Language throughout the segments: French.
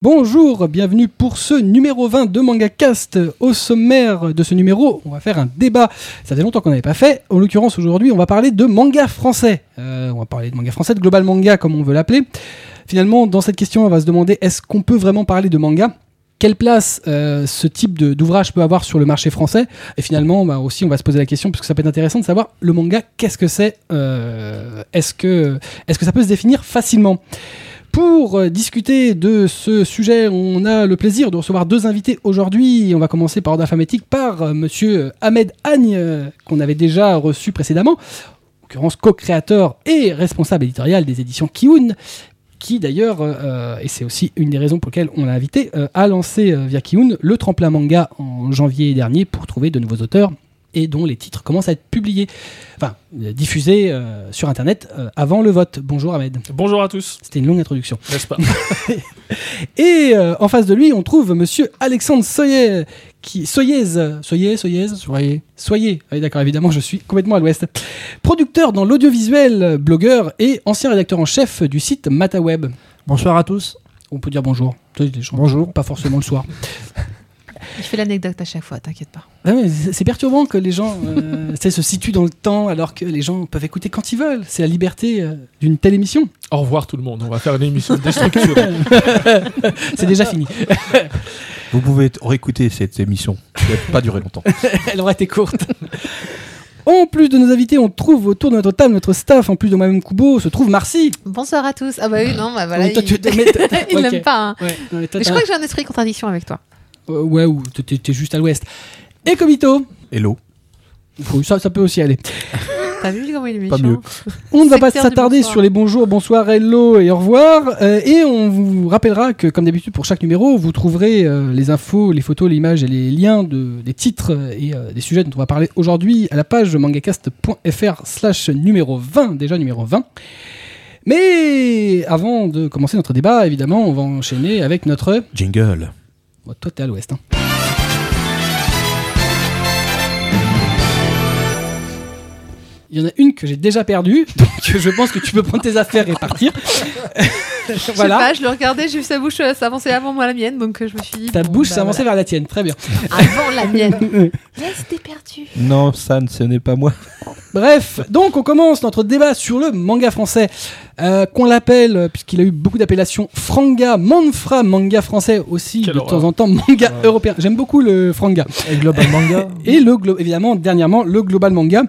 Bonjour, bienvenue pour ce numéro 20 de MangaCast. Au sommaire de ce numéro, on va faire un débat. Ça fait longtemps qu'on n'avait pas fait. En l'occurrence, aujourd'hui, on va parler de manga français. Euh, on va parler de manga français, de global manga comme on veut l'appeler. Finalement, dans cette question, on va se demander est-ce qu'on peut vraiment parler de manga? Quelle place euh, ce type d'ouvrage peut avoir sur le marché français? Et finalement, bah, aussi, on va se poser la question, parce que ça peut être intéressant de savoir le manga, qu'est-ce que c'est? Euh, est que ça peut se définir facilement? Pour euh, discuter de ce sujet, on a le plaisir de recevoir deux invités aujourd'hui. On va commencer par ordre alphabétique par euh, monsieur Ahmed Agne, euh, qu'on avait déjà reçu précédemment, en l'occurrence co-créateur et responsable éditorial des éditions Kiun, qui d'ailleurs, euh, euh, et c'est aussi une des raisons pour lesquelles on l'a invité, euh, a lancé euh, via Kiun le tremplin manga en janvier dernier pour trouver de nouveaux auteurs et dont les titres commencent à être publiés, enfin euh, diffusés euh, sur Internet euh, avant le vote. Bonjour Ahmed. Bonjour à tous, C'était une longue introduction. n'est-ce pas Et euh, en face de lui, on trouve monsieur Alexandre Soyer, qui Soyez, Soyez, Soyez, Soyez, Soyez. Ah Oui, d'accord, évidemment, je suis complètement à l'ouest. Producteur dans l'audiovisuel, blogueur et ancien rédacteur en chef du site MataWeb. Bonsoir à tous. On peut dire bonjour. Bonjour. Pas forcément le soir. Je fais l'anecdote à chaque fois, t'inquiète pas. Ah ouais, c'est perturbant que les gens euh, se situent dans le temps alors que les gens peuvent écouter quand ils veulent. C'est la liberté euh, d'une telle émission. Au revoir tout le monde, on va faire une émission déstructurée. C'est déjà fini. Vous pouvez réécouter cette émission. Elle va pas durer longtemps. Elle aura été courte. En plus de nos invités, on trouve autour de notre table notre staff. En plus de moi-même Kubo, se trouve Marcy. Bonsoir à tous. Ah bah oui, non, bah voilà. Oh, il il l'aime pas. hein. Ouais, non, mais toi, Mais je crois que j'ai un esprit de contradiction avec toi. Euh, ouais, ou t'es- t'es juste à l'ouest. Et Komito. Hello. Ça, ça peut aussi aller. T'as vu comment il est Pas mieux. On ne va pas du s'attarder bonsoir. sur les bonjours, bonsoir, hello et au revoir. Euh, et on vous rappellera que, comme d'habitude, pour chaque numéro, vous trouverez euh, les infos, les photos, les images et les liens de, des titres et euh, des sujets dont on va parler aujourd'hui à la page mangacast.fr slash numéro 20, déjà numéro 20. Mais avant de commencer notre débat, évidemment, on va enchaîner avec notre... Jingle. Toi, t'es à l'ouest. hein. Il y en a une que j'ai déjà perdue, donc je pense que tu peux prendre tes affaires et partir. Je sais voilà. pas, je le regardais, j'ai vu sa bouche euh, s'avancer avant moi la mienne, donc euh, je me suis dit. Ta bon, bouche bah, avancée vers la tienne, très bien. voilà. Avant la mienne. Yes, t'es perdu. Non, San, ce n'est pas moi. Bref, donc on commence notre débat sur le manga français, euh, qu'on l'appelle, euh, puisqu'il a eu beaucoup d'appellations, franga, manfra, manga français aussi, Quelle de horreur. temps en temps, manga européen. J'aime beaucoup le franga. Et Global Manga. Et le glo- évidemment, dernièrement, le Global Manga,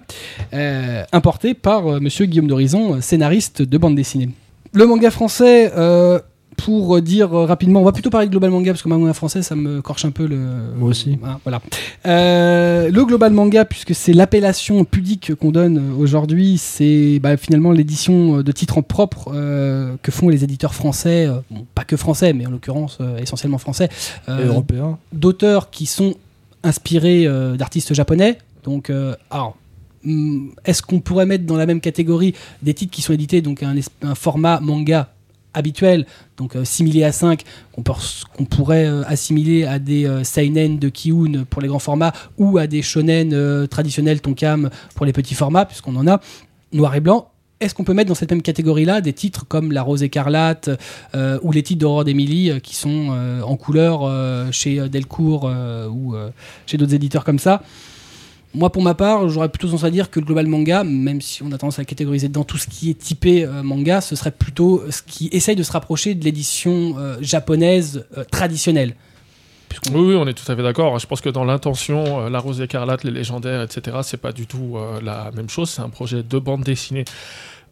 euh, importé par euh, monsieur Guillaume d'Horizon, euh, scénariste de bande dessinée. Le manga français, euh, pour dire euh, rapidement, on va plutôt parler de Global Manga, parce que manga français, ça me corche un peu le... Moi aussi. Ah, voilà. Euh, le Global Manga, puisque c'est l'appellation pudique qu'on donne euh, aujourd'hui, c'est bah, finalement l'édition euh, de titres en propre euh, que font les éditeurs français, euh, bon, pas que français, mais en l'occurrence euh, essentiellement français, euh, Européen. d'auteurs qui sont inspirés euh, d'artistes japonais. Donc, euh, alors, est-ce qu'on pourrait mettre dans la même catégorie des titres qui sont édités donc un, format manga habituel, donc euh, similé à 5, qu'on pourrait euh, assimiler à des euh, seinen de Kiun pour les grands formats ou à des shonen euh, traditionnels tonkam pour les petits formats, puisqu'on en a noir et blanc. Est-ce qu'on peut mettre dans cette même catégorie-là des titres comme La Rose écarlate ou les titres d'Aurore d'Émilie qui sont en couleur chez Delcourt ou chez d'autres éditeurs comme ça? Moi, pour ma part, j'aurais plutôt tendance à dire que le global manga, même si on a tendance à catégoriser dans tout ce qui est typé euh, manga, ce serait plutôt ce qui essaye de se rapprocher de l'édition euh, japonaise euh, traditionnelle. Oui, oui, on est tout à fait d'accord. Je pense que dans l'intention, La Rose écarlate, les légendaires, etc., c'est pas du tout la même chose. C'est un projet de bande dessinée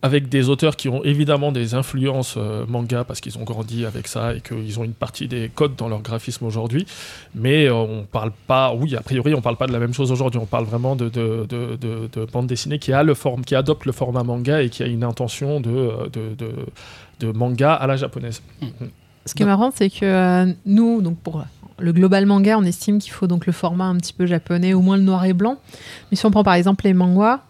avec des auteurs qui ont évidemment des influences euh, manga parce qu'ils ont grandi avec ça et qu'ils ont une partie des codes dans leur graphisme aujourd'hui. Mais euh, on parle pas, oui, a priori, on parle pas de la même chose aujourd'hui. On parle vraiment de, de, de, de- de bande dessinée qui, a le forme, qui adopte le format manga et qui a une intention de, euh, de, de, de manga à la japonaise. Ce qui est marrant, c'est que euh, nous, donc pour le global manga, on estime qu'il faut donc le format un petit peu japonais, au moins le noir et blanc. Mais si on prend par exemple les manhwas,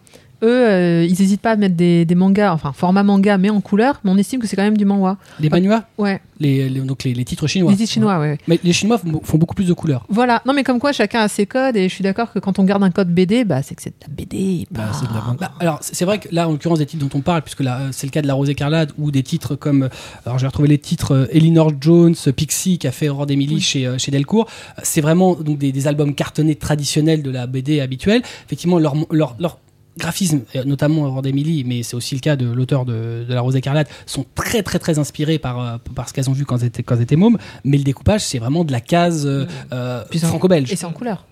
eux, euh, ils n'hésitent pas à mettre des, des mangas, enfin format manga, mais en couleur, mais on estime que c'est quand même du manhwa. Les manuas, Ouais, les, les- donc les, les titres chinois. les titres chinois, ouais. ouais. Mais les Chinois font, font beaucoup plus de couleurs. Voilà, non mais comme quoi chacun a ses codes et je suis d'accord que quand on garde un code BD, bah c'est que c'est de la BD. Bah, de la bande. Bah, alors, c'est vrai que là, en l'occurrence, des titres dont on parle, puisque euh, c'est le cas de La Rose écarlate, ou des titres comme. euh, Alors, j'ai retrouvé les titres euh, Elinor Jones, Pixie, qui a fait Aurore d'Emily Oui. chez, euh, chez Delcourt. C'est vraiment donc, des, des albums cartonnés traditionnels de la BD habituelle. Effectivement, leur, leur, leur graphisme, euh, notamment Aurore d'Emily, mais c'est aussi le cas de l'auteur de, de La Rose écarlate, sont très, très, très inspirés par, euh, par ce qu'elles ont vu quand elles étaient, quand elles étaient mômes. Mais le découpage, c'est vraiment de la case euh, en- franco-belge. Et c'est en couleur.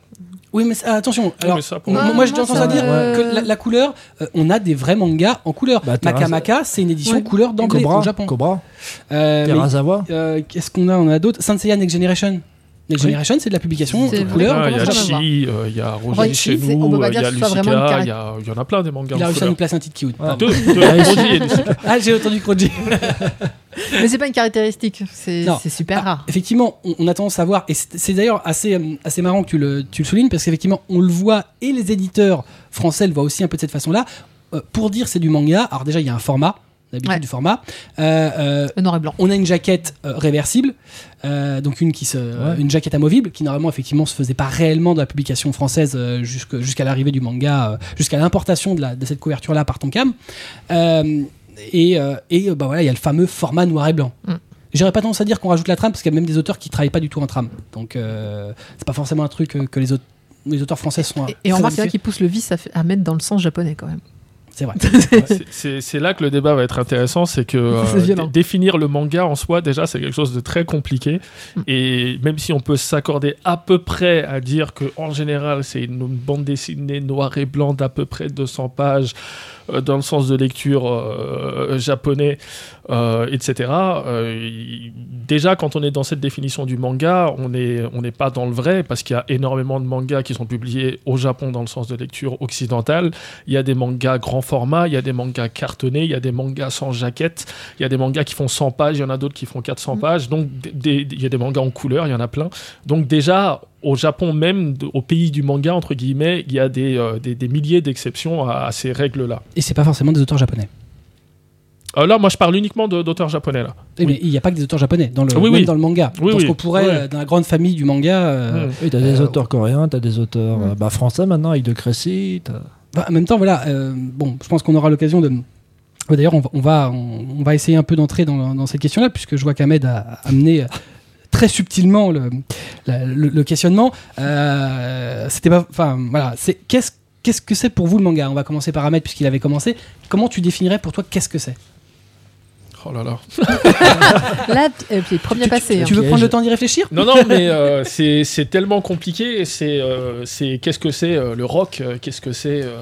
Oui, mais ça- attention. Alors, mais ça, pour moi, j'ai entendu ça dire que la, la couleur, euh, on a des vrais mangas en couleur. Bah, c'est une édition Ouais. couleur d'anglais au Japon. Cobra, Euh, euh, Qu'est-ce qu'on a? On a d'autres? Saint Seiya Next Generation. Next Oui. Generation, c'est de la publication vrai. couleur. Ah, il y a. Chi, euh, il y a Roger Roger, chez nous, euh, il y a Lucica, il y, a- il y en a plein des mangas Il a réussi à nous placer un titre cute. Ouais. Deux, deux, Roger et Lucica. Ah, j'ai entendu Kroji. Mais c'est pas une caractéristique, c'est Non. c'est super Ah, rare. Effectivement, on, on a tendance à voir, et c'est d'ailleurs assez, euh, assez marrant que tu le, tu le soulignes, parce qu'effectivement, on le voit, et les éditeurs français le voient aussi un peu de cette façon-là. Euh, pour dire c'est du manga, alors déjà, il y a un format, d'habitude Ouais. du format. Euh, euh, noir et blanc. On a une jaquette euh, réversible, euh, donc une qui se, une jaquette amovible, qui normalement effectivement se faisait pas réellement de la publication française euh, jusque- jusqu'à l'arrivée du manga, euh, jusqu'à l'importation de, la- de cette couverture-là par Tonkam. Euh, et euh, et bah voilà, il y a le fameux format noir et blanc. Mm. J'aurais pas tendance à dire qu'on rajoute la trame parce qu'il y a même des auteurs qui travaillent pas du tout en trame. Donc euh, c'est pas forcément un truc que les, aut- les auteurs français sont. Et, et on remarque qu'il y en a qui poussent le vice à mettre dans le sens japonais quand même. C'est vrai. C'est- là que le débat va être intéressant, c'est que euh, définir le manga en soi, déjà, c'est quelque chose de très compliqué. Mm. Et même si on peut s'accorder à peu près à dire que en général, c'est une bande dessinée noir et blanc d'à peu près 200 pages, dans le sens de lecture euh, japonais, euh, etc. euh, il- déjà, quand on est dans cette définition du manga, on n'est on n'est pas dans le vrai, parce qu'il y a énormément de mangas qui sont publiés au Japon dans le sens de lecture occidentale. Il y a des mangas grand format, il y a des mangas cartonnés, il y a des mangas sans jaquette, il y a des mangas qui font 100 pages, il y en a d'autres qui font 400 Mm. pages. Donc, il y a des mangas en couleur, il y en a plein. Donc, déjà, au Japon même, au pays du manga, entre guillemets, il y a des, euh, des, des milliers d'exceptions à, à ces règles-là. Et c'est pas forcément des auteurs japonais. Euh, là, moi, je parle uniquement d'auteurs japonais, là. Eh, Mais il n'y a pas que des auteurs japonais dans le, Oui, même oui. dans le manga. Oui, dans ce oui. qu'on pourrait, Oui. euh, dans la grande famille du manga. euh. Oui, t'as des Euh, auteurs coréens, t'as des auteurs bah, français maintenant avec De Crécy. Bah, en même temps, voilà, euh, bon, je pense qu'on aura l'occasion de. Ouais, D'ailleurs, on, va- on va, on, on va essayer un peu d'entrer dans, dans cette question-là, puisque je vois qu'Ahmed a amené très subtilement le, la- le, le questionnement. Euh, C'était pas, enfin, voilà, c'est qu'est-ce qu'est-ce que c'est pour vous le manga? On va commencer par Ahmed puisqu'il avait commencé. Comment tu définirais pour toi qu'est-ce que c'est? Oh là là. Là, puis premier passé. Tu hein. veux prendre le temps d'y réfléchir? Non, non, mais euh, c'est c'est tellement compliqué. C'est euh, c'est- qu'est-ce que c'est euh, le rock euh, Qu'est-ce que c'est euh,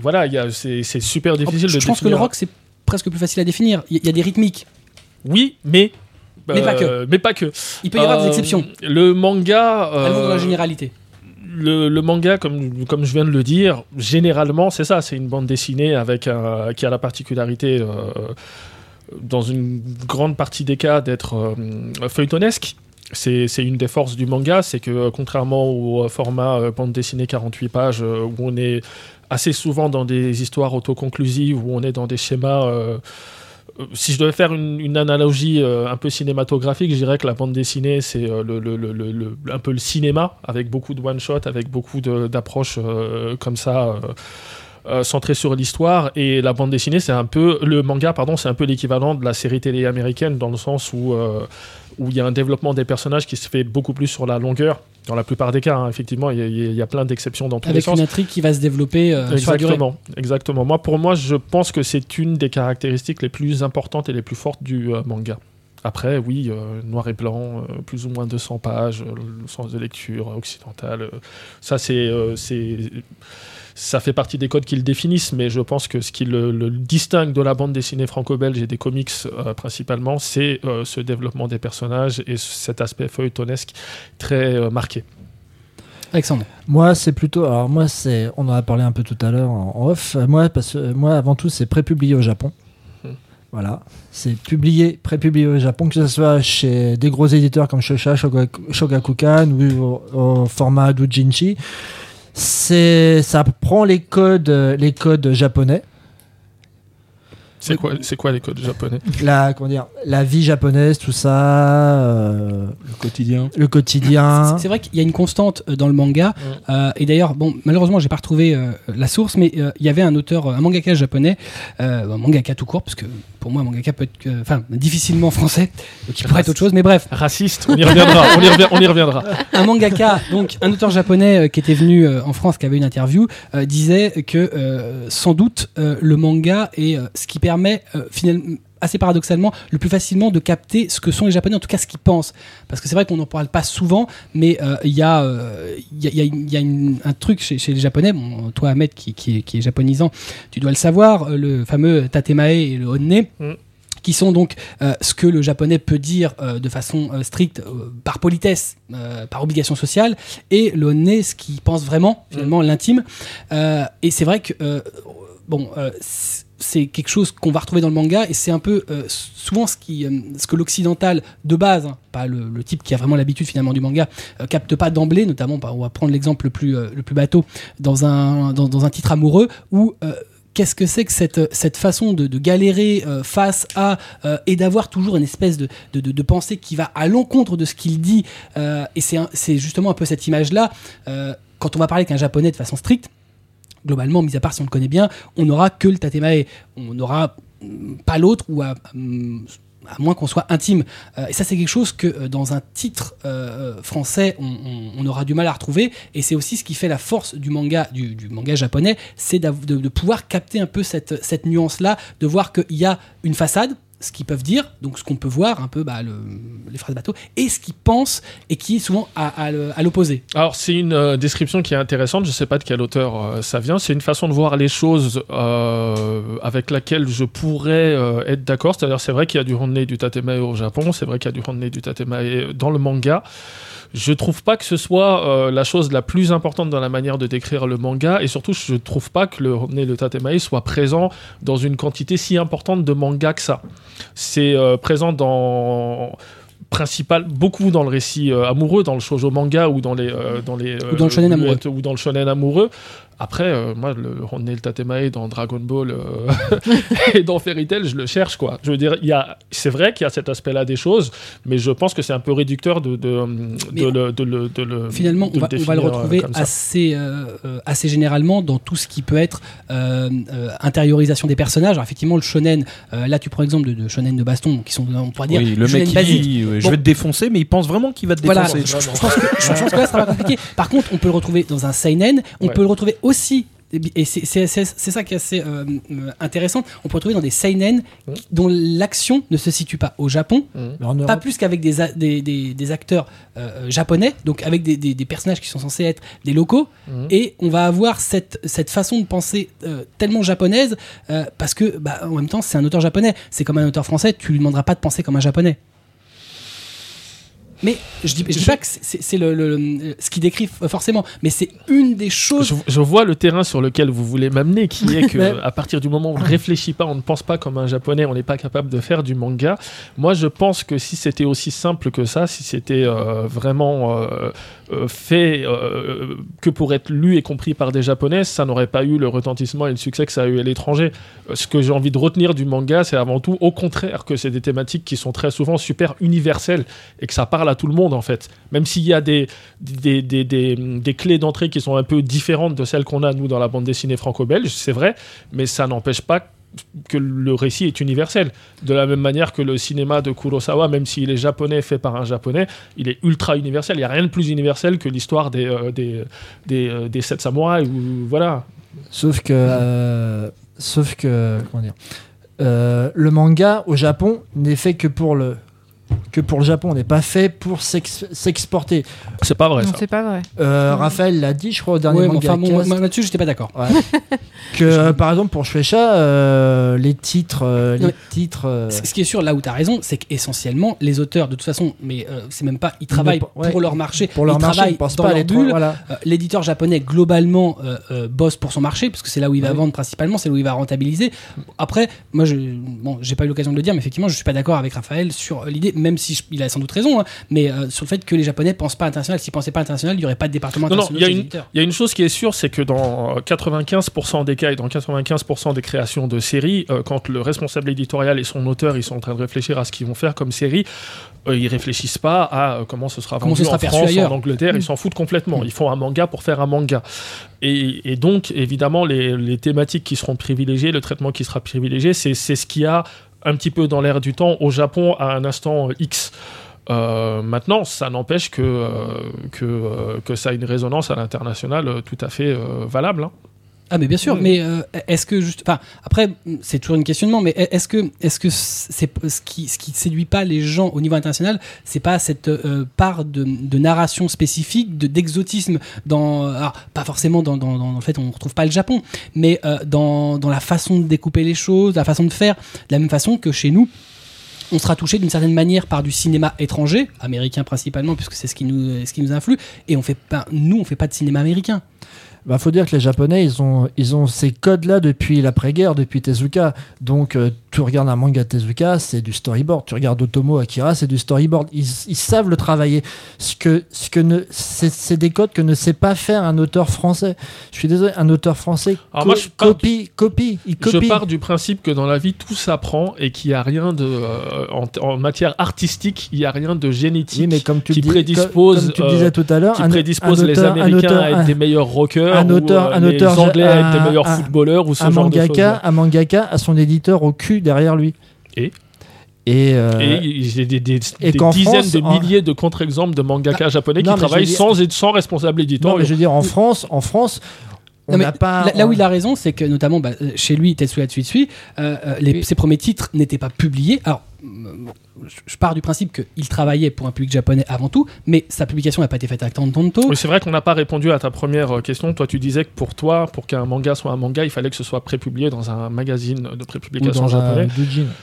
Voilà, il y a- c'est c'est super difficile Je de pense que le rock c'est presque plus facile à définir. Il y, il y a des rythmiques. Oui, mais. Mais pas euh, Mais pas que. Il peut y avoir des Euh, exceptions. Le manga. Allons dans euh, la généralité. le, le manga, comme, comme je viens de le dire, généralement, c'est ça, c'est une bande dessinée avec un, qui a la particularité, euh, dans une grande partie des cas, d'être euh, feuilletonesque. C'est une des forces du manga, c'est que euh, contrairement au format euh, bande dessinée 48 pages, euh, où on est assez souvent dans des histoires autoconclusives, où on est dans des schémas... euh, si je devais faire une, analogie euh, un peu cinématographique, je dirais que la bande dessinée, c'est euh, le, un peu le cinéma, avec beaucoup de one-shot, avec beaucoup d'approches comme ça, centrées sur l'histoire. Et la bande dessinée, c'est un peu. Le manga, pardon, c'est un peu l'équivalent de la série télé américaine, dans le sens où où il y a un développement des personnages qui se fait beaucoup plus sur la longueur. Dans la plupart des cas, hein, effectivement, il y, a- il y a plein d'exceptions dans tous les Avec sens. une intrigue qui va se développer euh, sur la durée. Exactement, exactement. Moi, pour moi, je pense que c'est une des caractéristiques les plus importantes et les plus fortes du euh, manga. Après, oui, euh, noir et blanc, euh, plus ou moins 200 pages, euh, le sens de lecture occidental, euh, ça c'est, ça fait partie des codes qui le définissent, mais je pense que ce qui le, le distingue de la bande dessinée franco-belge et des comics euh, principalement, c'est euh, ce développement des personnages et cet aspect feuilletonesque très euh, marqué. Alexandre. Moi, c'est plutôt. Alors, moi, c'est. On en a parlé un peu tout à l'heure en off. Moi, parce que moi, avant tout, c'est prépublié au Japon. Hmm. Voilà. C'est publié, prépublié au Japon, que ce soit chez des gros éditeurs comme Shosha, Shogaku- Shogakukan ou au, au format Doujinshi. C'est, ça prend les codes, euh, les codes japonais, C'est quoi, c'est quoi les codes japonais? La, comment dire, la vie japonaise, tout ça, euh, Le quotidien. le quotidien. C'est- vrai qu'il y a une constante euh, dans le manga. euh, et d'ailleurs, bon, malheureusement, j'ai pas retrouvé euh, la source, mais euh, il y avait un auteur, un mangaka japonais, euh, un mangaka tout court, parce que pour moi, un mangaka peut être, que- enfin, difficilement français, donc il pourrait être autre chose. Mais bref, Raciste, on y reviendra, on y, revient- on y reviendra. un mangaka, donc un auteur japonais euh, qui était venu euh, en France, qui avait une interview, euh, disait que euh, sans doute le manga est ce qui permet euh, finalement assez paradoxalement le plus facilement de capter ce que sont les japonais en tout cas ce qu'ils pensent parce que c'est vrai qu'on n'en parle pas souvent mais euh, il y a euh, y a, y a y a une- un truc chez, chez les japonais bon, toi Ahmed qui, qui, est, qui est japonisant tu dois le savoir euh, le fameux tatemae et le honne Mm. qui sont donc euh, ce que le japonais peut dire euh, de façon euh, stricte par politesse, par obligation sociale, et le nez ce qu'il pense vraiment, finalement, l'intime. Euh, et c'est vrai que, bon, c'est quelque chose qu'on va retrouver dans le manga, et c'est un peu euh, souvent ce, qui, euh, ce que l'occidental de base, hein, pas le, type qui a vraiment l'habitude finalement du manga, euh, capte pas d'emblée, notamment, bah, on va prendre l'exemple le plus, le plus bateau, dans un, dans, un titre amoureux, où qu'est-ce que c'est que cette, cette façon de, galérer face à et d'avoir toujours une espèce de, de, pensée qui va à l'encontre de ce qu'il dit et c'est justement un peu cette image là quand on va parler qu'un japonais de façon stricte globalement mis à part si on le connaît bien on n'aura que le tatemae on n'aura mm, pas l'autre ou à, mm, à moins qu'on soit intime. Euh, et ça, c'est quelque chose que euh, dans un titre euh, français, on, aura du mal à retrouver. Et c'est aussi ce qui fait la force du manga, du, manga japonais, c'est de, de pouvoir capter un peu cette, cette nuance-là, de voir qu'il y a une façade, ce qu'ils peuvent dire, donc ce qu'on peut voir, un peu bah, le- les phrases bateau, et ce qu'ils pensent, et qui est souvent à, à l'opposé. Alors c'est une euh, description qui est intéressante, je sais pas de quel auteur euh, ça vient, c'est une façon de voir les choses euh, avec laquelle je pourrais être d'accord, c'est-à-dire c'est vrai qu'il y a du et du Tatemae au Japon, c'est vrai qu'il y a du et du Tatemae dans le manga, je trouve pas que ce soit euh, la chose la plus importante dans la manière de décrire le manga, et surtout je trouve pas que le et le Tatemae soit présent dans une quantité si importante de manga que ça. C'est euh, présent dans principal beaucoup dans le récit euh, amoureux dans le shoujo manga ou dans les euh, dans les Ou dans le shonen amoureux. ou dans le shonen amoureux après euh, moi le le Tatemae dans Dragon Ball euh, et dans Fairy Tail je le cherche quoi je veux dire il y a c'est vrai qu'il y a cet aspect là des choses mais je pense que c'est un peu réducteur de de, de, le, de, le, de le- Finalement, de on va, on va le euh, retrouver assez, euh, euh, assez généralement dans tout ce qui peut être euh, euh, intériorisation des personnages. Alors, effectivement, le shonen, euh, là tu prends l'exemple de, de shonen de baston, qui sont, on pourrait dire, Oui, le shonen mec qui basique. dit euh, je vais te défoncer, mais il pense vraiment qu'il va te Voilà, défoncer. je, je pense que, je pense que là, ça compliqué. Par contre, on peut le retrouver dans un seinen, on Ouais. peut le retrouver aussi. Et c'est ça qui est assez euh, euh, intéressant. On peut retrouver dans des seinen Mhm. dont l'action ne se situe pas au Japon, Europe, pas plus qu'avec des, a- des, des- des acteurs euh, japonais, donc avec des, des- des personnages qui sont censés être des locaux, Mhm. et on va avoir cette, cette façon de penser euh, tellement japonaise, euh, parce que bah, en même temps c'est un auteur japonais, c'est comme un auteur français, tu lui demanderas pas de penser comme un japonais. Mais je dis, je dis pas que c'est- le, le- le- ce qui décrit f- forcément, mais c'est une des choses. Je, je vois le terrain sur lequel vous voulez m'amener, qui est que à partir du moment où on ne réfléchit pas, on ne pense pas comme un japonais, on n'est pas capable de faire du manga. Moi, je pense que si c'était aussi simple que ça, si c'était euh, vraiment euh, euh, fait euh, que pour être lu et compris par des japonais, ça n'aurait pas eu le retentissement et le succès que ça a eu à l'étranger. Euh, Ce que j'ai envie de retenir du manga, c'est avant tout, au contraire, que c'est des thématiques qui sont très souvent super universelles et que ça parle à tout le monde en fait. Même s'il y a des, des, des, des, clés d'entrée qui sont un peu différentes de celles qu'on a nous dans la bande dessinée franco-belge, c'est vrai, mais ça n'empêche pas que le récit est universel. De la même manière que le cinéma de Kurosawa, même s'il est japonais, fait par un japonais, il est ultra universel. Il n'y a rien de plus universel que l'histoire des, euh, des, des, euh, des sept samouraïs. Ou, voilà. Sauf que, euh, sauf que, comment dire, le manga au Japon n'est fait que pour le que pour le Japon, on n'est pas fait pour s'ex- s'exporter. C'est pas vrai c'est pas vrai. Euh, Raphaël l'a dit, je crois, au dernier Ouais, manga enfin, bon, là-dessus, j'étais pas d'accord. que euh, par exemple pour Shueisha, euh, les titres, euh, les Ouais. titres, euh, Ce qui est sûr, là où tu as raison, c'est qu'essentiellement, les auteurs, de toute façon, mais euh, c'est même pas, ils travaillent pour leur marché, pour leur ils marché, travaillent ils pensent dans pas à leur bulle. Voilà. Euh, L'éditeur japonais, globalement, euh, euh, bosse pour son marché, parce que c'est là où il va Ouais. vendre principalement, c'est là où il va rentabiliser. Après, moi, je bon, j'ai pas eu l'occasion de le dire, mais effectivement, je suis pas d'accord avec Raphaël sur l'idée, même si je- il a sans doute raison, hein, mais euh, sur le fait que les Japonais pensent pas international. S'ils pensaient pas international, il y aurait pas de département Non, non, international. il y a une- chose qui est sûre, c'est que dans 95% des cas et dans 95% des créations de séries, euh, quand le responsable éditorial et son auteur ils sont en train de réfléchir à ce qu'ils vont faire comme série, euh, ils réfléchissent pas à euh, comment ce sera vendu sera en France, ailleurs. en Angleterre, Mm. ils s'en foutent complètement. Ils font un manga pour faire un manga. Et, et donc, évidemment, les, les thématiques qui seront privilégiées, le traitement qui sera privilégié, c'est ce qu'il y a un petit peu dans l'air du temps au Japon à un instant euh, X. Euh, maintenant, ça n'empêche que, euh, que, ça a une résonance à l'international tout à fait valable. hein. Ah mais bien sûr, Mm. mais euh, est-ce que juste, enfin après c'est toujours une questionnement, mais est-ce que est-ce que c'est ce qui ce qui séduit pas les gens au niveau international, c'est pas cette euh, part de, de narration spécifique, de d'exotisme dans, alors, pas forcément dans, dans, dans le fait on retrouve pas le Japon, mais euh, dans dans la façon de découper les choses, la façon de faire, de la même façon que chez nous. On sera touché d'une certaine manière par du cinéma étranger, américain principalement, puisque c'est ce qui nous, ce qui nous influe, et on fait pas, nous, on fait pas de cinéma américain. Bah, faut dire que les Japonais, ils ont, ils ont ces codes-là depuis l'après-guerre, depuis Tezuka. Donc, euh, tu regardes un manga Tezuka, c'est du storyboard. Tu regardes Otomo Akira, c'est du storyboard. Ils, ils savent le travailler. Ce que, ce que ne, c'est, des codes que ne sait pas faire un auteur français. Je suis désolé, un auteur français co- moi, je copie, copie, il Je copie. pars du principe que dans la vie, tout s'apprend et qu'il n'y a rien de. euh, en, en matière artistique, il n'y a rien de génétique Oui, mais comme tu qui dis- prédispose, comme, comme tu le euh, disais tout à l'heure, qui un- prédispose un les auteur- un Américains auteur- à être un- des meilleurs rockers, un auteur- ou, euh, un les auteur- Anglais être des meilleurs un- footballeurs ou ce un genre de choses. mangaka, un mangaka a son éditeur au cul derrière lui. Et Et, euh, Et j'ai des, des- et des qu'en dizaines France, de en- milliers de contre-exemples de mangaka japonais non, qui travaillent dire- sans, sans responsable non, éditorial. mais je veux dire, en France, en France, on Non, mais pas. là, là où il a raison, c'est que notamment bah, chez lui, Tetsuya Tsutsui, euh, euh, les- Oui. ses premiers titres n'étaient pas publiés. Alors, je- pars du principe qu'il travaillait pour un public japonais avant tout, mais sa publication n'a pas été faite à Tantonto. Oui, c'est vrai qu'on n'a pas répondu à ta première euh, question. Toi, tu disais que pour toi, pour qu'un manga soit un manga, il fallait que ce soit prépublié dans un magazine de ou prépublication dans un japonais.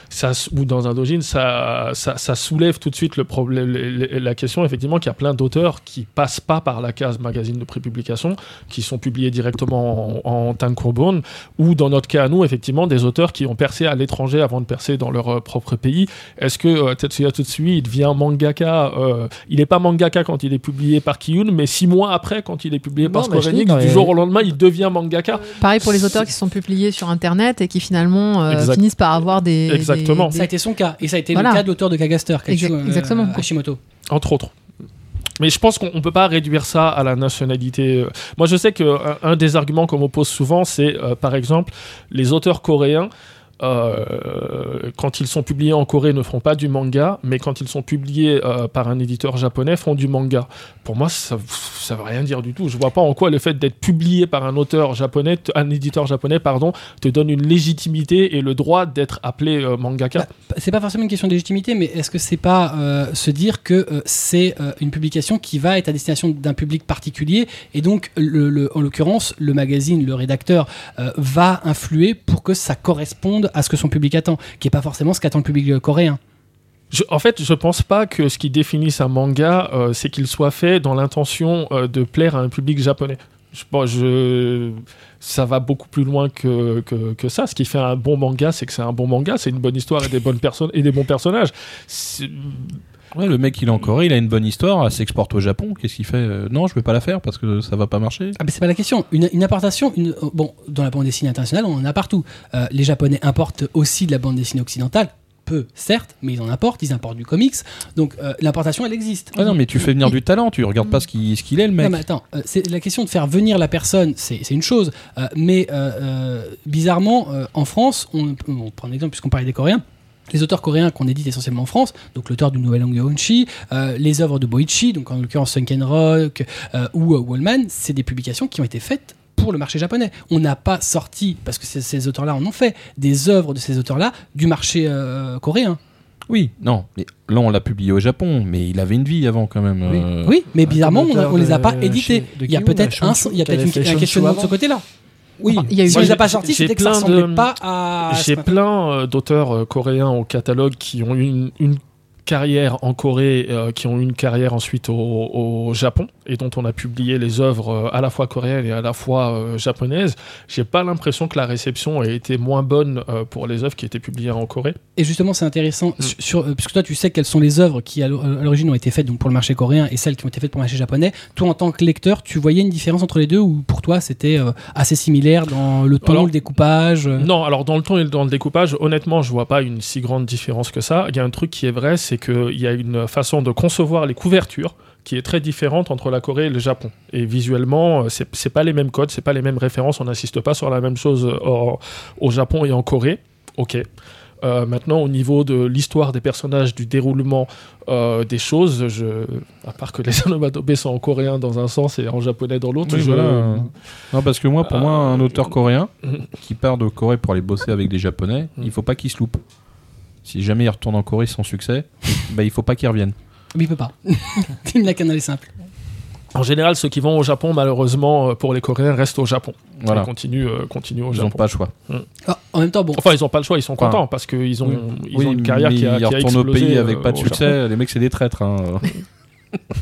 ça, ou dans un dojin, ça, ça, ça soulève tout de suite le problème, la question effectivement qu'il y a plein d'auteurs qui passent pas par la case magazine de prépublication, qui sont publiés directement en, en tankobon, ou dans notre cas à nous, effectivement, des auteurs qui ont percé à l'étranger avant de percer dans leur euh, propre pays. Est-ce que euh, Tetsuya Tsutsui il devient mangaka euh, Il n'est pas mangaka quand il est publié par Kiyun, mais six mois après, quand il est publié par Non, Square Enix, du jour au lendemain, il devient mangaka. Pareil pour les auteurs qui sont publiés sur Internet et qui finalement euh, Exact. finissent par avoir des. Exactement. des- Ça a été son cas, et ça a été Voilà. le cas de l'auteur de Kagaster, Exact- euh, exactement. Hashimoto. entre autres. Mais je pense qu'on ne peut pas réduire ça à la nationalité. Moi, je sais qu'un un des arguments qu'on m'oppose souvent, c'est euh, par exemple les auteurs coréens. Euh, quand ils sont publiés en Corée, ne font pas du manga, mais quand ils sont publiés euh, par un éditeur japonais, font du manga. Pour moi, ça ne veut rien dire du tout. Je vois pas en quoi le fait d'être publié par un auteur japonais, un éditeur japonais, pardon, te donne une légitimité et le droit d'être appelé euh, mangaka. Bah, c'est pas forcément une question de légitimité, mais est-ce que c'est pas euh, se dire que c'est une publication qui va être à destination d'un public particulier et donc en l'occurrence le magazine, le rédacteur va influer pour que ça corresponde à ce que son public attend, qui est pas forcément ce qu'attend le public euh, coréen. En fait, je pense pas que ce qui définisse un manga, euh, c'est qu'il soit fait dans l'intention euh, de plaire à un public japonais. Ça va beaucoup plus loin que, que, que ça. Ce qui fait un bon manga, c'est que c'est un bon manga, c'est une bonne histoire et des bonnes personnes et des bons personnages. Ouais, le mec, il est en Corée, il a une bonne histoire, elle s'exporte au Japon. Qu'est-ce qu'il fait Euh, Non, je vais pas la faire parce que ça va pas marcher. Ah, mais c'est pas la question. Une, une importation, une, euh, bon, dans la bande dessinée internationale, on en a partout. Euh, les Japonais importent aussi de la bande dessinée occidentale. Peu, certes, mais ils en importent, ils importent du comics. Donc euh, l'importation, elle existe. Ah non, mais tu fais venir du talent, tu regardes pas ce qu'il ce qu'il est, le mec. Non, mais attends, c'est la question de faire venir la personne, c'est c'est une chose. Mais bizarrement, en France, on, on prend un exemple puisqu'on parlait des Coréens. Les auteurs coréens qu'on édite essentiellement en France, donc l'auteur du Nouvel Langue Honshi, euh, les œuvres de Boichi, donc en l'occurrence Sunken Rock euh, ou euh, Wallman, c'est des publications qui ont été faites pour le marché japonais. On n'a pas sorti, parce que ces- ces auteurs-là en ont fait, des œuvres de ces auteurs-là du marché euh, coréen. Oui, non. Mais là, on l'a publié au Japon, mais il avait une vie avant quand même. Oui. euh, Oui, mais bizarrement, on, on les a pas édités. Il y a peut-être là, un, il y a peut-être une- un questionnement de ce côté-là. Oui, Il y a eu Si les pas sortis, j'ai c'était que ça plein ressemblait de- pas à. J'ai plein euh, d'auteurs euh, coréens au catalogue qui ont une, une carrière en Corée, euh, qui ont eu une carrière ensuite au, au Japon, et dont on a publié les œuvres euh, à la fois coréennes et à la fois euh, japonaises, j'ai pas l'impression que la réception ait été moins bonne euh, pour les œuvres qui étaient publiées en Corée. Et justement, c'est intéressant, Mm. sur, euh, puisque toi, tu sais quelles sont les œuvres qui, à l'o- à l'origine, ont été faites donc, pour le marché coréen et celles qui ont été faites pour le marché japonais. Toi, en tant que lecteur, tu voyais une différence entre les deux ou pour toi, c'était assez similaire dans le ton, Alors- le découpage Non, alors dans le ton et dans le découpage, honnêtement, je vois pas une si grande différence que ça. Il y a un truc qui est vrai, c'est qu'il y a une façon de concevoir les couvertures qui est très différente entre la Corée et le Japon. Et visuellement, euh, c'est c'est pas les mêmes codes, c'est pas les mêmes références, on n'insiste pas sur la même chose euh, au, au Japon et en Corée. Ok. Euh, maintenant, au niveau de l'histoire des personnages, du déroulement euh, des choses, je, à part que les onomatopées sont en coréen dans un sens et en japonais dans l'autre, Oui, je- voilà. Non, parce que moi, pour moi, un auteur coréen qui part de Corée pour aller bosser avec des Japonais, Mm. il faut pas qu'il se loupe. Si jamais il retourne en Corée sans succès, bah, il faut pas qu'il revienne. Mais il peut pas. il n'a qu'un aller simple. En général, ceux qui vont au Japon, malheureusement, euh, pour les Coréens, restent au Japon. Voilà. Ils continuent, euh, continuent au Ils n'ont Japon. pas le choix. Ah, en même temps, bon, Enfin, ils n'ont pas le choix, ils sont contents parce qu'ils ont, Oui. ils Oui, ont une carrière qui a, ils qui a retournent au explosé, pays avec euh, pas de succès. Japon. Les mecs, c'est des traîtres. hein.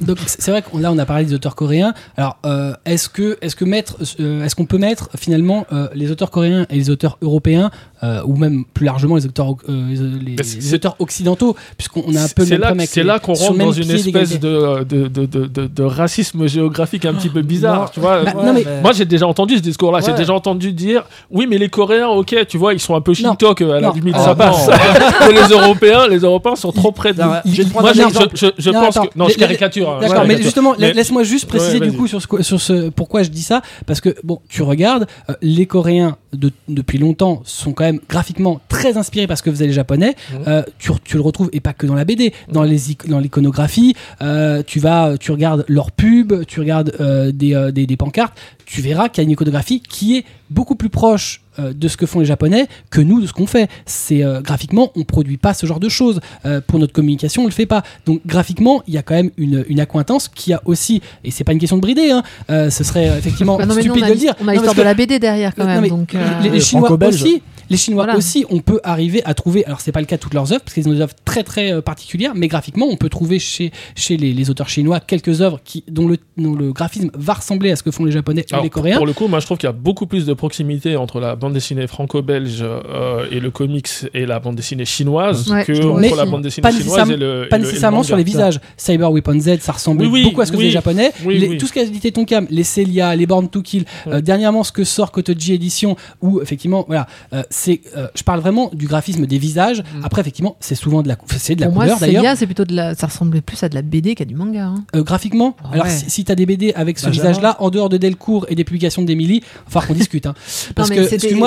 Donc c'est vrai que là on a parlé des auteurs coréens. Alors euh, est-ce que est-ce que mettre euh, est-ce qu'on peut mettre finalement euh, les auteurs coréens et les auteurs européens euh, ou même plus largement les auteurs euh, les, auteurs occidentaux puisqu'on a un peu le C'est même là, problème c'est là qu'on rentre dans une espèce de, de, de, de, de- de racisme géographique un petit peu bizarre. Non. tu vois. Bah, non, mais- Moi, j'ai déjà entendu ce discours-là. J'ai Ouais. déjà entendu dire oui, mais les Coréens, ok, tu vois, ils sont un peu shintok à la Non. limite, Oh, ça passe. les Européens, les Européens sont trop près de. Moi, je, pense que non, je caricature. hein, D'accord, mais justement, Mais- laisse-moi juste préciser Ouais, du coup sur ce, sur ce pourquoi je dis ça parce que bon, tu regardes euh, les Coréens de- depuis longtemps sont quand même graphiquement très inspirés par ce que faisaient les Japonais. Mhm. Euh, tu, tu le retrouves et pas que dans la BD, dans les dans l'iconographie. euh, tu vas, tu regardes leurs pubs, tu regardes des, des des pancartes. Tu verras qu'il y a une iconographie qui est beaucoup plus proche euh, de ce que font les Japonais que nous de ce qu'on fait. C'est euh, graphiquement, on produit pas ce genre de choses. Euh, pour notre communication, on le fait pas. Donc graphiquement, il y a quand même une, une accointance qui a aussi, et c'est pas une question de brider, hein, euh, ce serait effectivement Bah non, nous, stupide de le dire. On a l'histoire de la BD derrière quand même. donc, euh, les, Chinois aussi. Les Chinois Voilà. aussi, on peut arriver à trouver. Alors c'est pas le cas de toutes leurs œuvres parce qu'ils ont des œuvres très très euh, particulières, mais graphiquement, on peut trouver chez chez les, les auteurs chinois quelques œuvres qui dont le dont le graphisme va ressembler à ce que font les Japonais et Alors, les Coréens. Pour le coup, moi je trouve qu'il y a beaucoup plus de proximité entre la bande dessinée franco-belge euh, et le comics et la bande dessinée chinoise Ouais, que entre la bande dessinée Pas chinoise et le. pas et le- et le nécessairement sur les visages. Cyber Weapon Z, ça ressemble Oui, oui, beaucoup à ce que oui. faisaient les Japonais. Oui, Les- oui. Tout ce qu'a dit Tonkam, les Celia, les Born to Kill, euh, dernièrement ce que sort Kotoji Edition, où effectivement, voilà, euh, c'est, euh, je parle vraiment du graphisme des visages. Mm. Après, effectivement, c'est souvent de la, c'est de la pour moi, couleur d'ailleurs. Célia, c'est plutôt de la. Ça ressemblait plus à de la BD qu'à du manga. hein. Euh, graphiquement, Ah alors ouais. si, si tu as des BD avec ce visage-là, en dehors de Delcourt et des publications d'Emily, il va falloir qu'on discute. Hein. Parce que,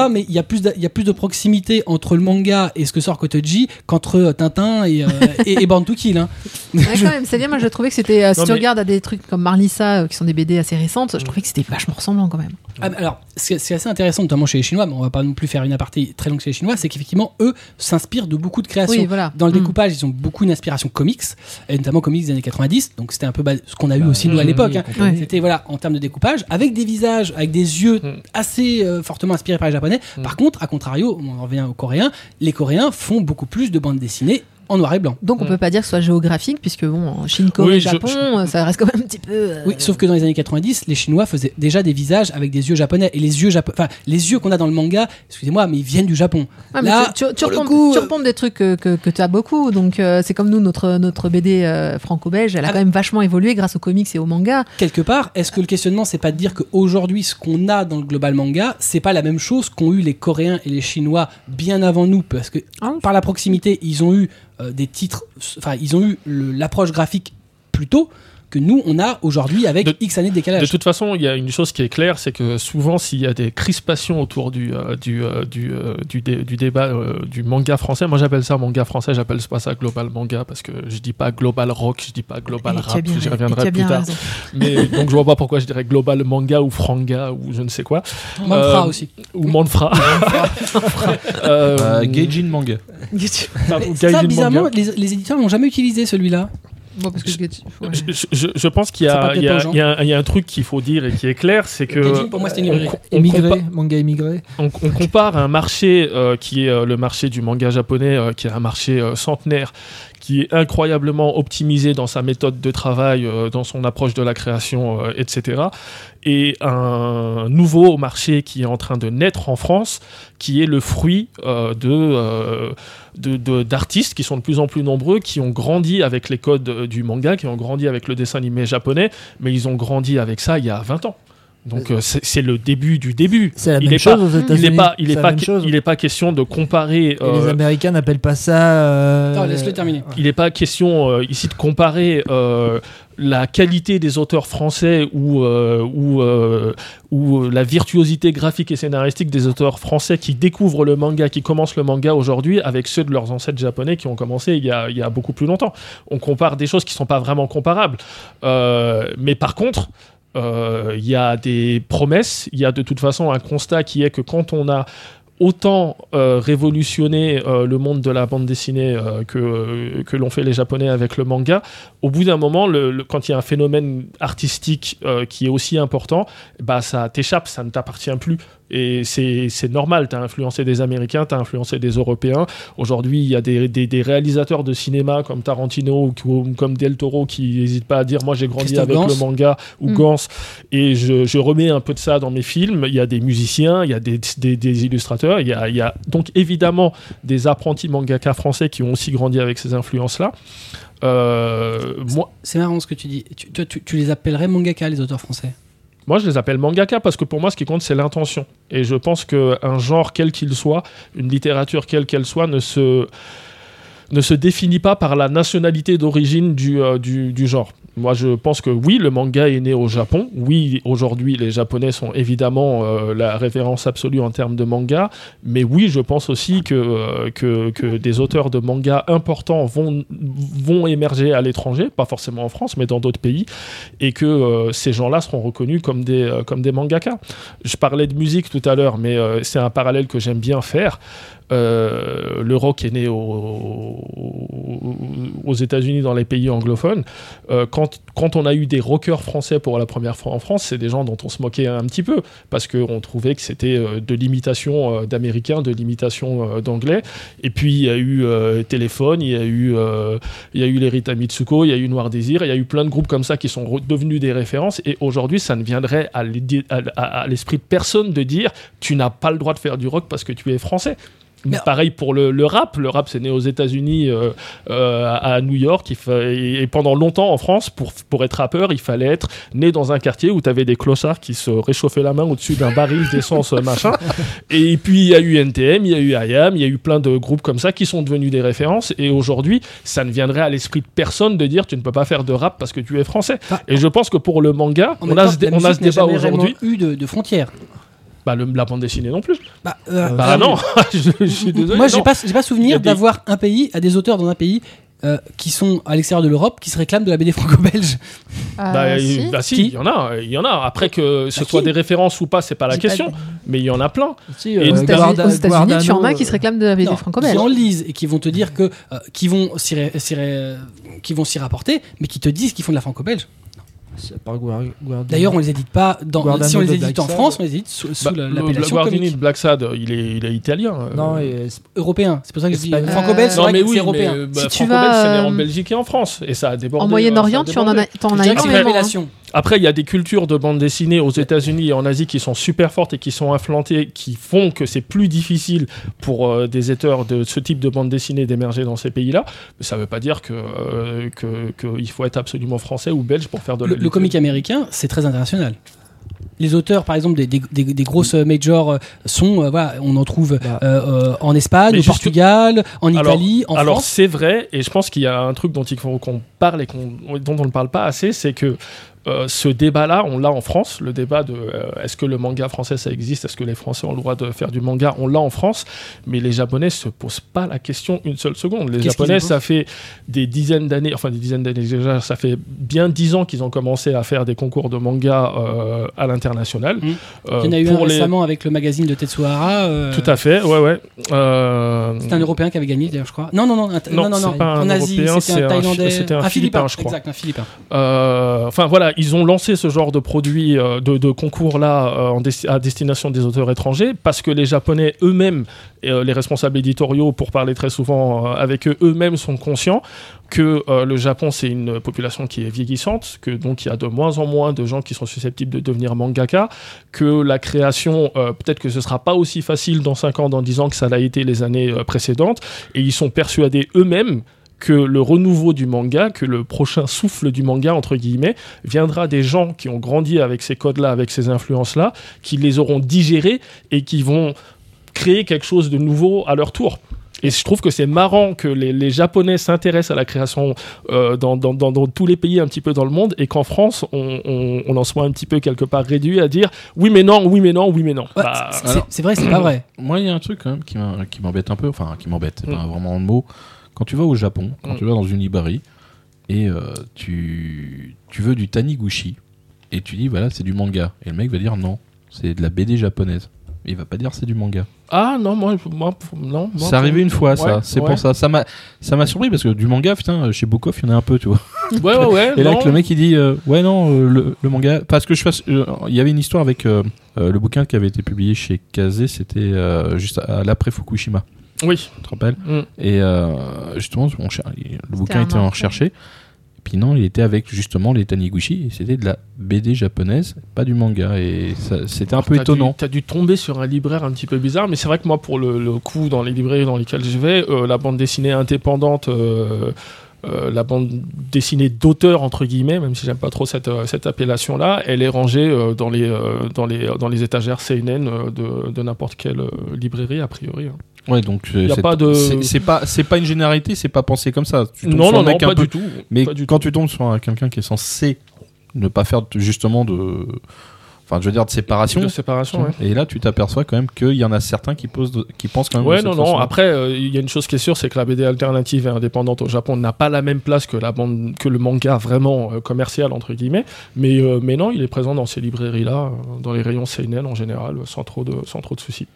mais il y, a plus de- il y a plus de proximité entre le manga et ce que sort Kotoji qu'entre euh, Tintin et, euh, et, et Born to Kill. Hein. Ouais, Je- quand même, Célia, moi je trouvais que c'était. euh, si Non, tu mais- regardes à des trucs comme Marlissa, euh, qui sont des BD assez récentes, je trouvais que c'était vachement ressemblant quand même. Ah, mais alors, ce qui est- c'est assez intéressant, notamment chez les Chinois, mais on va pas non plus faire une aparté très longue chez les Chinois, c'est qu'effectivement, eux s'inspirent de beaucoup de créations. Oui, voilà. Dans le Mm. découpage, ils ont beaucoup d'inspiration comics, et notamment comics des années 90, donc c'était un peu bah, ce qu'on a eu Bah, aussi nous à mm, l'époque. mm, hein. Ouais. C'était voilà, en termes de découpage, avec des visages, avec des yeux Mm. assez euh, fortement inspirés par les Japonais. Mm. Par contre, à contrario, on en revient aux Coréens, les Coréens font beaucoup plus de bandes dessinées en noir et blanc. Donc on Mm. peut pas dire que ce soit géographique, puisque bon, en Chine, Corée, Oui, Japon, je- euh, ça reste quand même un petit peu. euh, Oui, sauf que dans les années 90, les Chinois faisaient déjà des visages avec des yeux japonais. Et les yeux, japo- enfin, les yeux qu'on a dans le manga, excusez-moi, mais ils viennent du Japon. Ouais, mais Là, tu, tu, repompes, coup, tu euh, repompes des trucs que, que, tu as beaucoup. Donc, euh, c'est comme nous, notre, notre BD euh, franco-belge, elle a Ah, quand même vachement évolué grâce aux comics et aux mangas. quelque part, est-ce que le questionnement, c'est pas de dire qu'aujourd'hui, ce qu'on a dans le global manga, c'est pas la même chose qu'ont eu les Coréens et les Chinois bien avant nous? Parce que Ah, par la proximité, ils ont eu euh, des titres, enfin, ils ont eu l'approche graphique plus tôt que nous, on a aujourd'hui avec De- X années de De décalage. toute façon, il y a une chose qui est claire, c'est que souvent, s'il y a des crispations autour du, euh, du, euh, du, euh, du, dé- du débat euh, du manga français, moi j'appelle ça manga français, j'appelle pas ça global manga, parce que je dis pas global rock, je dis pas global Et rap, j'y reviendrai plus tard. raison. Mais donc je vois pas pourquoi je dirais global manga ou franga ou je ne sais quoi. Manfra euh, aussi. Ou manfra. Gaijin Manga. ça, bizarrement, manga. les, les éditeurs n'ont jamais utilisé celui-là. Bon, parce que je- ouais. Je, je- je pense qu'il y, y, a- y un- il y a un truc qu'il faut dire et qui est clair, c'est que pour moi, on Immigré, compa- manga immigré. on, on compare un marché euh, qui est euh, le marché du manga japonais, euh, qui est un marché euh, centenaire, qui est incroyablement optimisé dans sa méthode de travail, euh, dans son approche de la création, euh, etc. Et un nouveau marché qui est en train de naître en France, qui est le fruit euh, de, d'artistes qui sont de plus en plus nombreux, qui ont grandi avec les codes du manga, qui ont grandi avec le dessin animé japonais, mais ils ont grandi avec ça il y a 20 ans. Donc euh, c'est, le début du début. C'est la Il même est chose pas- aux Il États-Unis. n'est pas, il est C'est la pas, il est pas question de comparer. Et euh, les Américains n'appellent pas ça. euh, Non, laisse-le terminer. il n'est pas question euh, ici de comparer euh, la qualité des auteurs français ou, euh, ou, euh, ou la virtuosité graphique et scénaristique des auteurs français qui découvrent le manga, qui commencent le manga aujourd'hui, avec ceux de leurs ancêtres japonais qui ont commencé il y a, il y a beaucoup plus longtemps. On compare des choses qui ne sont pas vraiment comparables. Euh, mais par contre, il y a des promesses, il y a de toute façon un constat qui est que quand on a autant euh, révolutionné euh, le monde de la bande dessinée euh, que, que l'ont fait les Japonais avec le manga, au bout d'un moment, le- quand il y a un phénomène artistique euh, qui est aussi important, bah, ça t'échappe, ça ne t'appartient plus. Et c'est normal, tu as influencé des Américains, tu as influencé des Européens. Aujourd'hui, il y a des, des- des réalisateurs de cinéma comme Tarantino ou comme Del Toro qui n'hésitent pas à dire Moi j'ai grandi avec Gans. le manga ou Mm. Gans et je, je remets un peu de ça dans mes films. Il y a des musiciens, il y a des, illustrateurs, il y a, il y a donc évidemment des apprentis mangaka français qui ont aussi grandi avec ces influences-là. Euh, moi, C'est marrant ce que tu dis. Tu, tu les appellerais mangaka, les auteurs français? Moi, je les appelle mangaka parce que pour moi, ce qui compte, c'est l'intention. Et je pense qu'un genre, quel qu'il soit, une littérature, quelle qu'elle soit, ne se, ne se définit pas par la nationalité d'origine du, euh, du, du genre. Moi, je pense que oui, le manga est né au Japon. Oui, aujourd'hui, les Japonais sont évidemment euh, la référence absolue en termes de manga. Mais oui, je pense aussi que, euh, que, que des auteurs de manga importants vont, vont émerger à l'étranger, pas forcément en France, mais dans d'autres pays, et que ces gens-là seront reconnus comme des, comme des mangaka. Je parlais de musique tout à l'heure, mais c'est un parallèle que j'aime bien faire. Euh, le rock est né au- aux États-Unis, dans les pays anglophones. Euh, quand, on a eu des rockers français pour la première fois en France, c'est des gens dont on se moquait un petit peu parce qu'on trouvait que c'était euh, de l'imitation d'américains, de l'imitation d'anglais. Et puis il y a eu Téléphone, il y a eu, il y a eu les Mitsuko, il y a eu Noir Désir, il y a eu plein de groupes comme ça qui sont devenus des références. Et aujourd'hui, ça ne viendrait à l'esprit de personne de dire tu n'as pas le droit de faire du rock parce que tu es français. Mais- Pareil pour le, le rap. Le rap, c'est né aux États-Unis, euh, euh, à à New York. Il fa- et pendant longtemps en France, pour, pour être rappeur, il fallait être né dans un quartier où tu avais des clochards qui se réchauffaient la main au-dessus d'un baril d'essence, euh, machin. Et puis il y a eu NTM, il y a eu IAM, il y a eu plein de groupes comme ça qui sont devenus des références. Et aujourd'hui, ça ne viendrait à l'esprit de personne de dire tu ne peux pas faire de rap parce que tu es français. Ah. Et je pense que pour le manga, on a, temps, ce, on a ce n'a débat aujourd'hui. eu de, de frontières. Bah, le- la bande dessinée non plus. Bah, euh, Bah euh, non, je, je suis désolé. Moi, j'ai pas, j'ai pas souvenir des- d'avoir un pays, à des auteurs dans un pays euh, qui sont à l'extérieur de l'Europe, qui se réclament de la BD franco-belge. Ah, Bah, si. il- bah si, il y en a, il y en a. Après que ce Bah, soit des références ou pas, c'est pas la pas question. Mais il y en a plein. Si, Et euh, Aux États-Unis, Guarda- aux États-Unis, tu en as qui se réclament de la BD franco-belge. qui en lisent et qui vont te dire que, euh, qui vont s'y, ré- s'y ré- qui vont s'y rapporter, mais qui te disent qu'ils font de la franco-belge. D'ailleurs, on les édite pas dans, Guardano si on les édite en France, on les édite sous, sous Bah, la- le- l'appellation Guardini comique. de Black Sad, il est, il est italien. euh. Non, et- européen. C'est pour ça que je dis Espagnol. franco-belge, c'est non, mais oui, c'est européen. mais, euh, bah, Si tu franco-belge, vas, c'est né en euh, Belgique et en France. Et ça a débordé. En euh, Moyen-Orient, tu en as, Je as énormément. hein. Après, il y a des cultures de bande dessinée aux États-Unis et en Asie qui sont super fortes et qui sont implantées, qui font que c'est plus difficile pour euh, des auteurs de ce type de bande dessinée d'émerger dans ces pays-là. Mais ça ne veut pas dire que, euh, que- qu'il faut être absolument français ou belge pour faire de Le, la le comique américain, c'est très international. Les auteurs, par exemple, des, des- des- des grosses majors euh, sont, euh, voilà, on en trouve Bah. euh, euh, en Espagne, Mais au Portugal, en Alors- Italie, en Alors France. c'est vrai, et je pense qu'il y a un truc dont il faut qu'on parle et qu'on- dont on ne parle pas assez, c'est que euh, ce débat-là, on l'a en France, le débat de euh, est-ce que le manga français ça existe, est-ce que les Français ont le droit de faire du manga, on l'a en France, mais les Japonais se posent pas la question une seule seconde. Les Japonais, ça fait des dizaines d'années, enfin des dizaines d'années déjà, ça fait bien dix ans qu'ils ont commencé à faire des concours de manga euh, à l'international. Mm. Euh, Il y en a eu un les- récemment avec le magazine de Tetsuhara. Tout à fait, ouais, ouais. C'était un Européen qui avait gagné, d'ailleurs, je crois. Non, non, non, un- Non, non, non, c'est non. pas un en Asie, c'était c'est un un- Thaïlandais. c'était un Philippin, je crois. Exact, un Philippin. Enfin voilà, ils ont lancé ce genre de produit, euh, de, de concours-là euh, à destination des auteurs étrangers parce que les Japonais eux-mêmes, euh, les responsables éditoriaux, pour parler très souvent avec eux, eux-mêmes sont conscients que le Japon c'est une population qui est vieillissante, que donc il y a de moins en moins de gens qui sont susceptibles de devenir mangaka, que la création, peut-être que ce sera pas aussi facile dans 5 ans, dans 10 ans que ça l'a été les années précédentes, et ils sont persuadés eux-mêmes que le renouveau du manga, que le prochain souffle du manga, entre guillemets, viendra des gens qui ont grandi avec ces codes-là, avec ces influences-là, qui les auront digérés et qui vont créer quelque chose de nouveau à leur tour. Et je trouve que c'est marrant que les, les Japonais s'intéressent à la création euh, dans, dans- dans- dans tous les pays un petit peu dans le monde et qu'en France, on, on, on en soit un petit peu quelque part réduit à dire oui mais non, oui mais non, oui mais non. Ouais, Bah, c'est- vrai, c'est pas vrai. Moi, il y a un truc quand même qui m'embête un peu. Enfin, qui m'embête, c'est Mm. pas vraiment le mot. Quand tu vas au Japon, quand Mm. tu vas dans une librairie et euh, tu, tu veux du Taniguchi et tu dis voilà, c'est du manga. Et le mec va dire non, c'est de la BD japonaise. Il va pas dire c'est du manga. Ah non, moi, moi non. moi, C'est arrivé une fois, ça. Ouais, c'est ouais. pour ça. Ça m'a, ça m'a surpris parce que du manga, putain, chez Bookoff, il y en a un peu, tu vois. Ouais, ouais, ouais. Et là, que le mec il dit euh, ouais non euh, le, le manga parce que je fasse euh, il y avait une histoire avec le bouquin qui avait été publié chez Kazé c'était juste à, à l'après Fukushima Oui. tu te rappelles Mm. et euh, justement on cher- le bouquin était en recherché et puis non il était avec justement les Taniguchi c'était de la BD japonaise pas du manga et c'était un peu étonnant dû- T'as dû tomber sur un libraire un petit peu bizarre, mais c'est vrai que moi, pour le, le coup, dans les librairies dans lesquelles je vais, euh, la bande dessinée indépendante, euh, euh, la bande dessinée d'auteur entre guillemets, même si j'aime pas trop cette, euh, cette appellation-là, elle est rangée euh, dans les euh, dans les dans les étagères CNN euh, de, de n'importe quelle euh, librairie a priori. hein. Ouais donc euh, a pas de- c'est- pas c'est pas une généralité c'est pas pensé comme ça tu Non, non, non, pas peu du tout. Mais Pas du quand tu tombes sur un- quelqu'un qui est censé ne pas faire justement de. Enfin, je veux dire de séparation. de séparation. ouais. Et là, tu t'aperçois quand même qu'il y en a certains qui, posent de- qui pensent quand même. Ouais, de non, cette non. façon. Après, euh, il y a une chose qui est sûre, c'est que la BD alternative et indépendante au Japon n'a pas la même place que la bande, que le manga vraiment euh, commercial entre guillemets. Mais, euh, mais non, il est présent dans ces librairies-là, euh, dans les rayons seinen en général, sans trop de, sans trop de soucis.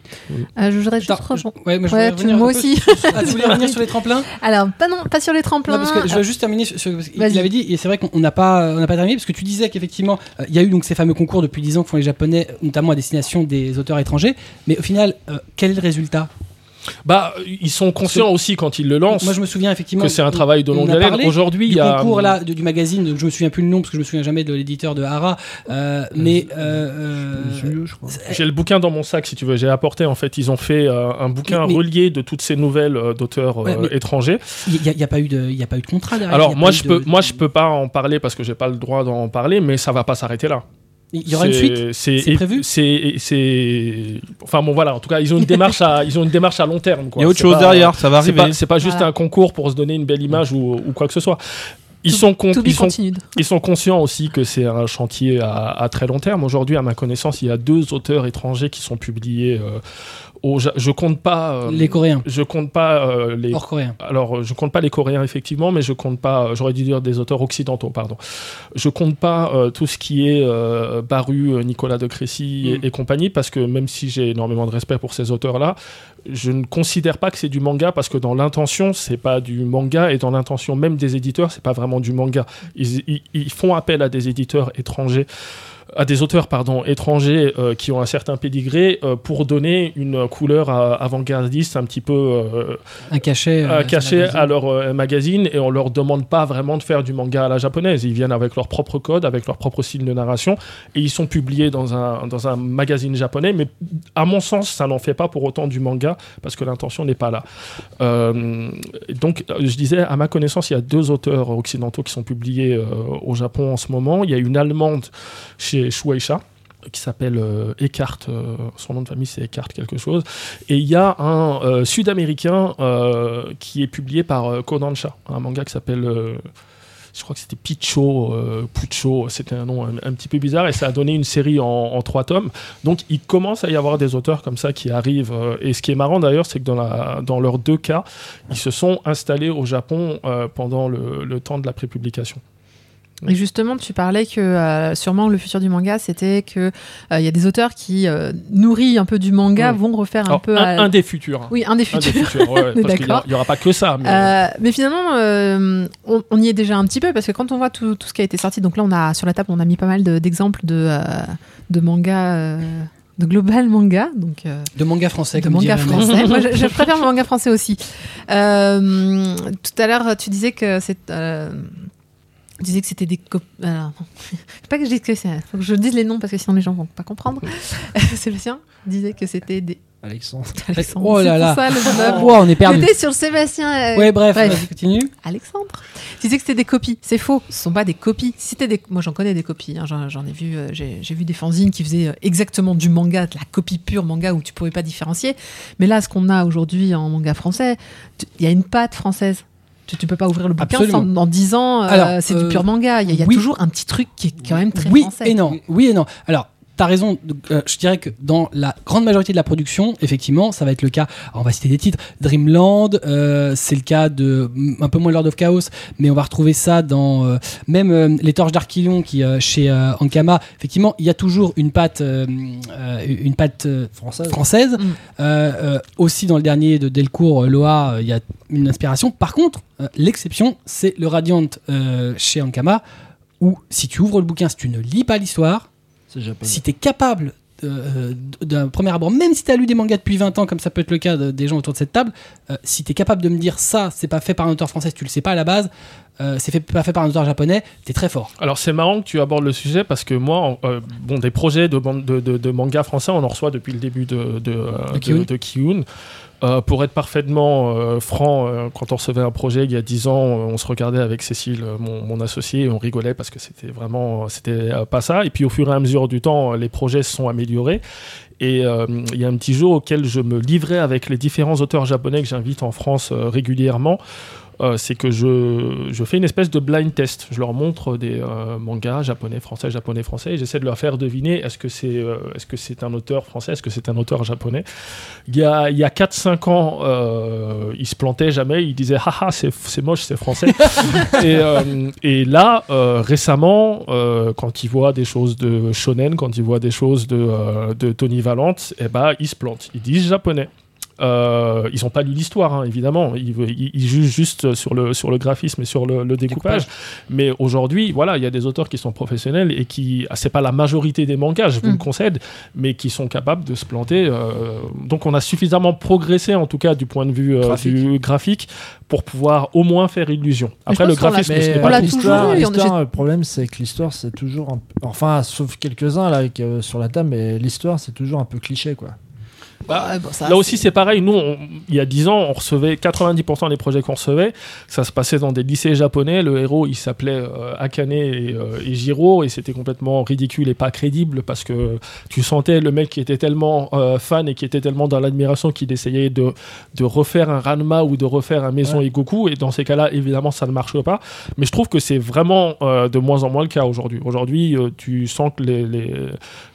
Euh, je voudrais juste rebondir. ouais, moi, Ouais, aussi. sur- Ah, tu voulais revenir sur les tremplins Alors, pas, non, pas sur les tremplins. Non, parce que je veux juste terminer sur, Vas-y. avait dit, et c'est vrai qu'on on n'a pas, on n'a pas terminé, parce que tu disais qu'effectivement, euh, il y a eu donc ces fameux concours depuis 10 ans que font les Japonais, notamment à destination des auteurs étrangers, mais au final, euh, quel est le résultat? Bah, ils sont conscients aussi quand ils le lancent Moi, je me souviens effectivement que c'est un travail de on longue a haleine. Aujourd'hui, il y a concours là de- du magazine, je me souviens plus le nom parce que je me souviens jamais de l'éditeur de Hara, euh, mais euh, crois. J'ai le bouquin dans mon sac, si tu veux. J'ai apporté, en fait, ils ont fait euh, un bouquin Mais- mais- relié de toutes ces nouvelles d'auteurs Ouais, mais- étrangers. il n'y a, pas eu de, il a pas eu de contrat derrière. Alors a moi je de- peux moi je peux pas en parler parce que j'ai pas le droit d'en parler mais ça va pas s'arrêter là. Il y aura une suite. C'est prévu C'est enfin bon voilà en tout cas ils ont une démarche à ils ont une démarche à long terme quoi. Il y a autre chose pas- derrière, ça va arriver. pas c'est pas juste Voilà. un concours pour se donner une belle image ou, ou quoi que ce soit. Ils To- sont, con- ils, sont, continued. ils sont conscients aussi que c'est un chantier à, à très long terme. Aujourd'hui, à ma connaissance, il y a deux auteurs étrangers qui sont publiés. euh, au, je compte pas. euh, Les Coréens, je compte pas euh, les hors coréens. alors, euh, je compte pas les Coréens effectivement, mais je compte pas. J'aurais dû dire des auteurs occidentaux, pardon. Je compte pas euh, tout ce qui est Baru, Nicolas de Crécy et, Mm. et compagnie, parce que même si j'ai énormément de respect pour ces auteurs-là, je ne considère pas que c'est du manga parce que dans l'intention, c'est pas du manga et dans l'intention même des éditeurs, c'est pas vraiment du manga. Ils, ils- ils font appel à des éditeurs étrangers à des auteurs pardon étrangers euh, qui ont un certain pédigré euh, pour donner une couleur avant-gardiste un petit peu euh, Un cachet. euh, caché magazine. à leur magazine et on leur demande pas vraiment de faire du manga à la japonaise. Ils viennent avec leur propre code, avec leur propre style de narration et ils sont publiés dans un, dans un magazine japonais. Mais à mon sens, ça n'en fait pas pour autant du manga parce que l'intention n'est pas là. Donc, je disais, à ma connaissance, il y a deux auteurs occidentaux qui sont publiés au Japon en ce moment. Il y a une allemande chez Shueisha qui s'appelle euh, Eckhart, euh, son nom de famille c'est Eckhart quelque chose, et il y a un euh, sud-américain euh, qui est publié par Kodansha, un manga qui s'appelle, je crois que c'était Picho, euh, Pucho, c'était un nom un, petit peu bizarre, et ça a donné une série en, trois tomes. Donc il commence à y avoir des auteurs comme ça qui arrivent, et ce qui est marrant d'ailleurs, c'est que dans, leurs deux cas, ils se sont installés au Japon pendant le, le temps de la prépublication. Et justement, tu parlais que euh, sûrement le futur du manga, c'était que euh, il y a des auteurs qui euh, nourris un peu du manga vont refaire un Alors, peu. un, à- un des futurs. Oui, un des futurs. ouais, d'accord. il n'y aura pas que ça. Mais, Euh, mais finalement, euh, on, on y est déjà un petit peu parce que quand on voit tout, tout ce qui a été sorti, donc là, on a sur la table, on a mis pas mal de- d'exemples de, euh, de manga, euh, de global manga, donc euh, De manga français, de comme manga français. Moi, je, je préfère le manga français aussi. Euh, tout à l'heure, tu disais que c'est. euh, tu disais que c'était des cop... Alors, non. Faut pas que je dise que c'est. Faut que je dise les noms parce que sinon les gens vont pas comprendre. Sébastien disait que c'était des. Alexandre. Alexandre. Oh là là. ça, le. Oh, on est perdu. J'étais sur Sébastien. euh, Ouais, bref, bref. vas-y, continue. Alexandre. Tu disais que c'était des copies. C'est faux. Ce sont pas des copies. Si c'était des, moi j'en connais des copies. hein. J'en, j'en ai vu. euh, j'ai, j'ai vu des fanzines qui faisaient euh, exactement du manga, de la copie pure manga où tu pouvais pas différencier. Mais là, ce qu'on a aujourd'hui en manga français, tu- il y a une patte française. Tu, tu peux pas ouvrir le bouquin sans- en disant euh, c'est euh, du pur manga. Il y a, y toujours un petit truc qui est quand même très oui français. et non. Oui et non. Alors, T'as raison, euh, je dirais que dans la grande majorité de la production, effectivement, ça va être le cas. Alors, on va citer des titres. Dreamland, euh, c'est le cas de mm, un peu moins Lord of Chaos, mais on va retrouver ça dans euh, même euh, les Torches d'Archilion qui chez Ankama. Effectivement, il y a toujours une patte, une patte Française. française. Mm. Aussi dans le dernier de Delcourt, Loa, il y a une inspiration. Par contre, l'exception, c'est le Radiant chez Ankama, où si tu ouvres le bouquin, si tu ne lis pas l'histoire. Si tu es capable euh, d'un premier abord, même si tu as lu des mangas depuis 20 ans, comme ça peut être le cas de- des gens autour de cette table, euh, si tu es capable de me dire ça, c'est pas fait par un auteur français, si tu le sais pas à la base, euh, c'est fait, pas fait par un auteur japonais, t'es très fort. Alors c'est marrant que tu abordes le sujet parce que moi, euh, bon, des projets de, de, de- de manga français, on en reçoit depuis le début de, de, De Kiyun. Euh, pour être parfaitement euh, franc, euh, quand on recevait un projet il y a 10 ans, on se regardait avec Cécile, mon, associé, et on rigolait parce que c'était vraiment, c'était pas ça. Et puis au fur et à mesure du temps, les projets se sont améliorés. Et il y a un petit jeu auquel je me livrais avec les différents auteurs japonais que j'invite en France régulièrement. Euh, c'est que je, je fais une espèce de blind test. Je leur montre des euh, mangas japonais, français, japonais, français, et j'essaie de leur faire deviner est-ce que c'est euh, est-ce que c'est un auteur français, est-ce que c'est un auteur japonais. Il y a, il y a 4-5 ans, ils se plantaient jamais, ils disaient haha, c'est c'est moche, c'est français. et, et là, récemment, quand ils voient des choses de shonen, quand ils voient des choses de, de Tony Valente, eh ben, ils se plantent. Ils disent japonais. Euh, ils n'ont pas lu l'histoire, hein, évidemment. Ils, ils- ils jugent juste sur le, sur le graphisme et sur le, le découpage. Mais aujourd'hui, voilà, il y a des auteurs qui sont professionnels et qui, ah, c'est pas la majorité des mangas, je vous Mm. le concède, mais qui sont capables de se planter. euh, donc, on a suffisamment progressé, en tout cas, du point de vue euh, Graphique. du graphique, pour pouvoir au moins faire illusion. Après, le graphisme, Mais ce n'est on pas l'histoire, le problème, c'est que l'histoire, c'est toujours un peu- Enfin, sauf quelques-uns là avec, euh, sur la table, mais l'histoire, c'est toujours un peu cliché, quoi. Bah, Ouais, bon, ça, Là aussi, c'est pareil. Nous, on- il y a 10 ans, on recevait 90% des projets qu'on recevait. Ça se passait dans des lycées japonais. Le héros, il s'appelait euh, Akane et, euh, et Jiro, et c'était complètement ridicule et pas crédible parce que tu sentais le mec qui était tellement euh, fan et qui était tellement dans l'admiration qu'il essayait de, de refaire un Ranma ou de refaire un Maison Ouais. Ikoku. Et dans ces cas-là, évidemment, ça ne marche pas. Mais je trouve que c'est vraiment euh, de moins en moins le cas aujourd'hui. Aujourd'hui, tu sens que les, les,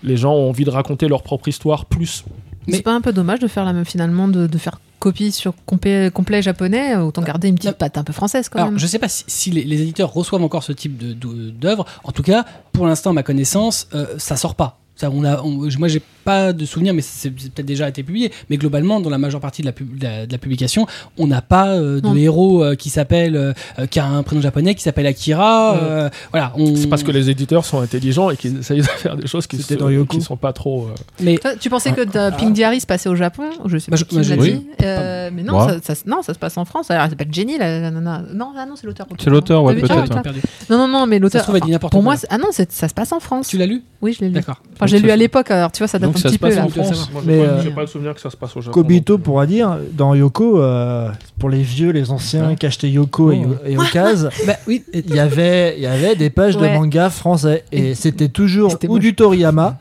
les gens ont envie de raconter leur propre histoire plus. Mais- C'est pas un peu dommage de faire la même finalement, de, de faire copie sur complet, complet japonais, autant garder une petite patte un peu française quand Alors, même. je sais pas si, si les, les éditeurs reçoivent encore ce type de- de- d'œuvre. En tout cas, pour l'instant, à ma connaissance, euh, ça sort pas. Ça, on a, on- moi, j'ai pas de souvenir, mais c'est peut-être déjà été publié. Mais globalement, dans la majeure partie de la, pub- de la, de la publication, on n'a pas euh, de Non. héros euh, qui s'appelle, euh, qui a un prénom japonais, qui s'appelle Akira. Ouais. voilà, on... C'est parce que les éditeurs sont intelligents et qu'ils essayent de faire des choses qui, qui sont pas trop. euh, Mais Toi, tu pensais que de Pink Diary se passait au Japon Je sais Bah, pas je- qui l'a j'ai- dit. Euh, mais non, ça, ça- non, ça se passe en France. Alors, elle s'appelle Jenny, la, la nana. Non, ah non c'est l'auteur. C'est l'auteur, ouais, peut-être, ah. Non, non, non, mais l'auteur. trouve, elle dit n'importe Pour moi, ah non, ça se passe en France. Tu l'as lu? Oui, je l'ai lu. D'accord. Donc, lu à l'époque, alors tu vois, ça date Donc un ça petit se passe peu. en là. France. Moi, j'ai Mais, pas, euh, j'ai pas le souvenir que ça se passe au Japon. Kobito pourra dire, dans Yoko, euh, pour les vieux, les anciens Ouais. qui achetaient Yoko et, Oh. et Okaz, Bah oui. il y avait, il y avait des pages Ouais. de manga français. Et c'était toujours ou moche. du Toriyama,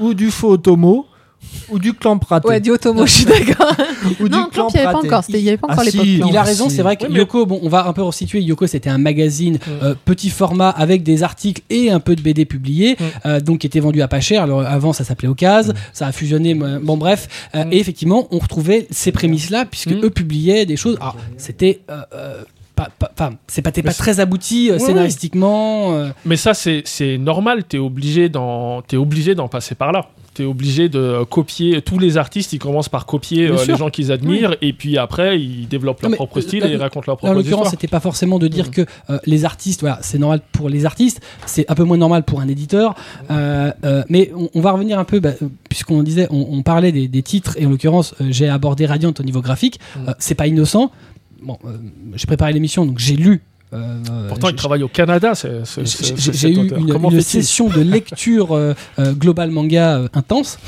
ou du faux Otomo, ou du Clan Praté. Ouais, du Otomo, je suis d'accord. ou Non, Clamp, il n'y avait pas encore. c'était- Il n'y avait pas Ah, encore l'époque. si. Il a raison, si. c'est vrai que Oui, Yoko, bon, on va un peu resituer. Yoko, c'était un magazine euh, petit format avec des articles et un peu de BD publiés, Mm. euh, donc qui était vendu à pas cher. Alors, avant, ça s'appelait Ocase, ça a fusionné. Bon, bref, Euh, et effectivement, on retrouvait ces prémices-là puisque eux publiaient des choses. Alors, c'était euh, euh, pas, pas- enfin, c'est pas, t'es pas très abouti euh, scénaristiquement. euh, Mais ça, c'est c'est normal. T'es obligé d'en t'es obligé d'en passer par là. T'es obligé de copier. Tous les artistes, ils commencent par copier euh, les gens qu'ils admirent, et puis après, ils développent leur Non, propre euh, style et ils racontent leur Là, en propre l'occurrence, histoire. c'était pas forcément de dire Mhm. que euh, les artistes, voilà, c'est normal pour les artistes, c'est un peu moins normal pour un éditeur. Mais on, on va revenir un peu, bah, puisqu'on disait, on, on parlait des, des titres, et en l'occurrence, j'ai abordé Radiant au niveau graphique. Euh, c'est pas innocent. Bon, j'ai préparé l'émission, donc j'ai lu. Euh, Pourtant, j'ai- il travaille au Canada. j'ai- eu une, session de lecture euh, euh, global manga euh, intense.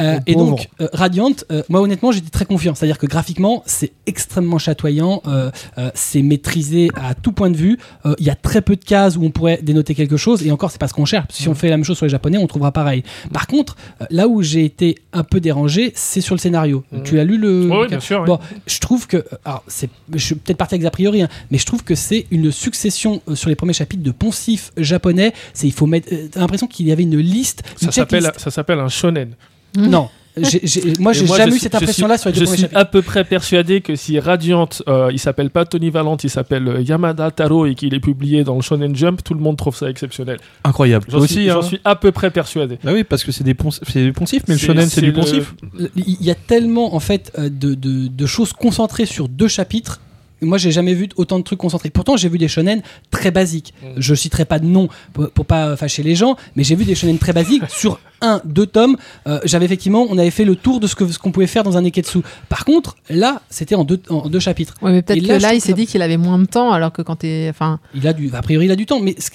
Euh, et donc, euh, Radiant, euh, moi honnêtement, j'étais très confiant. C'est-à-dire que graphiquement, c'est extrêmement chatoyant, euh, euh, c'est maîtrisé à tout point de vue. Euh, Il y a très peu de cases où on pourrait dénoter quelque chose. Et encore, c'est pas ce qu'on cherche. Si on fait la même chose sur les Japonais, on trouvera pareil. Par contre, euh, là où j'ai été un peu dérangé, c'est sur le scénario. Mhm. Tu as lu le. Bouquin bien sûr. oui. Bon, je trouve que, alors je suis peut-être parti avec a priori, hein, mais je trouve que c'est une succession euh, sur les premiers chapitres de poncifs japonais. C'est, il faut mettre, euh, t'as l'impression qu'il y avait une liste, une Ça s'appelle ça s'appelle un shonen. Non, j'ai- j'ai- moi j'ai jamais eu cette impression-là sur les deux Je suis chapitres. à peu près persuadé que si Radiant, euh, il s'appelle pas Tony Valent, il s'appelle Yamada Taro et qu'il est publié dans le Shonen Jump, tout le monde trouve ça exceptionnel. Incroyable. J'en suis, aussi, j'en hein. suis à peu près persuadé. Bah oui, parce que c'est des, ponc- des poncifs, mais le shonen, c'est du le- poncif. Il y a tellement en fait de, de- de choses concentrées sur deux chapitres. Moi, j'ai jamais vu autant de trucs concentrés. Pourtant, j'ai vu des shonen très basiques. Mm. Je citerai pas de nom pour, pour pas fâcher les gens, mais j'ai vu des shonen très basiques sur un, deux tomes. Euh, J'avais effectivement, on avait fait le tour de ce que ce qu'on pouvait faire dans un neketsu. Par contre, là, c'était en deux, en deux chapitres. Ouais, mais peut-être que là, il s'est dit qu'il avait moins de temps, alors que quand t'es. Enfin, Il a du, a priori, il a du temps, mais c'est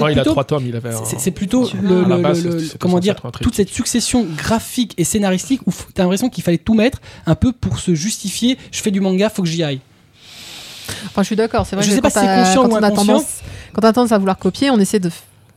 Ouais, il a plutôt- trois tomes, il avait un- C'est- C'est plutôt le, le- base, le- comment dire toute cette succession graphique et scénaristique où t'as l'impression qu'il fallait tout mettre un peu pour se justifier. Je fais du manga, faut que j'y aille. Enfin, je suis d'accord. C'est vrai Je que sais pas si c'est conscient quand ou on a tendance, quand on a tendance à vouloir copier, on essaie de.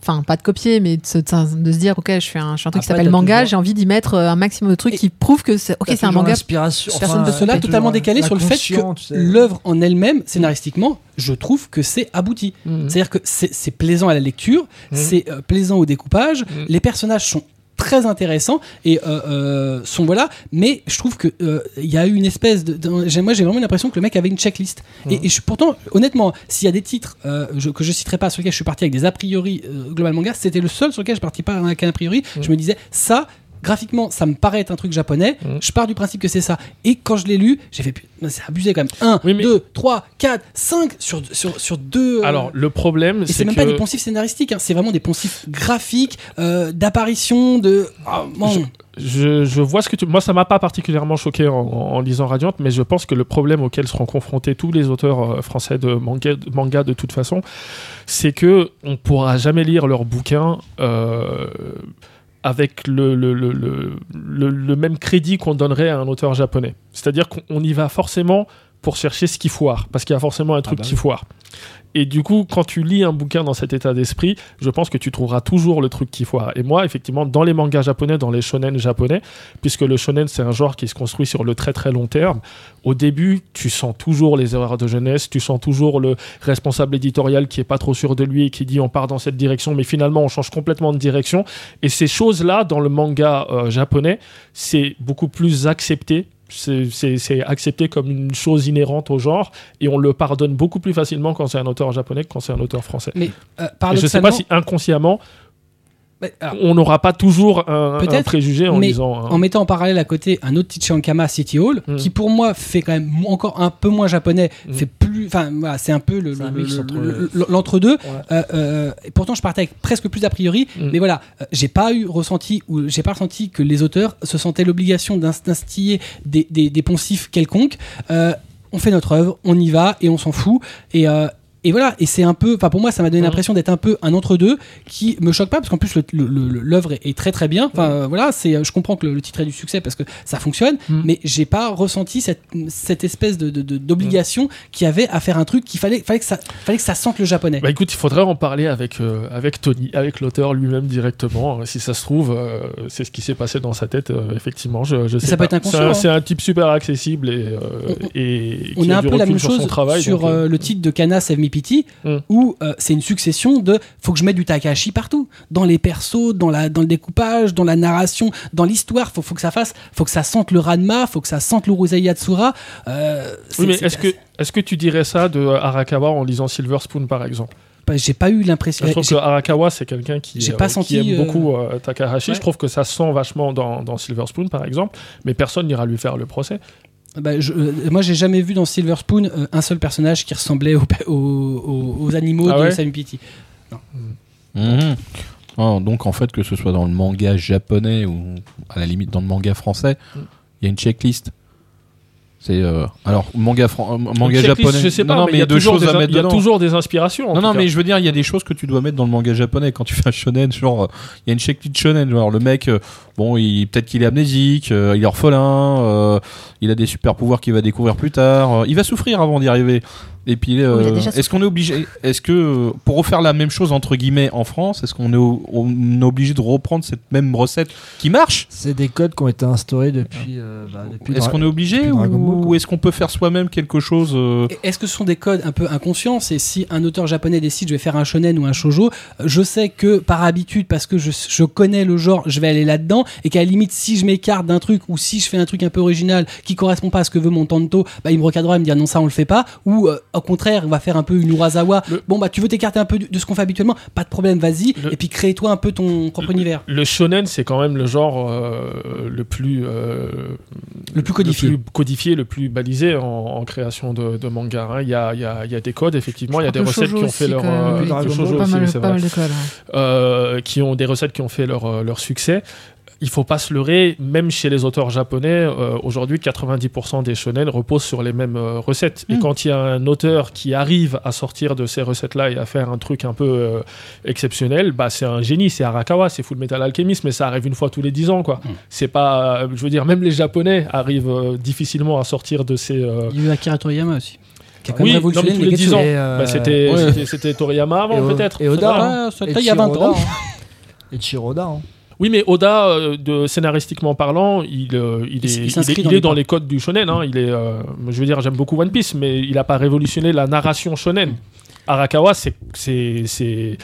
Enfin, pas de copier, mais de se, de se dire, ok, je fais un, je fais un truc qui s'appelle manga, j'ai envie d'y mettre euh, un maximum de trucs Et- qui prouvent que c'est, ok, c'est un manga. personne enfin, de cela t'as totalement décalé sur le fait que l'inconscient, tu sais. L'œuvre en elle-même, scénaristiquement, je trouve que c'est abouti. Mhm. C'est-à-dire que c'est c'est plaisant à la lecture, Mhm. c'est euh, plaisant au découpage, les personnages sont très intéressants et euh, euh, sont voilà. Mais je trouve que euh, il y a eu une espèce de, moi j'ai vraiment l'impression que le mec avait une checklist. Et, et je, pourtant honnêtement s'il y a des titres je- que je citerai pas sur lesquels je suis parti avec des a priori global manga c'était le seul sur lequel je partis pas avec un a priori. Mhm. je me disais ça graphiquement ça me paraît être un truc japonais Mhm. je pars du principe que c'est ça et quand je l'ai lu j'ai fait c'est abusé quand même 1 Oui, mais- 2 3 4 5 sur sur sur deux euh, Alors, le problème, c'est c'est même que pas des poncifs scénaristiques, hein, c'est vraiment des poncifs graphiques, euh, d'apparition, de. Ah, bon. je, je vois ce que tu. Moi, ça m'a pas particulièrement choqué en, en lisant Radiant, mais je pense que le problème auquel seront confrontés tous les auteurs euh, français de manga, de manga de toute façon, c'est que on pourra jamais lire leurs bouquins. euh, avec le, le, le, le, même crédit qu'on donnerait à un auteur japonais. C'est-à-dire qu'on on y va forcément pour chercher ce qui foire, parce qu'il y a forcément un truc bah qui foire. Et du coup, quand tu lis un bouquin dans cet état d'esprit, je pense que tu trouveras toujours le truc qui foire. Et moi, effectivement, dans les mangas japonais, dans les shonen japonais, puisque le shonen, c'est un genre qui se construit sur le très très long terme, au début, tu sens toujours les erreurs de jeunesse, tu sens toujours le responsable éditorial qui est pas trop sûr de lui et qui dit on part dans cette direction, mais finalement on change complètement de direction. Et ces choses-là, dans le manga euh, japonais, c'est beaucoup plus accepté. C'est- accepté comme une chose inhérente au genre et on le pardonne beaucoup plus facilement quand c'est un auteur japonais que quand c'est un auteur français. Mais euh, Et je sais paradoxalement. pas si inconsciemment alors, on n'aura pas toujours un, préjugé en mais lisant. en mettant en parallèle à côté un autre titre chez Ankama, City Hall, Mm. qui pour moi fait quand même encore un peu moins japonais, Mm. fait plus. Enfin, voilà, c'est un peu le- le- l'entre-deux. Ouais. Pourtant, je partais avec presque plus d'a priori, Mm. mais voilà, euh, j'ai pas eu ressenti ou j'ai pas ressenti que les auteurs se sentaient l'obligation d'ins- d'instiller des, des, des poncifs quelconques. Euh, on fait notre œuvre, on y va et on s'en fout. Et euh, et voilà, et c'est un peu, enfin pour moi, ça m'a donné Mhm. l'impression d'être un peu un entre-deux qui me choque pas parce qu'en plus l'œuvre est, très très bien. Enfin euh, voilà, c'est, je comprends que le, le titre est du succès parce que ça fonctionne, Mhm. mais j'ai pas ressenti cette, cette espèce de, d'obligation qu'il y avait à faire un truc qu'il fallait, fallait que ça, fallait que ça sente le japonais. Bah écoute, il faudrait en parler avec, euh, avec Tony, avec l'auteur lui-même directement. Si ça se trouve, euh, c'est ce qui s'est passé dans sa tête, euh, effectivement. Je, je sais ça pas. peut être C'est un, hein. c'est un type super accessible et, euh, On- et on a un peu la même chose sur donc, euh, euh, le titre de Kana Save Me Mm. où euh, c'est une succession de faut que je mette du Takahashi partout, dans les persos, dans la dans le découpage, dans la narration, dans l'histoire. Faut faut que ça fasse, faut que ça sente le Ranma, faut que ça sente l'Urusei Yatsura. Euh, Oui, mais est-ce que, est-ce que tu dirais ça de Arakawa en lisant Silver Spoon, par exemple? Bah, j'ai pas eu l'impression. Je trouve que Arakawa, c'est quelqu'un qui, euh, pas qui aime euh, beaucoup euh, Takahashi. ouais. Je trouve que ça sent vachement dans, dans Silver Spoon, par exemple, mais personne n'ira lui faire le procès. Bah, je- euh, moi, j'ai jamais vu dans Silver Spoon euh, un seul personnage qui ressemblait aux, aux, aux- aux animaux Ah de ouais Sammy Pity. Mhm. Oh, donc en fait, que ce soit dans le manga japonais ou à la limite dans le manga français, il y a une checklist. C'est euh, alors manga fran- euh, manga checklist, japonais. Je sais pas, non, non, mais il y a deux toujours choses des à in- mettre il y a dedans. toujours des inspirations. en Non, tout non, cas. mais je veux dire, il y a des choses que tu dois mettre dans le manga japonais quand tu fais un shonen. Genre, euh, il y a une checklist shonen. Genre, le mec, euh, bon, il peut-être qu'il est amnésique, euh, il est orphelin, euh, il a des super pouvoirs qu'il va découvrir plus tard. euh, il va souffrir avant d'y arriver. Et puis, euh, est-ce qu'on est obligé, est-ce que pour refaire la même chose entre guillemets en France, est-ce qu'on est, o- on est obligé de reprendre cette même recette qui marche? C'est des codes qui ont été instaurés depuis. euh, bah, depuis Est-ce Dra- qu'on est obligé Ball, ou, est-ce qu'on peut faire soi-même quelque chose euh, Et Est-ce que ce sont des codes un peu inconscients? C'est si un auteur japonais décide je vais faire un shonen ou un shojo, je sais que par habitude, parce que je, je connais le genre, je vais aller là-dedans, et qu'à la limite, si je m'écarte d'un truc ou si je fais un truc un peu original qui correspond pas à ce que veut mon tanto, bah, il me recadrera et me dire non, ça on le fait pas, ou euh, au contraire, on va faire un peu une Urasawa. Le- Bon, bah tu veux t'écarter un peu de ce qu'on fait habituellement, pas de problème, vas-y, Le- et puis crée-toi un peu ton propre univers. Le shonen, c'est quand même le genre euh, le plus euh, Le plus codifié. le plus codifié, le plus balisé en, en création de, de manga. hein. Il y, a, il y, a, il y a des codes, effectivement. Il y a des recettes qui ont fait qui ont des recettes qui ont leur succès. Il faut pas se leurrer, même chez les auteurs japonais, euh, aujourd'hui 90% des shonen reposent sur les mêmes euh, recettes. Et Mm. quand il y a un auteur qui arrive à sortir de ces recettes-là et à faire un truc un peu euh, exceptionnel, bah c'est un génie, c'est Arakawa, c'est Full Metal Alchemist, mais ça arrive une fois tous les 10 ans, quoi. Mm. C'est pas, euh, je veux dire, même les japonais arrivent euh, difficilement à sortir de ces. euh, Il y a eu Akira Toriyama aussi, qui a quand Oui, même révolutionné les Negetsu. 10 ans. Euh, bah, c'était, ouais. c'était, c'était Toriyama avant, peut-être. et Oda, hein. Il y a 20 Chiroda, ans. hein. Et Chiroda. hein. Oui, mais Oda, euh, de, scénaristiquement parlant, il, euh, il est, il il s'inscrit est- dans il les est dans pas. les codes du shonen. hein. Il est, euh, je veux dire, j'aime beaucoup One Piece, mais il n'a pas révolutionné la narration shonen. Arakawa, c'est,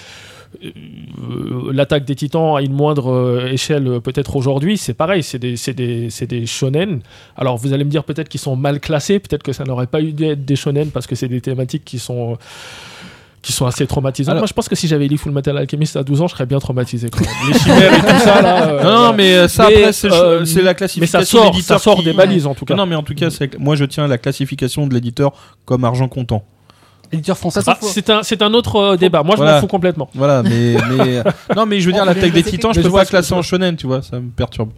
l'attaque des Titans à une moindre échelle peut-être aujourd'hui. C'est pareil, c'est des, c'est des, c'est des shonen. Alors vous allez me dire peut-être qu'ils sont mal classés, peut-être que ça n'aurait pas eu d'être des shonen parce que c'est des thématiques qui sont qui sont assez traumatisantes. Alors- Moi, je pense que si j'avais lu Full Metal Alchemist à 12 ans, je serais bien traumatisé. Quand même. Les chimères et tout ça, là. euh, Non, non, mais euh, ça Mais, après c'est euh, c'est la mais classification. ça sort, ça sort qui- des balises en tout cas. Non, mais en tout cas, moi je tiens la classification de l'éditeur comme argent comptant. Éditeur français. Ah, c'est un, c'est un autre euh, débat. Moi, je Voilà. m'en fous complètement. Voilà, mais, mais non, mais je veux dire, peut l'attaque des titans, je mais peux pas classer en shonen, tu vois, ça me perturbe.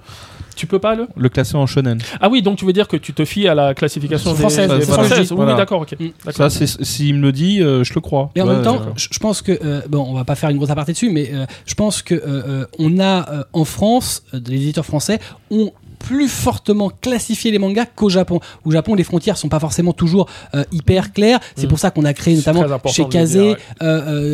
Tu peux pas le Le classer en shonen. Ah oui, donc tu veux dire que tu te fies à la classification des- Française, des je françaises. dis. Oui, Voilà. oui, d'accord, ok. Mm. D'accord. Ça, s'il me le dit, euh, je le crois. Mais en même temps, je, pense que euh, bon, on va pas faire une grosse aparté dessus, mais euh, je pense que on a euh, en France, euh, les éditeurs français ont plus fortement classifié les mangas qu'au Japon. Au Japon, les frontières sont pas forcément toujours euh, hyper claires. C'est Mm. pour ça qu'on a créé notamment chez de le Kazé dire, ouais. euh,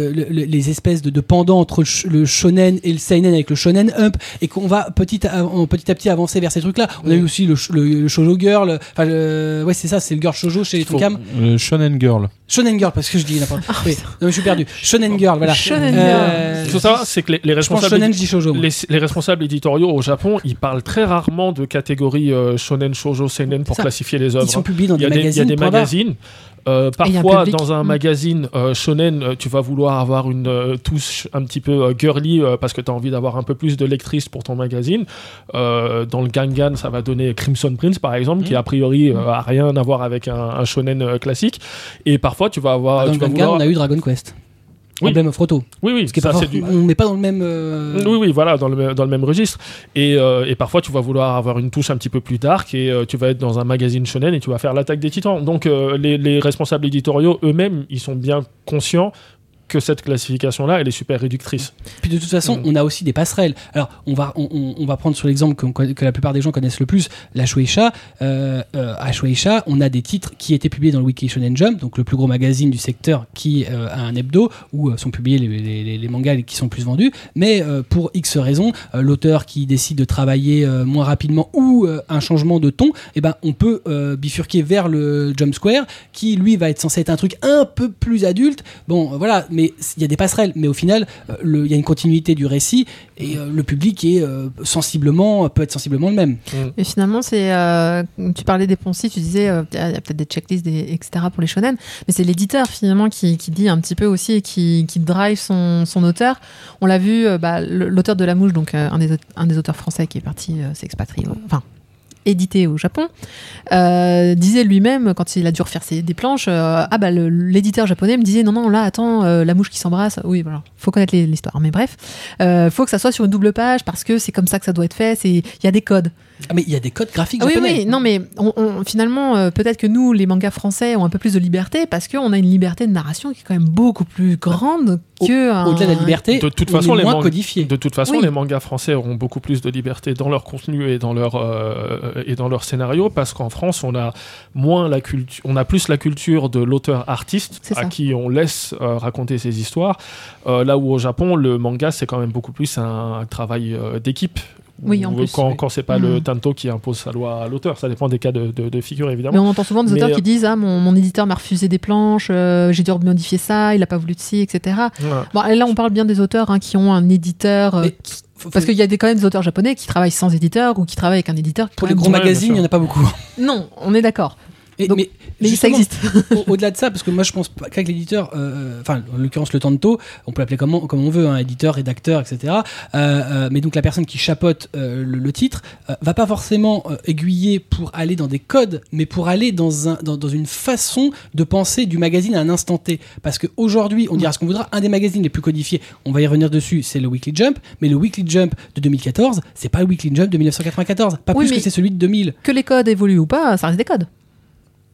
euh, le- le- les espèces de, de pendants entre le, sh- le shonen et le seinen avec le shonen up et qu'on va petit à, petit à petit avancer vers ces trucs-là. On a eu aussi le, le, le shoujo girl. Enfin, le- ouais, c'est ça, c'est le girl shoujo chez les Tonkam. euh, shonen girl. Shonen girl, parce que je dis n'importe. oui. Non, mais je suis perdu. Shonen girl, voilà. Shonen Euh, Ce qu'il faut savoir, c'est que les, les je pense responsables, shonen, je dis shoujo. moi. les, les responsables éditoriaux au Japon, ils parlent très rarement de catégories euh, shonen, shoujo, seinen pour Ça. classifier les Ils œuvres. sont publiés dans des a des, il y a magazines. des magazines. Euh, un parfois, dans un Mm. magazine euh, shonen, tu vas vouloir avoir une euh, touche un petit peu girly parce que tu as envie d'avoir un peu plus de lectrices pour ton magazine. Dans le Gangan, ça va donner Crimson Prince, par exemple, qui a priori a rien à voir avec un, un shonen classique. Et parfois, tu vas avoir. Dans tu le vas Gangan, vouloir- on a eu Dragon Quest. Oui. Emblem of Roto. Oui, oui, Ce qui est ça, pas du. On n'est pas dans le même. euh, Oui, oui, voilà, dans le, dans le même registre. Et, euh, et parfois, tu vas vouloir avoir une touche un petit peu plus dark et euh, tu vas être dans un magazine shonen et tu vas faire l'attaque des titans. Donc, les, les responsables éditoriaux eux-mêmes, ils sont bien conscients que cette classification-là, elle est super réductrice. Puis de toute façon, on a aussi des passerelles. Alors, on va, on, va prendre sur l'exemple que, la plupart des gens connaissent le plus, la Shueisha. Euh, euh, à Shueisha, on a des titres qui étaient publiés dans le Weekly Shonen Jump, donc le plus gros magazine du secteur qui euh, a un hebdo, où euh, sont publiés les, les- les- les mangas qui sont le plus vendus. Mais euh, pour X raisons, l'auteur qui décide de travailler moins rapidement ou un changement de ton, eh ben, on peut bifurquer vers le Jump Square, qui lui va être censé être un truc un peu plus adulte. Bon, voilà, mais il y a des passerelles. Mais au final, euh, il y a une continuité du récit et euh, le public est euh, sensiblement, peut être sensiblement le même. Et finalement, c'est. tu parlais des poncifs, tu disais, il y a peut-être des checklists, etc. pour les shonen, mais c'est l'éditeur finalement qui, qui dit un petit peu aussi et qui, qui drive son, son auteur. On l'a vu, bah, l'auteur de La Mouche, donc un, des, un des auteurs français qui est parti s'expatrier, enfin, édité au Japon, euh, disait lui-même, quand il a dû refaire ses, des planches, euh, ah bah l'éditeur japonais me disait, non, non, là, attends, euh, La Mouche qui s'embrasse, oui, voilà, faut connaître l'histoire, mais bref, faut que ça soit sur une double page parce que c'est comme ça que ça doit être fait, il y a des codes. Ah, mais il y a des codes graphiques Ah oui, japonais. oui, non, mais on, on- finalement, euh, peut-être que nous, les mangas français, ont un peu plus de liberté parce qu'on a une liberté de narration qui est quand même beaucoup plus grande que. un- Au-delà de la liberté, De toute on façon, les moins mangas- codifié. De toute façon, Oui. les mangas français auront beaucoup plus de liberté dans leur contenu et dans leur euh, et dans leur scénario parce qu'en France, on a moins la culture, on a plus la culture de l'auteur artiste C'est à qui on laisse euh, raconter ses histoires. Euh, là où au Japon, le manga c'est quand même beaucoup plus un, travail euh, d'équipe. Oui, en plus, Quand, oui. quand c'est pas Mm. le tanto qui impose sa loi à l'auteur, ça dépend des cas de, de, de figure Mais évidemment. on entend souvent des Mais, auteurs qui disent Ah, mon, mon éditeur m'a refusé des planches, euh, j'ai dû modifier ça, il a pas voulu de ci, etc. Ouais. Bon, là, on parle bien des auteurs hein, qui ont un éditeur. euh, Mais qui- Faut- Parce qu'il y a des, quand même des auteurs japonais qui travaillent sans éditeur ou qui travaillent avec un éditeur. pour les gros magazines, il n'y en a pas beaucoup. Non, on est d'accord. Et- Donc, mais Mais ça existe. au- Au-delà de ça, parce que moi je pense pas qu'avec l'éditeur, euh, enfin en l'occurrence le Tanto, on peut l'appeler comme on, comme on veut, hein, éditeur, rédacteur, etc. Euh, euh, mais donc la personne qui chapeaute euh, le, le titre va pas forcément aiguiller pour aller dans des codes, mais pour aller dans, un, dans, dans une façon de penser du magazine à un instant T. Parce qu'aujourd'hui, on dira ce qu'on voudra, un des magazines les plus codifiés, on va y revenir dessus, c'est le Weekly Jump, mais le Weekly Jump de 2014, c'est pas le Weekly Jump de 1994, pas Oui, plus que c'est celui de 2000. Que les codes évoluent ou pas, ça reste des codes.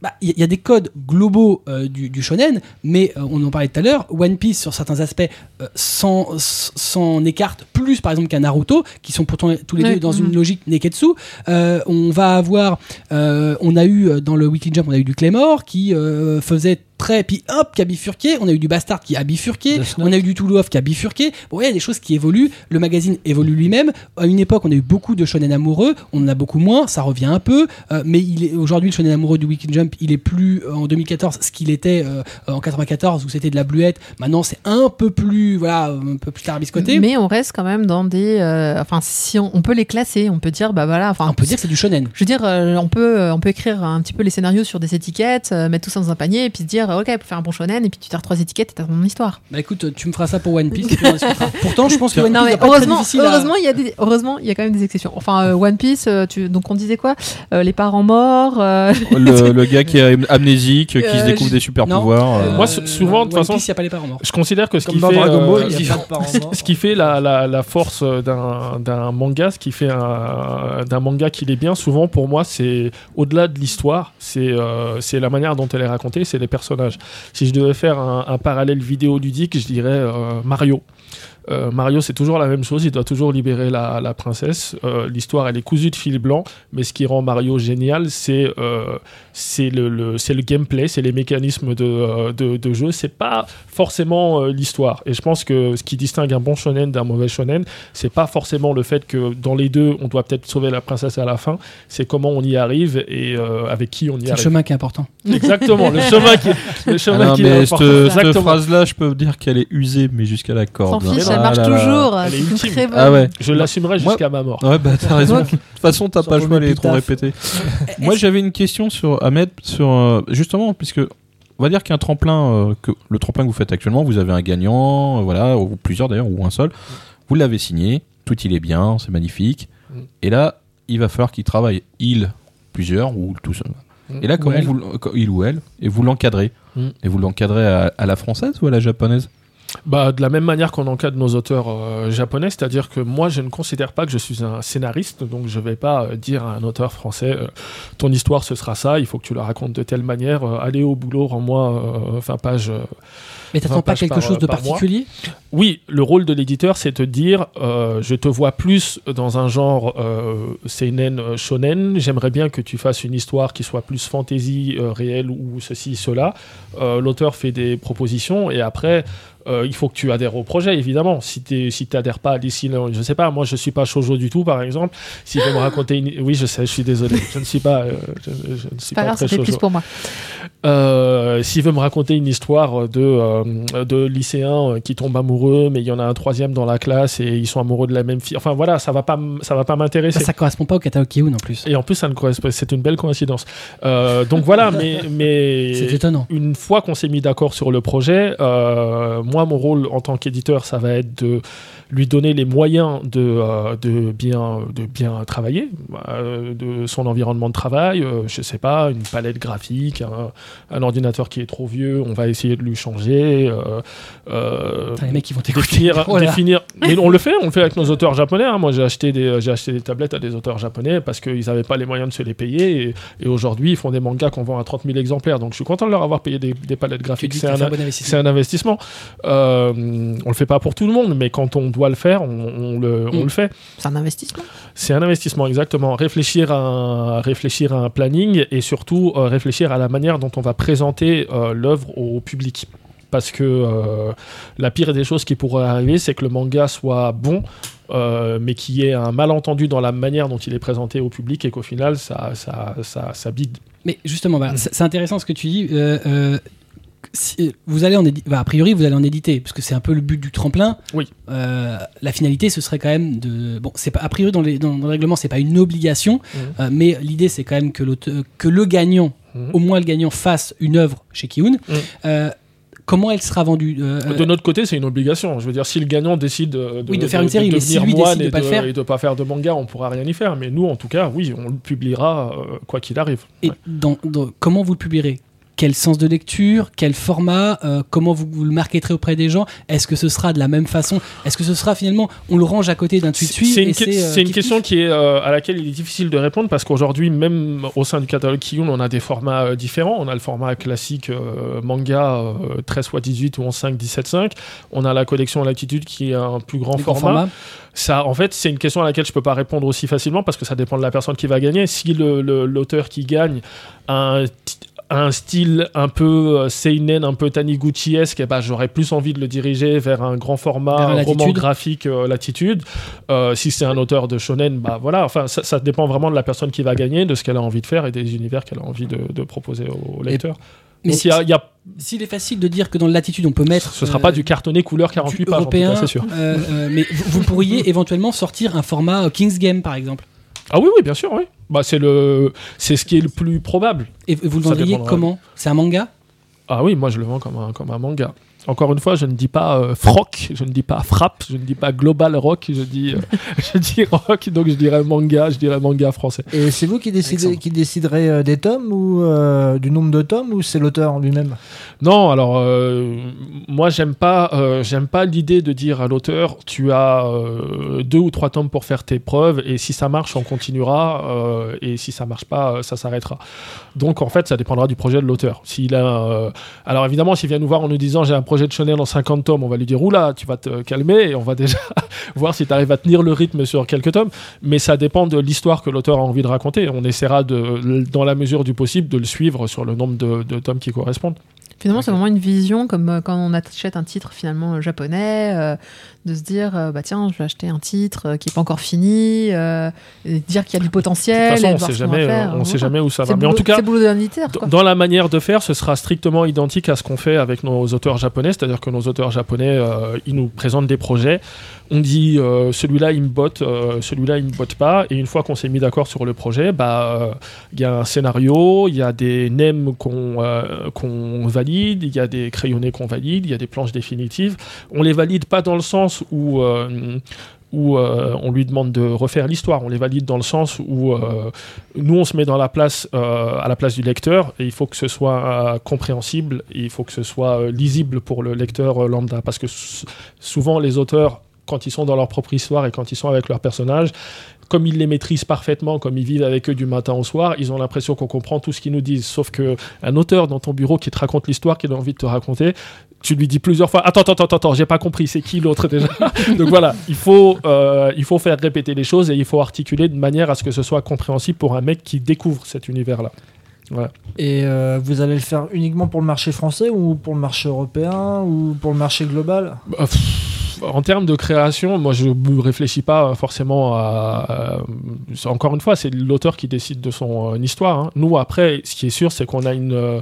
Bah, Il y, y a des codes globaux euh, du, du shonen, mais euh, on en parlait tout à l'heure, One Piece sur certains aspects euh, s'en s'en écarte plus par exemple qu'un Naruto, qui sont pourtant tous les deux dans une logique Neketsu. On va avoir, on a eu dans le Weekly Jump, on a eu du Claymore qui faisait très, puis hop, qui a bifurqué. On a eu du Bastard qui a bifurqué. On a eu du Toulouf qui a bifurqué. Bon, il y a des choses qui évoluent. Le magazine évolue lui-même. À une époque, on a eu beaucoup de shonen amoureux. On en a beaucoup moins. Ça revient un peu. Euh, mais il est aujourd'hui le shonen amoureux du Weekly Jump. Il est plus euh, en 2014 ce qu'il était euh, en 94 où c'était de la bluette. Maintenant, c'est un peu plus, voilà, un peu plus tarbiscoté. Mais on reste quand même dans des. euh, enfin, si on, on peut les classer, on peut dire, bah voilà. Enfin, on peut dire que c'est du shonen. Je veux dire, euh, on peut, on peut écrire un petit peu les scénarios sur des étiquettes, euh, mettre tout ça dans un panier, et puis se dire, euh, ok, pour faire un bon shonen, et puis tu tires trois étiquettes et t'as ton histoire. Bah écoute, tu me feras ça pour One Piece. et puis on discutera. Pourtant, je pense que One non Piece mais pas heureusement, à- heureusement, il y a des, heureusement, il y a quand même des exceptions. Enfin, euh, One Piece, euh, tu, donc on disait quoi Euh, Les parents morts. euh, le, le gars qui est amnésique, qui Euh, se découvre je- des super Non. pouvoirs. Euh, Moi, sou- souvent, de toute façon- Piece, n'y a pas les parents morts. Je considère que ce Comme qui dans fait, Dragon Ball, euh, ce qui- y a pas de parents morts. ce qui fait la, la, la force d'un d'un manga, ce qui fait un- d'un manga qu'il est bien, souvent pour moi, c'est au-delà de l'histoire, c'est euh, c'est la manière dont elle est racontée, c'est les personnages. Si je devais faire un, un parallèle vidéoludique, je dirais euh, Mario. Euh, Mario, c'est toujours la même chose, il doit toujours libérer la, la princesse. Euh, L'histoire, elle est cousue de fil blanc, mais ce qui rend Mario génial, c'est euh, c'est le, le- c'est le gameplay, c'est les mécanismes de, euh, de, de jeu, c'est pas forcément euh, l'histoire. Et je pense que ce qui distingue un bon shonen d'un mauvais shonen, c'est pas forcément le fait que dans les deux, on doit peut-être sauver la princesse à la fin, c'est comment on y arrive et euh, avec qui on y C'est le arrive. chemin qui est important. Exactement, le chemin qui, le Ah chemin non, qui est mais important. cette, phrase-là, je peux dire qu'elle est usée, mais jusqu'à la corde. hein. Ah elle marche là là. toujours. Elle est C'est une ultime. très bonne. Ah ouais. Je l'assumerai Moi- jusqu'à ma mort. Ouais, bah t'as raison. De toute façon, t'as pas le choix, est trop. Moi, j'avais une question sur Ahmed, sur euh, justement, puisque on va dire qu'un tremplin, euh, que le tremplin que vous faites actuellement, vous avez un gagnant, euh, voilà, ou plusieurs d'ailleurs, ou un seul. Vous l'avez signé, tout il est bien, c'est magnifique. Mm. Et là, il va falloir qu'il travaille, il, plusieurs ou tout seul. Mm. Et là, comment vous, il ou elle, et vous l'encadrez? Mm. Et vous l'encadrez à, à la française ou à la japonaise? Bah, de la même manière qu'on encadre nos auteurs euh, japonais, c'est-à-dire que moi, je ne considère pas que je suis un scénariste, donc je vais pas euh, dire à un auteur français, euh, ton histoire ce sera ça, il faut que tu la racontes de telle manière, allez au boulot, rends-moi euh, 20 pages. Mais t'attends 20 pas quelque par- chose de mois. particulier? Oui, le rôle de l'éditeur, c'est de dire je te vois plus dans un genre seinen, shonen. J'aimerais bien que tu fasses une histoire qui soit plus fantasy réelle ou ceci, cela. L'auteur fait des propositions et après. Euh, il faut que tu adhères au projet, évidemment. Si tu si t'adhères pas à d'ici, je sais pas, moi je suis pas shoujo du tout, par exemple. Si veut me raconter une... Oui, je sais, je suis désolé. Je ne suis pas, euh, je, je ne suis C'est pas pas grave, très ça fait shoujo. plus pour moi. Euh, S'il veut me raconter une histoire de, euh, de lycéens qui tombent amoureux, mais il y en a un troisième dans la classe et ils sont amoureux de la même fille. Enfin voilà, ça va pas, ça va pas m'intéresser. ça, ça correspond pas au catalogue Kiyun en plus. Et en plus, ça ne correspond. C'est une belle coïncidence. Euh, donc voilà, mais C'est mais étonnant. une fois qu'on s'est mis d'accord sur le projet, euh, moi, mon rôle en tant qu'éditeur, ça va être de lui donner les moyens de, euh, de, bien, de bien travailler, euh, de son environnement de travail, euh, je sais pas, une palette graphique, un, un ordinateur qui est trop vieux, on va essayer de lui changer. les mecs, ils vont définir, Oh définir. Mais on le fait, on le fait avec nos auteurs japonais. hein. Moi, j'ai acheté des, j'ai acheté des tablettes à des auteurs japonais parce qu'ils n'avaient pas les moyens de se les payer. Et, et aujourd'hui, ils font des mangas qu'on vend à 30 000 exemplaires. Donc, je suis content de leur avoir payé des, des palettes graphiques. C'est un, un bon c'est investissement. un investissement. On le fait pas pour tout le monde, mais quand on doit le faire, on, on le, on Mm. le fait. C'est un investissement. C'est un investissement, exactement. Réfléchir à un, réfléchir à un planning et surtout euh, réfléchir à la manière dont on va présenter euh, l'œuvre au public. Parce que euh, la pire des choses qui pourrait arriver, c'est que le manga soit bon, euh, mais qu'il y ait un malentendu dans la manière dont il est présenté au public et qu'au final, ça, ça, ça, ça bide. Mais justement, Mm. c'est c'est intéressant ce que tu dis. Euh, euh, si- vous allez en bah, a priori, vous allez en éditer, parce que c'est un peu le but du tremplin. Oui. Euh, la finalité, ce serait quand même de. Bon, c'est pas a priori dans, les, dans, dans le règlement, c'est pas une obligation, Mhm. euh, mais l'idée, c'est quand même que, que le gagnant, Mhm. au moins le gagnant, fasse une œuvre chez Kiyun. Mhm. Euh, comment elle sera vendue Euh, De notre côté, c'est une obligation. Je veux dire, si le gagnant décide de, Oui, de faire une série, mais si lui décide de pas le faire- et de pas faire de manga, on pourra rien y faire. Mais nous, en tout cas, oui, on le publiera euh, quoi qu'il arrive. Et dans, dans- comment vous le publierez? Quel sens de lecture Quel format euh, Comment vous, vous le marketerez auprès des gens Est-ce que ce sera de la même façon? Est-ce que ce sera finalement, on le range à côté d'un tweet C'est une, et que- c'est euh, une question qui est, euh, à laquelle il est difficile de répondre parce qu'aujourd'hui, même au sein du catalogue Kiyun, on a des formats différents. On a le format classique manga euh, 13 x 18 ou 11 5 17 5. On a la collection Latitude qui est un plus grand format. Ça, en fait, c'est une question à laquelle je peux pas répondre aussi facilement parce que ça dépend de la personne qui va gagner. Si l'auteur qui gagne a un, un style un peu euh, seinen, un peu Taniguchi-esque, eh ben, j'aurais plus envie de le diriger vers un grand format, un roman graphique euh, Latitude. Euh, si c'est un auteur de shonen, bah voilà. Enfin, ça, ça dépend vraiment de la personne qui va gagner, de ce qu'elle a envie de faire et des univers qu'elle a envie de, de proposer au lecteur. Mais Donc si- il y a- il y a- S'il est facile de dire que dans le latitude on peut mettre. ce sera euh, pas du cartonné couleur 48 du pages, européen, c'est sûr. euh, euh, mais vous, vous pourriez éventuellement sortir un format euh, King's Game par exemple. Ah oui, oui, bien sûr, oui. Bah, c'est le, c'est ce qui est le plus probable. Et vous le vendriez comment? C'est un manga? Ah oui, moi je le vends comme un, comme un manga. Encore une fois, je ne dis pas euh, froc, je ne dis pas frappe, je ne dis pas global rock, je dis, euh, je dis rock, donc je dirais manga, je dirais manga français. Et c'est vous qui décidez, qui déciderez euh, des tomes ou euh, du nombre de tomes ou c'est l'auteur lui-même? Non, alors euh, moi j'aime pas, euh, j'aime pas l'idée de dire à l'auteur tu as euh, deux ou trois tomes pour faire tes preuves et si ça marche on continuera euh, et si ça marche pas euh, ça s'arrêtera. Donc en fait ça dépendra du projet de l'auteur. S'il a, euh, alors évidemment s'il vient nous voir en nous disant j'ai un projet de shonen en 50 tomes, on va lui dire oula tu vas te calmer et on va déjà voir si tu arrives à tenir le rythme sur quelques tomes. Mais ça dépend de l'histoire que l'auteur a envie de raconter. On essaiera de, dans la mesure du possible de le suivre sur le nombre de, de tomes qui correspondent. Finalement, c'est vraiment une vision, comme euh, quand on achète un titre finalement euh, japonais, euh, de se dire, euh, bah tiens, je vais acheter un titre qui n'est pas encore fini, euh, et dire qu'il y a du De toute potentiel. façon, on voir sait jamais, faire. on sait Voilà. jamais où ça va. Mais en tout cas, dans la manière de faire, ce sera strictement identique à ce qu'on fait avec nos auteurs japonais, c'est-à-dire que nos auteurs japonais, ils nous présentent des projets. On dit celui-là il me botte, celui-là il me botte pas, et une fois qu'on s'est mis d'accord sur le projet, bah il y a un scénario, il y a des nems qu'on qu'on valide, il y a des crayonnés qu'on valide, il y a des planches définitives. On les valide pas dans le sens où euh, euh, on lui demande de refaire l'histoire. On les valide dans le sens où euh, nous, on se met dans la place, à la place du lecteur et il faut que ce soit compréhensible il faut que ce soit lisible pour le lecteur lambda. Parce que sou- souvent, les auteurs quand ils sont dans leur propre histoire et quand ils sont avec leurs personnages, comme ils les maîtrisent parfaitement, comme ils vivent avec eux du matin au soir, ils ont l'impression qu'on comprend tout ce qu'ils nous disent. Sauf que un auteur dans ton bureau qui te raconte l'histoire qu'il a envie de te raconter, tu lui dis plusieurs fois attends attends attends attends j'ai pas compris c'est qui l'autre déjà? Donc voilà il faut euh, il faut faire répéter les choses et il faut articuler de manière à ce que ce soit compréhensible pour un mec qui découvre cet univers là voilà. Et euh, vous allez le faire uniquement pour le marché français ou pour le marché européen ou pour le marché global? Bah, pff, en termes de création, moi je ne réfléchis pas forcément à. à- encore une fois, c'est l'auteur qui décide de son euh, histoire. hein. Nous, après, ce qui est sûr, c'est qu'on a une.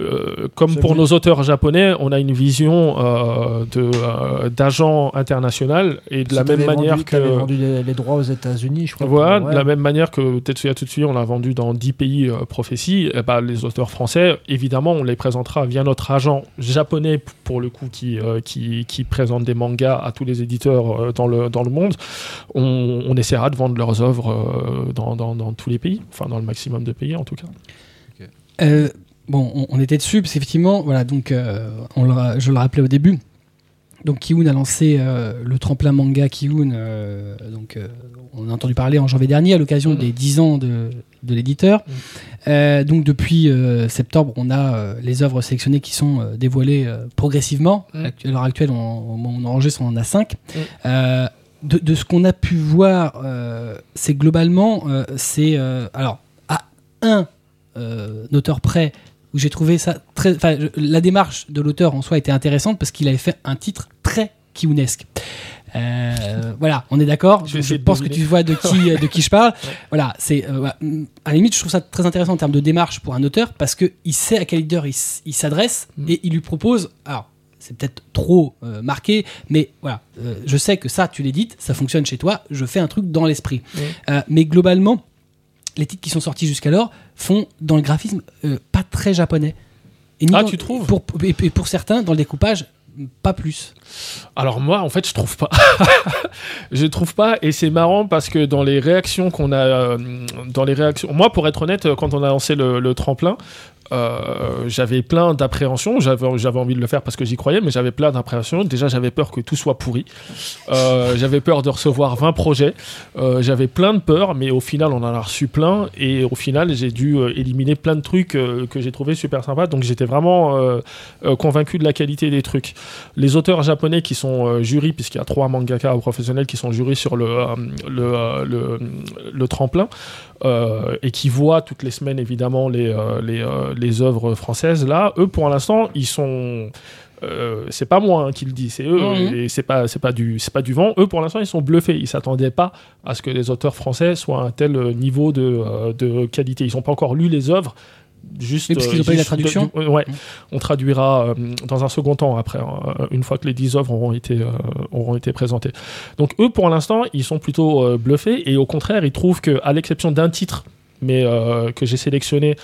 Euh, comme pour nos auteurs japonais, on a une vision euh, de, euh, d'agent international et de la même manière vendu, que. vendu les, les droits aux États-Unis, je crois. Voilà, que- de la même manière que Tetsuya Tsutsui, on l'a vendu dans 10 pays euh, prophéties, eh ben, les auteurs français, évidemment, on les présentera via notre agent japonais, pour le coup, qui, euh, qui, qui présente des mangas à tous les éditeurs euh, dans, le, dans le monde. On, on essaiera de vendre leurs œuvres euh, dans, dans, dans tous les pays, enfin dans le maximum de pays en tout cas. Euh, bon, on, on était dessus, parce qu'effectivement, voilà, donc, euh, on le- je le rappelais au début. Donc, Kiun a lancé euh, le tremplin manga Kiun. euh, donc, euh, on a entendu parler en janvier dernier à l'occasion Mhm. des 10 ans de, de l'éditeur. Euh, donc, depuis septembre, on a les œuvres sélectionnées qui sont dévoilées progressivement. Mhm. À l'heure actuelle, on, on enregistre, on en a 5. Mhm. de, de ce qu'on a pu voir, c'est globalement, c'est alors à un auteur près où j'ai trouvé ça très. La démarche de l'auteur en soi était intéressante parce qu'il avait fait un titre très kiunesque. Euh, voilà, on est d'accord? Je pense que tu vois de qui de qui je parle. Voilà, c'est euh, à la limite, je trouve ça très intéressant en termes de démarche pour un auteur parce que il sait à quel leader il, s'adresse Mm. et il lui propose. Alors, c'est peut-être trop euh, marqué, mais voilà, je sais que ça, tu l'édites, ça fonctionne chez toi. Je fais un truc dans l'esprit. Mm. Mais globalement, les titres qui sont sortis jusqu'alors font dans le graphisme euh, pas très japonais. Et Ah, dans- tu trouves pour, et, et pour certains, dans le découpage, pas plus. Alors moi, en fait, je trouve pas. je trouve pas, et c'est marrant parce que dans les réactions qu'on a, euh, dans les réactions, moi, pour être honnête, quand on a lancé le, le tremplin, euh, j'avais plein d'appréhensions. J'avais, envie de le faire parce que j'y croyais, mais j'avais plein d'appréhensions. Déjà, j'avais peur que tout soit pourri. Euh, j'avais peur de recevoir 20 projets. Euh, j'avais plein de peurs, mais au final, on en a reçu plein. Et au final, j'ai dû éliminer plein de trucs que j'ai trouvé super sympas. Donc, j'étais vraiment convaincu de la qualité des trucs. Les auteurs japonais qui sont jurys, puisqu'il y a trois mangaka professionnels qui sont jurys sur le tremplin, euh, et qui voient toutes les semaines évidemment les, euh, les, euh, les œuvres françaises, là, eux pour l'instant, ils sont. c'est pas moi hein, qui le dis, c'est eux, Mhm. et c'est pas, c'est pas du, c'est pas du vent. Eux, pour l'instant, ils sont bluffés. Ils s'attendaient pas à ce que les auteurs français soient à un tel niveau de, de qualité. Ils n'ont pas encore lu les œuvres. Juste, Oui, parce qu'ils euh, pas eu la de- traduction. du- ouais, Mhm. on traduira euh, dans un second temps après, hein, une fois que les 10 œuvres auront été, euh, auront été présentées. Donc eux, pour l'instant, ils sont plutôt euh, bluffés et au contraire, ils trouvent que, à l'exception d'un titre, mais euh, que j'ai sélectionné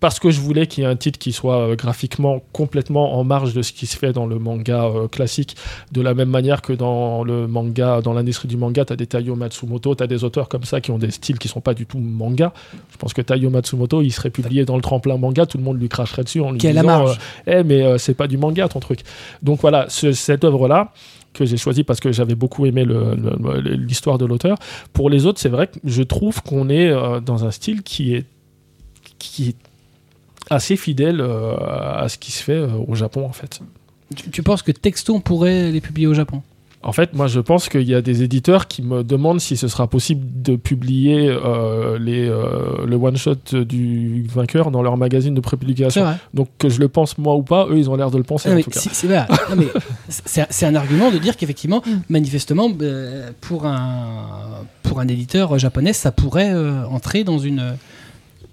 parce que je voulais qu'il y ait un titre qui soit euh, graphiquement complètement en marge de ce qui se fait dans le manga euh, classique, de la même manière que dans le manga, dans l'industrie du manga, tu as des Taiyo Matsumoto, tu as des auteurs comme ça qui ont des styles qui sont pas du tout manga. Je pense que Taiyo Matsumoto, il serait publié dans le tremplin manga, tout le monde lui cracherait dessus en lui la disant, euh, eh mais euh, c'est pas du manga ton truc. Donc voilà, ce- cette œuvre là que j'ai choisie parce que j'avais beaucoup aimé l'histoire de l'auteur. Pour les autres, c'est vrai que je trouve qu'on est dans un style qui est qui est assez fidèle euh, à ce qui se fait euh, au Japon en fait. Tu, tu penses que Texto on pourrait les publier au Japon? En fait, moi, je pense qu'il y a des éditeurs qui me demandent si ce sera possible de publier euh, les, euh, le one-shot du vainqueur dans leur magazine de prépublication. Donc, que je le pense moi ou pas, eux, ils ont l'air de le penser Non, en tout cas. c'est un argument de dire qu'effectivement, manifestement, euh, pour un pour un éditeur japonais, ça pourrait entrer dans une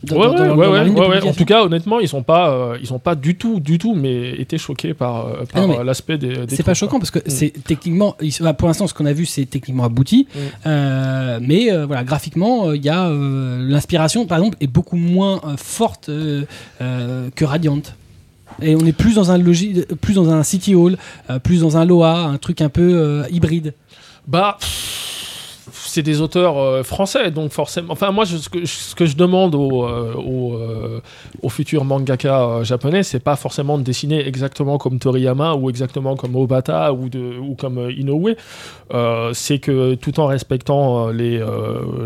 dans, Ouais, dans- ouais, dans- ouais. En tout cas, honnêtement, ils sont pas, euh, ils sont pas du tout, du tout, mais été choqués par, euh, par Ah mais euh, l'aspect des. des C'est pas choquant parce que Mm. c'est techniquement, bah, pour l'instant, ce qu'on a vu, c'est techniquement abouti, Mm. Euh, mais voilà, graphiquement, il y a l'inspiration, par exemple, est beaucoup moins forte que Radiant. Et on est plus dans un plus dans un city hall, plus dans un Loa, un truc un peu hybride. Bah, pff, c'est des auteurs euh, français, donc forcément. Enfin, moi, je- ce, que, ce que je demande aux, euh, aux, euh, aux futurs mangaka japonais, c'est pas forcément de dessiner exactement comme Toriyama ou exactement comme Obata ou, de, ou comme Inoue. Euh, c'est que tout en respectant les,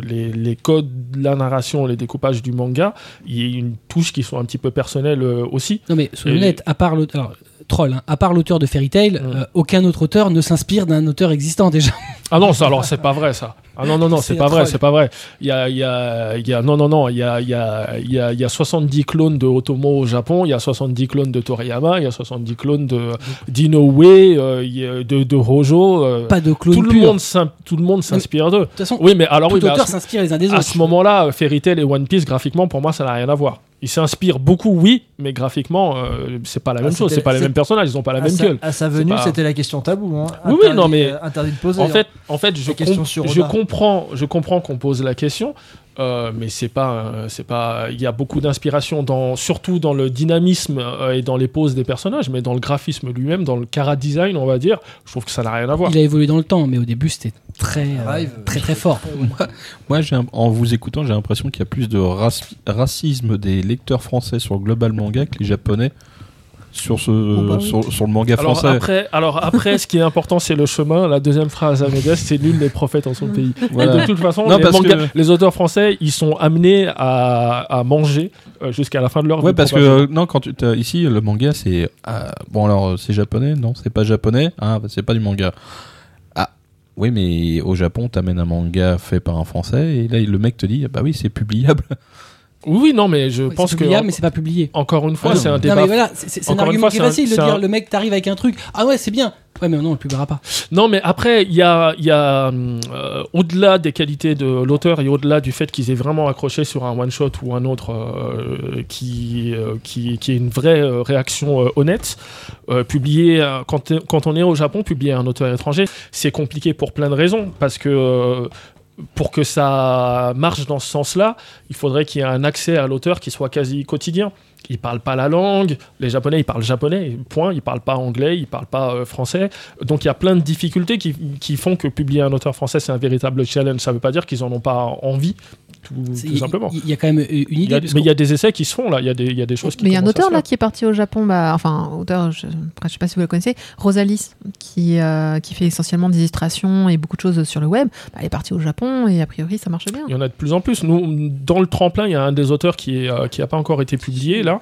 les, les codes de la narration, les découpages du manga, il y a une touche qui sont un petit peu personnelles aussi. Non mais soyons honnêtes, à part l'auteur, alors, troll, hein, à part l'auteur de Fairy Tail, Mm. euh, aucun autre auteur ne s'inspire d'un auteur existant déjà. Ah non, ça, alors c'est pas vrai ça. Ah non, non, non, C'est pas vrai, c'est pas vrai. Il y a, il y a, il y a, non, non, non, il y a, il y a, il y a, il y a 70 clones de Otomo au Japon, il y a 70 clones de Toriyama, il y a 70 clones de d'Inoue, euh, de, de Hojo. euh, Pas de clone tout le pur. monde, tout le monde s'inspire d'eux. De toute façon, Oui, mais alors tout oui, mais à auteur s'inspire les uns des à autres. ce moment-là, Fairy Tail et One Piece, graphiquement, pour moi, ça n'a rien à voir. Ils s'inspirent beaucoup, oui, mais graphiquement, euh, c'est pas la Ah, même chose, c'est pas les mêmes personnages, ils ont pas la à, même sa, gueule. à sa venue, pas- c'était la question tabou. Hein. Oui, oui, non, mais- euh, interdit de poser. En hein. fait, en fait, je, com- sur je comprends, je comprends qu'on pose la question, euh, mais c'est pas, euh, c'est pas. Il y a beaucoup d'inspiration dans, surtout dans le dynamisme euh, et dans les poses des personnages, mais dans le graphisme lui-même, dans le cara design, on va dire, je trouve que ça n'a rien à voir. Il a évolué dans le temps, mais au début c'était très, euh, très très fort. Moi, j'ai un- en vous écoutant, j'ai l'impression qu'il y a plus de raci- racisme des lecteurs français sur global manga que les japonais sur, ce, bah oui. sur, sur le manga Alors français. après, alors après, ce qui est important, c'est le chemin. La deuxième phrase à Médès, c'est nul les prophètes en son pays. Voilà. Et de toute façon, Non, les, parce mangas- que- les auteurs français, ils sont amenés à, à manger euh, jusqu'à la fin de leur Ouais, vie. parce que euh, non, quand tu ici le manga c'est ah, bon alors euh, c'est japonais, non, c'est pas japonais, ah bah, c'est pas du manga. Ah oui, mais au Japon t'amènes un manga fait par un français et là le mec te dit ah, bah oui c'est publiable. Oui, oui, non, mais je Ouais, pense c'est que mais c'est pas publié. encore une fois, Ah non. c'est un Non débat mais voilà, c'est un argument fois, qui est facile de dire un- le mec t'arrive avec un truc, ah ouais c'est bien, ouais mais non on le publiera pas. Non, mais après, il y a, il y a euh, au-delà des qualités de l'auteur et au-delà du fait qu'ils aient vraiment accroché sur un one-shot ou un autre euh, qui, euh, qui, qui est une vraie euh, réaction euh, honnête, euh, publier, euh, quand, quand on est au Japon, publier un auteur étranger, c'est compliqué pour plein de raisons. Parce que. Pour que ça marche dans ce sens-là, il faudrait qu'il y ait un accès à l'auteur qui soit quasi quotidien. Ils parlent pas la langue, les Japonais ils parlent japonais, point, ils parlent pas anglais, ils parlent pas euh, français. Donc il y a plein de difficultés qui, qui font que publier un auteur français c'est un véritable challenge. Ça veut pas dire qu'ils en ont pas envie, tout, simplement. Il y a quand même euh, une idée. a- mais il y a des essais qui se font là, il y a des, il y a des choses qui Mais il y a un auteur là qui est parti au Japon, bah, enfin auteur, je, je sais pas si vous le connaissez, Rosalis, qui, euh, qui fait essentiellement des illustrations et beaucoup de choses sur le web. Bah, elle est partie au Japon et a priori ça marche bien. Il y en a de plus en plus. Nous, dans le tremplin, il y a un des auteurs qui est, euh, qui a pas encore été publié là,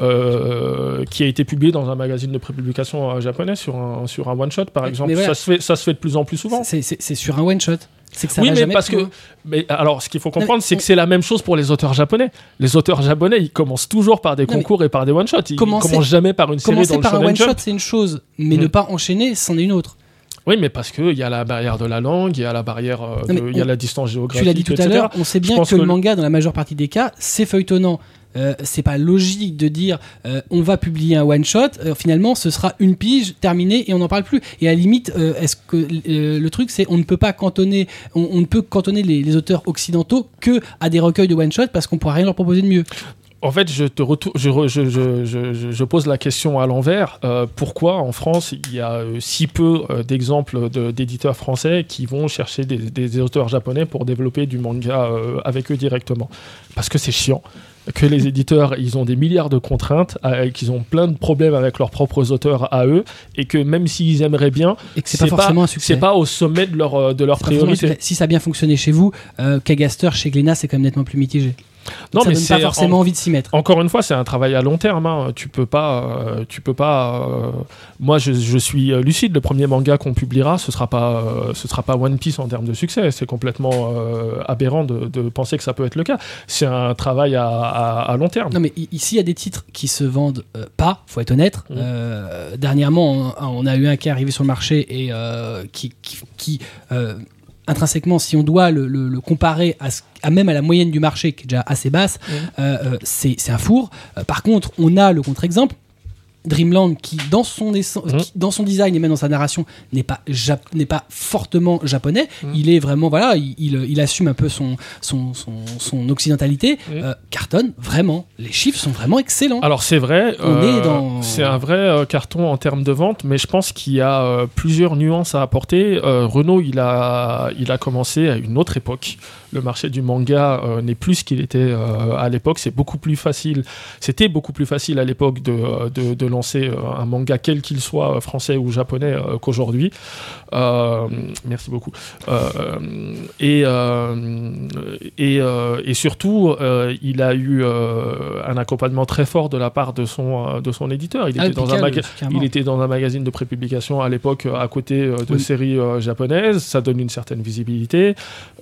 euh, qui a été publié dans un magazine de prépublication japonais sur un sur un one shot par exemple. voilà. Ça se fait ça se fait de plus en plus souvent. c'est sur un one shot. C'est que ça oui, mais parce plus que. Mais alors, ce qu'il faut comprendre, c'est on- que c'est la même chose pour les auteurs japonais. Les auteurs japonais, ils commencent toujours par des Non, mais concours et par des one-shots. Ils commencent jamais par une série dans Commencer le par un Shonen one shot Jump. c'est une chose, mais Mm. ne pas enchaîner c'en est une autre. Oui, mais parce qu'il y a la barrière de la langue, il y a la barrière, euh, il y a la distance géographique. Tu l'as dit tout à l'heure, on sait bien que le- manga, dans la majeure partie des cas, c'est feuilletonnant. Euh, c'est pas logique de dire euh, on va publier un one shot, euh, finalement ce sera une pige terminée et on n'en parle plus. Et à la limite, est-ce que le truc c'est on ne peut pas cantonner, on, on ne peut cantonner les, les auteurs occidentaux que à des recueils de one shot parce qu'on pourra rien leur proposer de mieux. En fait, je, te retour- je, pose la question à l'envers. Euh, pourquoi en France il y a euh, si peu euh, d'exemples de- d'éditeurs français qui vont chercher des, des auteurs japonais pour développer du manga euh, avec eux directement? Parce que c'est chiant. Que les éditeurs, ils ont des milliards de contraintes, euh, qu'ils ont plein de problèmes avec leurs propres auteurs à eux, et que même s'ils aimeraient bien, c'est pas forcément un succès. c'est pas au sommet de leur, de leur priorité. Si ça a bien fonctionné chez vous, euh, Kagaster chez Glénat c'est quand même nettement plus mitigé. Non, ça mais donne c'est pas forcément en- envie de s'y mettre. Encore une fois, c'est un travail à long terme. hein. Tu peux pas, euh, tu peux pas. euh, Moi, je, je suis euh, lucide. Le premier manga qu'on publiera, ce sera pas, euh, ce sera pas One Piece en termes de succès. C'est complètement aberrant de, de penser que ça peut être le cas. C'est un travail à, à- à long terme. Non mais ici il y a des titres qui se vendent pas, faut être honnête. Euh, dernièrement, on, on a eu un qui est arrivé sur le marché et qui, qui, qui, intrinsèquement, si on doit le, le- le comparer à, ce- à même à la moyenne du marché qui est déjà assez basse, Mhm. euh, euh, c'est c'est un four. Euh, par contre, on a le contre-exemple. Dreamland, qui dans son, essence- Mhm. qui, dans son design et même dans sa narration n'est pas, n'est pas fortement japonais. Mhm. Il est vraiment, voilà, il, il, il assume un peu son, son, son, son occidentalité. Mhm. Euh, cartonne, vraiment. Les chiffres sont vraiment excellents. Alors c'est vrai, euh, dans- c'est un vrai euh, carton en termes de vente, mais je pense qu'il y a euh, plusieurs nuances à apporter. Renault, il a, il a commencé à une autre époque. Le marché du manga euh, n'est plus ce qu'il était euh, à l'époque. C'est beaucoup plus facile. C'était beaucoup plus facile à l'époque de, euh, de, de lancer un manga quel qu'il soit, français ou japonais, qu'aujourd'hui. Merci beaucoup. Et, et, et surtout, il a eu un accompagnement très fort de la part de son, de son éditeur. Il Ah, était, dans un, maga- il était dans un magazine de prépublication à l'époque à côté de Oui. séries japonaises. Ça donne une certaine visibilité.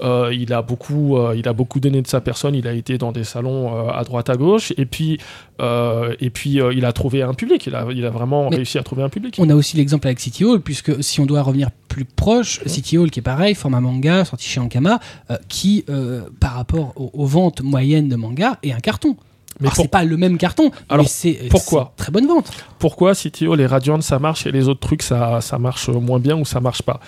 Il, a beaucoup, euh, il a beaucoup donné de sa personne. Il a été dans des salons euh, à droite à gauche. Et puis, euh, et puis il a trouvé un public. Il a, il a vraiment Mais- réussi à trouver un public. On a aussi l'exemple avec City Hall, puisque si on doit revenir plus proche, City Hall qui est pareil, format manga, sorti chez Ankama, qui, par rapport aux, aux ventes moyennes de manga, est un carton. Mais pour- c'est pas le même carton, Alors, mais c'est pourquoi c'est très bonne vente. pourquoi Hall et Radiant ça marche et les autres trucs ça, ça marche moins bien ou ça marche pas?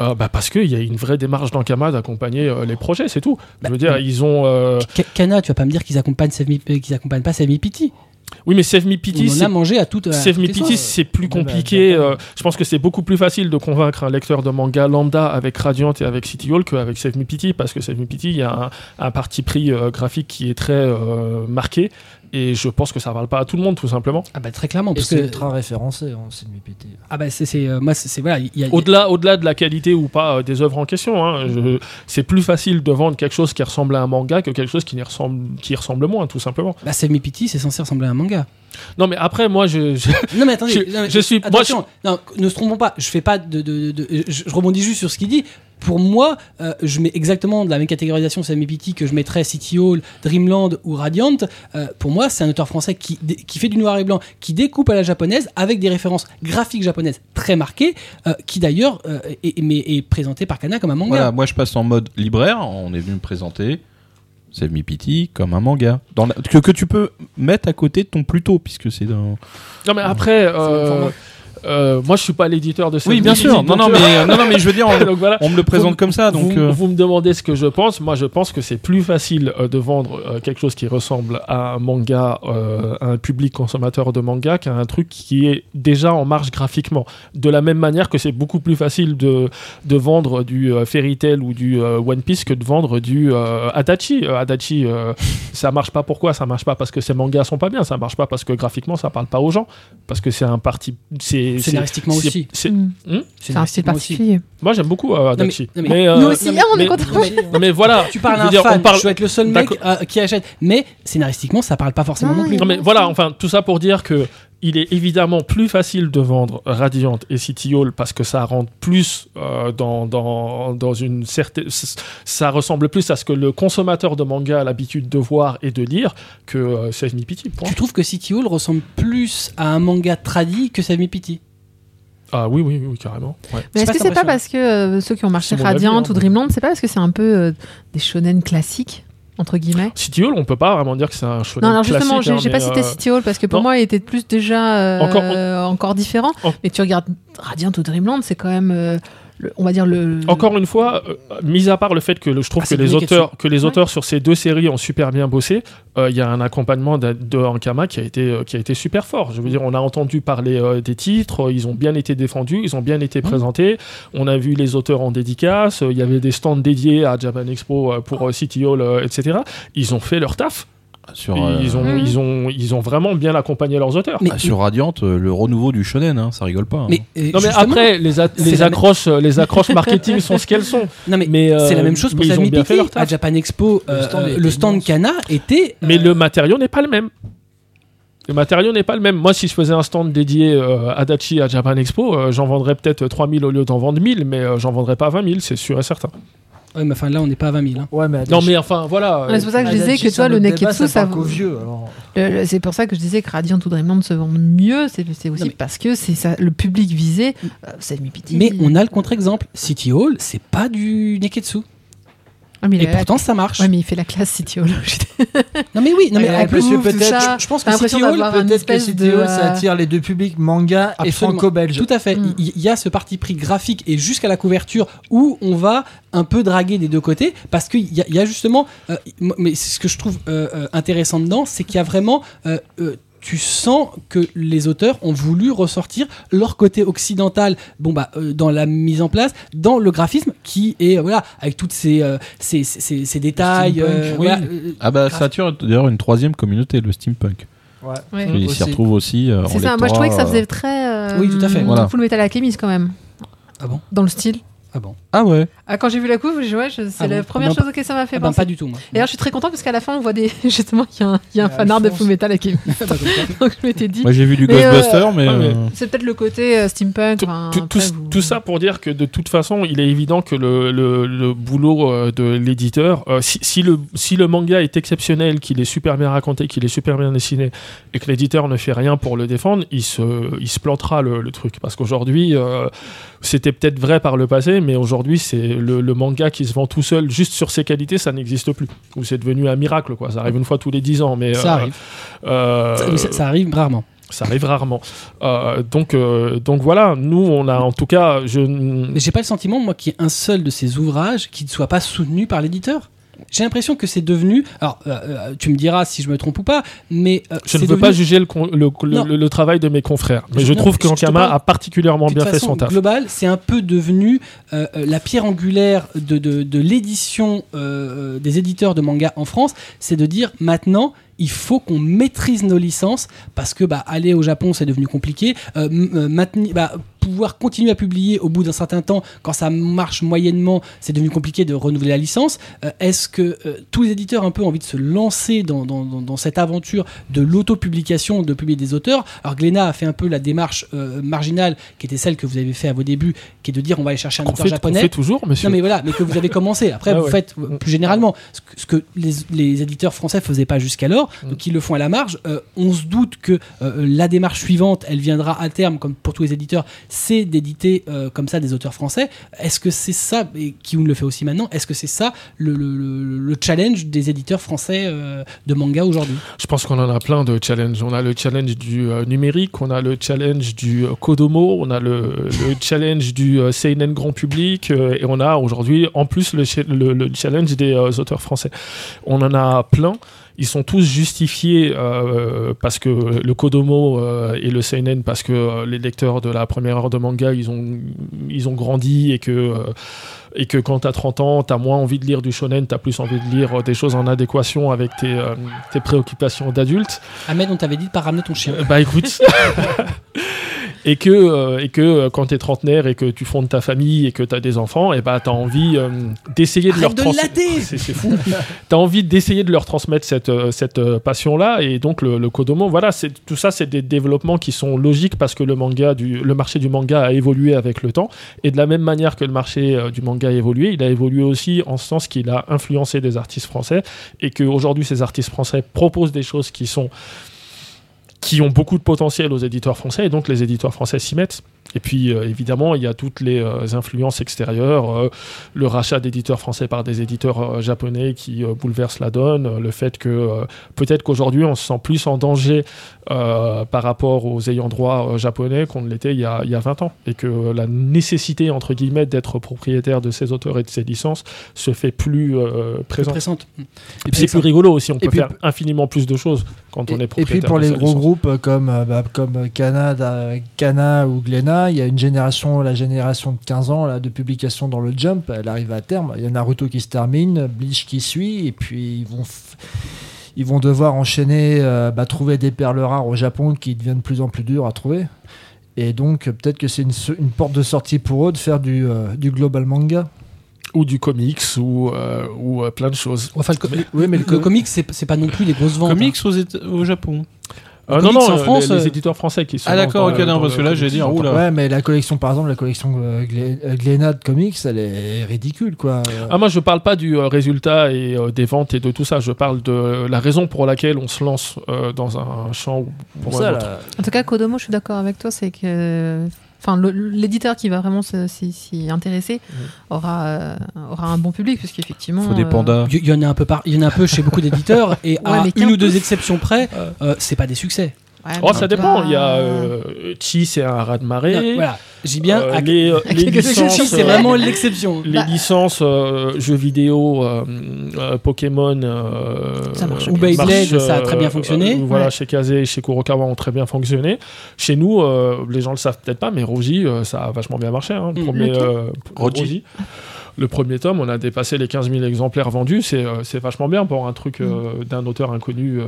Euh, bah Parce qu'il y a une vraie démarche d'Ankama d'accompagner euh, les projets, c'est tout. Bah, Je veux dire, ils ont. euh, Ka- Kana, tu vas pas me dire qu'ils accompagnent, euh, qu'ils accompagnent pas Save Me Pity. Oui, mais Save Me Pity, On a mangé à toutes. à Save Me Pity, c'est plus Ouais, bah, compliqué. Euh, je pense que c'est beaucoup plus facile de convaincre un lecteur de manga lambda avec Radiant et avec City Hall qu'avec Save Me Pity, parce que Save Me Pity, il y a un, un parti pris euh, graphique qui est très euh, marqué, et je pense que ça parle pas à tout le monde, tout simplement. Ah bah très clairement, Et parce c'est que ultra référencé, hein, c'est PT. ah bah c'est c'est, euh, moi c'est c'est- voilà, il y a, Au-delà, au-delà de la qualité ou pas euh, des œuvres en question, hein, je- c'est plus facile de vendre quelque chose qui ressemble à un manga que quelque chose qui, n'y ressemble, qui ressemble moins, tout simplement. bah, Save Me Pity, c'est censé ressembler à un manga. Non, mais après, moi, je, je- Non mais attendez, Je- non, mais- je suis- moi, attention, non, ne se trompons pas, je fais pas de, de- de- de- je, je rebondis juste sur ce qu'il dit. Pour moi, euh, je mets exactement de la même catégorisation Save Me Pity que je mettrais City Hall, Dreamland ou Radiant. Euh, pour moi, c'est un auteur français qui, qui fait du noir et blanc, qui découpe à la japonaise avec des références graphiques japonaises très marquées, euh, qui d'ailleurs euh, est, est présenté par Kana comme un manga. Voilà, moi je passe en mode libraire, on est venu me présenter Save Me Pity comme un manga. Dans la- que, que tu peux mettre à côté de ton Pluto, puisque c'est dans. Non, mais après, euh, moi, je suis pas l'éditeur de cette Oui, bien musique, sûr. Non, donc, non, euh, mais, non, non, mais je veux dire, on, donc voilà. on me le présente comme ça, donc. vous, euh, vous me demandez ce que je pense. Moi, je pense que c'est plus facile euh, de vendre quelque chose qui ressemble à un manga, à un public consommateur de manga, qu'à un truc qui est déjà en marche graphiquement. De la même manière que c'est beaucoup plus facile de, de vendre du Fairy Tail ou du One Piece que de vendre du Adachi. Adachi, ça marche pas. Pourquoi Ça marche pas? Parce que ces mangas sont pas bien. Ça marche pas parce que graphiquement, ça parle pas aux gens. Parce que c'est un parti. C'est c'est- Scénaristiquement aussi. c'est- Mm. Hmm C'est un style particulier. Moi, j'aime beaucoup euh, Adachi. non, mais- Mais, euh, Nous aussi, non, mais- on est content. Non, mais- non, mais voilà. tu parles Je à veux un dire, fan, on parle- je dois être le seul mec euh, qui achète. Mais scénaristiquement, ça parle pas forcément Non, non plus. Non mais voilà, enfin tout ça pour dire que il est évidemment plus facile de vendre Radiant et City Hall parce que ça rentre plus euh, dans, dans, dans une certaine... Ça ressemble plus à ce que le consommateur de manga a l'habitude de voir et de lire que euh, Save Me Pity. point. Tu trouves que City Hall ressemble plus à un manga tradi que Save Me Pity? Ah oui, oui, oui, carrément. Ouais. Mais est-ce que c'est pas parce que euh, ceux qui ont marché Radiant avis, hein. ou Dreamland, c'est pas parce que c'est un peu euh, des shonen classiques entre guillemets? City Hall, on peut pas vraiment dire que c'est un shonen Non, alors justement, classique, j'ai hein, pas cité euh, City Hall parce que pour non. moi, il était plus déjà euh, Encore- encore, différent. En- Mais tu regardes Radiant ou Dreamland, c'est quand même, euh, le- on va dire le. Encore une fois, euh, mis à part le fait que le- je trouve Ah, que les auteurs, que les Ouais. auteurs sur ces deux séries ont super bien bossé, euh, il y a un accompagnement de, de Ankama qui a été euh, qui a été super fort. Je veux dire, on a entendu parler des titres, ils ont bien été défendus, ils ont bien été présentés. On a vu les auteurs en dédicace, il y avait des stands dédiés à Japan Expo pour City Hall, etc. Ils ont fait leur taf. Sur, euh, Ils ont ils ont ils ont vraiment bien accompagné leurs auteurs. Mais- ah, sur Radiant, euh, le renouveau du shonen, hein, ça rigole pas. hein. Mais, euh, non mais après les, a- c'est les la même- accroches les accroches marketing sont ce qu'elles sont. Non mais, Mais, euh, c'est la même chose pour leur taf. À Japan Expo, Le euh, stand euh, était le stand. Kana était. Mais le matériau n'est pas le même. Le matériau n'est pas le même. Moi, si je faisais un stand dédié euh, à Dachi à Japan Expo, euh, j'en vendrais peut-être 3000 au lieu d'en vendre 1000, mais euh, j'en vendrais pas 20 000, c'est sûr et certain. Ouais, mais enfin là, on n'est pas à 20 000. hein. Ouais, mais Non, mais enfin, voilà. Ouais, c'est pour ça que je disais que c'est toi, le Neketsu, ça. le- C'est pour ça que je disais que Radiant ou Dreamland se vendent mieux. C'est c'est aussi Non, mais- parce que c'est ça, le public visé. Euh, Save Me Pity. Mais on a le contre-exemple. City Hall, c'est pas du Neketsu. Ah, mais Et la- pourtant, ça marche. Ouais, mais il fait la classe City Hall. Non, mais oui, non, mais Ouais, en plus, peut-être, je, je pense que City Hall, peut-être que City Hall, euh, ça attire les deux publics manga et franco-belge. Tout à fait. Mm. Il y, a ce parti pris graphique et jusqu'à la couverture où on va un peu draguer des deux côtés parce qu'il y, y a justement. euh, mais ce que je trouve euh, euh, intéressant dedans, c'est qu'il y a vraiment. euh, euh, tu sens que les auteurs ont voulu ressortir leur côté occidental, bon bah euh, dans la mise en place, dans le graphisme qui est euh, voilà avec toutes ces euh, ces, ces- ces détails. steampunk, euh, oui. voilà, euh, Ah bah ça attire d'ailleurs une troisième communauté, le steampunk. Ouais. Ouais. Il Aussi. s'y retrouve aussi. euh, C'est ça, moi je trouvais que ça faisait très. euh, Oui, tout à fait. Voilà. Full Metal Alchemist quand même. Ah bon? Dans le style. Ah bon? Ah ouais. Ah, quand j'ai vu la couve, je- ouais, je- c'est Ah la bon première Ah ben, chose auquel ça m'a fait Ah ben, penser. pas du tout moi. D'ailleurs, je suis très content parce qu'à la fin, on voit des. Justement, il y a un, il y a un Et fanart de Alphonse. Full Metal Alchemist. Comme ça. Donc je m'étais dit. Moi j'ai vu du Mais, euh, Ghostbuster, mais. mais- euh, C'est peut-être le côté euh, steampunk. Tout, enfin, tout- après, tout- vous- tout ça pour dire que de toute façon, il est évident que le, le- le boulot euh, de l'éditeur, euh, si, si le, si le manga est exceptionnel, qu'il est super bien raconté, qu'il est super bien dessiné, et que l'éditeur ne fait rien pour le défendre, il se, il se plantera le, le truc. Parce qu'aujourd'hui, euh, c'était peut-être vrai par le passé, mais aujourd'hui, c'est le, le manga qui se vend tout seul, juste sur ses qualités, ça n'existe plus. Ou c'est devenu un miracle, quoi. Ça arrive une fois tous les 10 ans, mais Ça euh, arrive. euh, Ça- mais ça- ça arrive rarement. ça arrive rarement. Euh, donc, euh, donc voilà, nous, on a en tout cas, je, Mais j'ai pas le sentiment, moi, qu'il y ait un seul de ces ouvrages qui ne soit pas soutenu par l'éditeur. J'ai l'impression que c'est devenu. Alors, euh, euh, tu me diras si je me trompe ou pas, mais. euh, Je ne veux pas juger le, con- le, le- Non. le- le travail de mes confrères, mais Je- je non, trouve que Ankama a particulièrement bien fait son taf. global, c'est un peu devenu euh, la pierre angulaire de, de, de l'édition des éditeurs de manga en France. C'est de dire maintenant, il faut qu'on maîtrise nos licences parce que bah, aller au Japon, c'est devenu compliqué. Euh, maintenir, bah, pouvoir continuer à publier au bout d'un certain temps, quand ça marche moyennement, c'est devenu compliqué de renouveler la licence. Euh, Est-ce que euh, tous les éditeurs ont un peu envie de se lancer dans, dans, dans- dans cette aventure de l'auto-publication, de publier des auteurs? Alors Glénat a fait un peu la démarche euh, marginale qui était celle que vous avez fait à vos débuts, qui est de dire on va aller chercher un auteur fait, japonais. fait toujours, monsieur. Non mais voilà, mais que vous avez commencé. Après, Ah vous ouais. faites plus généralement ce que, ce que les, les éditeurs français faisaient pas jusqu'alors, Mm. donc ils le font à la marge. On se doute que la démarche suivante, elle viendra à terme, comme pour tous les éditeurs, c'est d'éditer euh, comme ça des auteurs français. Est-ce que c'est ça, et Kiun le fait aussi maintenant, est-ce que c'est ça le, le- le- le challenge des éditeurs français euh, de manga aujourd'hui? Je pense qu'on en a plein de challenges. On a le challenge du euh, numérique, on a le challenge du Kodomo, on a le, le challenge du Seinen grand public, et on a aujourd'hui en plus le, cha- le- le challenge des auteurs français. On en a plein. Ils sont tous justifiés euh, parce que le Kodomo euh, et le Seinen, parce que euh, les lecteurs de la première heure de manga, ils ont, ils ont grandi et que, euh, et que quand t'as 30 ans, t'as moins envie de lire du shonen, t'as plus envie de lire euh, des choses en adéquation avec tes, euh, tes préoccupations d'adulte. Ahmed, on t'avait dit de pas ramener ton chien. Euh, Bah écoute. Et que, euh, et que euh, quand t'es trentenaire et que tu fondes ta famille et que t'as des enfants, et bah t'as envie euh, d'essayer de leur de trans- latter C'est fou. t'as envie d'essayer de leur transmettre cette, euh, cette passion-là. Et donc le, le Kodomo, voilà, c'est tout ça, c'est des développements qui sont logiques parce que le manga, du, le marché du manga a évolué avec le temps. Et de la même manière que le marché du manga a évolué, il a évolué aussi en ce sens qu'il a influencé des artistes français et qu'aujourd'hui ces artistes français proposent des choses qui sont qui ont beaucoup de potentiel aux éditeurs français et donc les éditeurs français s'y mettent. Et puis euh, évidemment, il y a toutes les euh, influences extérieures, euh, le rachat d'éditeurs français par des éditeurs japonais qui bouleversent la donne, le fait que peut-être qu'aujourd'hui on se sent plus en danger par rapport aux ayants droit japonais qu'on ne l'était il, y a- il y a 20 ans. Et que la nécessité, entre guillemets, d'être propriétaire de ses auteurs et de ses licences se fait plus présente. Présente. Et puis c'est plus rigolo aussi, on peut puis- faire infiniment plus de choses quand on est Et, et propriétaire puis pour les gros groupes comme, bah, comme Kana, Kana ou Glénat, il y a une génération, la génération de 15 ans là, de publication dans le Jump, elle arrive à terme. Il y a Naruto qui se termine, Bleach qui suit, et puis ils vont, f- ils vont devoir enchaîner, euh, bah, trouver des perles rares au Japon qui deviennent de plus en plus dures à trouver. Et donc peut-être que c'est une, une porte de sortie pour eux de faire du, euh, du global manga. ou du comics ou, euh, ou euh, plein de choses. Enfin, le, co- Oui, mais le, le co- comics, c'est c'est pas non plus des grosses ventes. Comics aux Éta- au Japon. Euh, comics non, non, en euh, France, les, les euh, éditeurs français qui sont. Ah, d'accord, ok, non, dans parce que là, j'ai comics, dit, oula. Ouais, mais la collection, par exemple, la collection euh, Glé- euh, Glénat de comics, elle est ridicule, quoi. Euh, Ah, moi, je parle pas du euh, résultat et euh, des ventes et de tout ça. Je parle de la raison pour laquelle on se lance euh, dans un champ ou pour ou un ça, autre. là, En tout cas, Kodomo, je suis d'accord avec toi, c'est que enfin l'éditeur qui va vraiment s'y s'y intéresser aura euh, aura un bon public parce qu'effectivement. Faut des euh. Il y, en a un peu par, il y en a un peu chez beaucoup d'éditeurs et à mais une ou deux exceptions près, euh, c'est pas des succès. Ouais, Oh, ça dépend. Il y a euh, Chi, c'est un raz de marée. Voilà, j'ai bien. Euh, à- les, euh, les licences, exceptions, c'est euh, vraiment l'exception. les Bah- licences euh, jeux vidéo, euh, euh, Pokémon, euh, Ça marche euh. Ou Beyblade, ça a très bien fonctionné. euh, voilà, Ouais. chez Kaze et chez Kurokawa ont très bien fonctionné. Chez nous, euh, les gens le savent peut-être pas, mais Rogi, euh, ça a vachement bien marché. hein. Mm. premier, euh. Rogi. Le premier tome, on a dépassé les 15 000 exemplaires vendus. C'est euh, c'est vachement bien pour un truc euh, d'un auteur inconnu euh,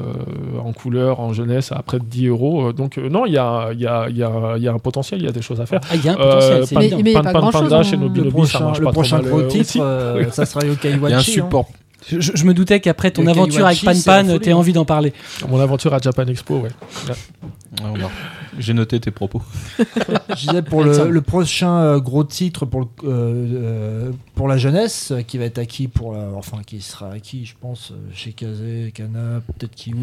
en couleur, en jeunesse, à près de 10 euros. Euh, Donc, euh, non, il y a, il y, a, il y, a, il y a un potentiel, il y a des choses à faire. Ah, il y a un Euh, potentiel, c'est Mais- pas grand-chose Panda en- chez le Nobinobi, Le ça prochain, marche le pas trop prochain mal, gros euh, titre, euh, ça sera Yokai Il y a un Watchi. hein. Je, me doutais qu'après ton Le aventure avec Pan Pan, t'aies envie d'en parler. Mon aventure à Japan Expo, ouais. A- J'ai noté tes propos. Je disais pour le, prochain euh, gros titre pour, le, euh, euh, pour la jeunesse, qui va être acquis pour la, enfin qui sera acquis, je pense, chez Kazé, Kana, peut-être Kiun.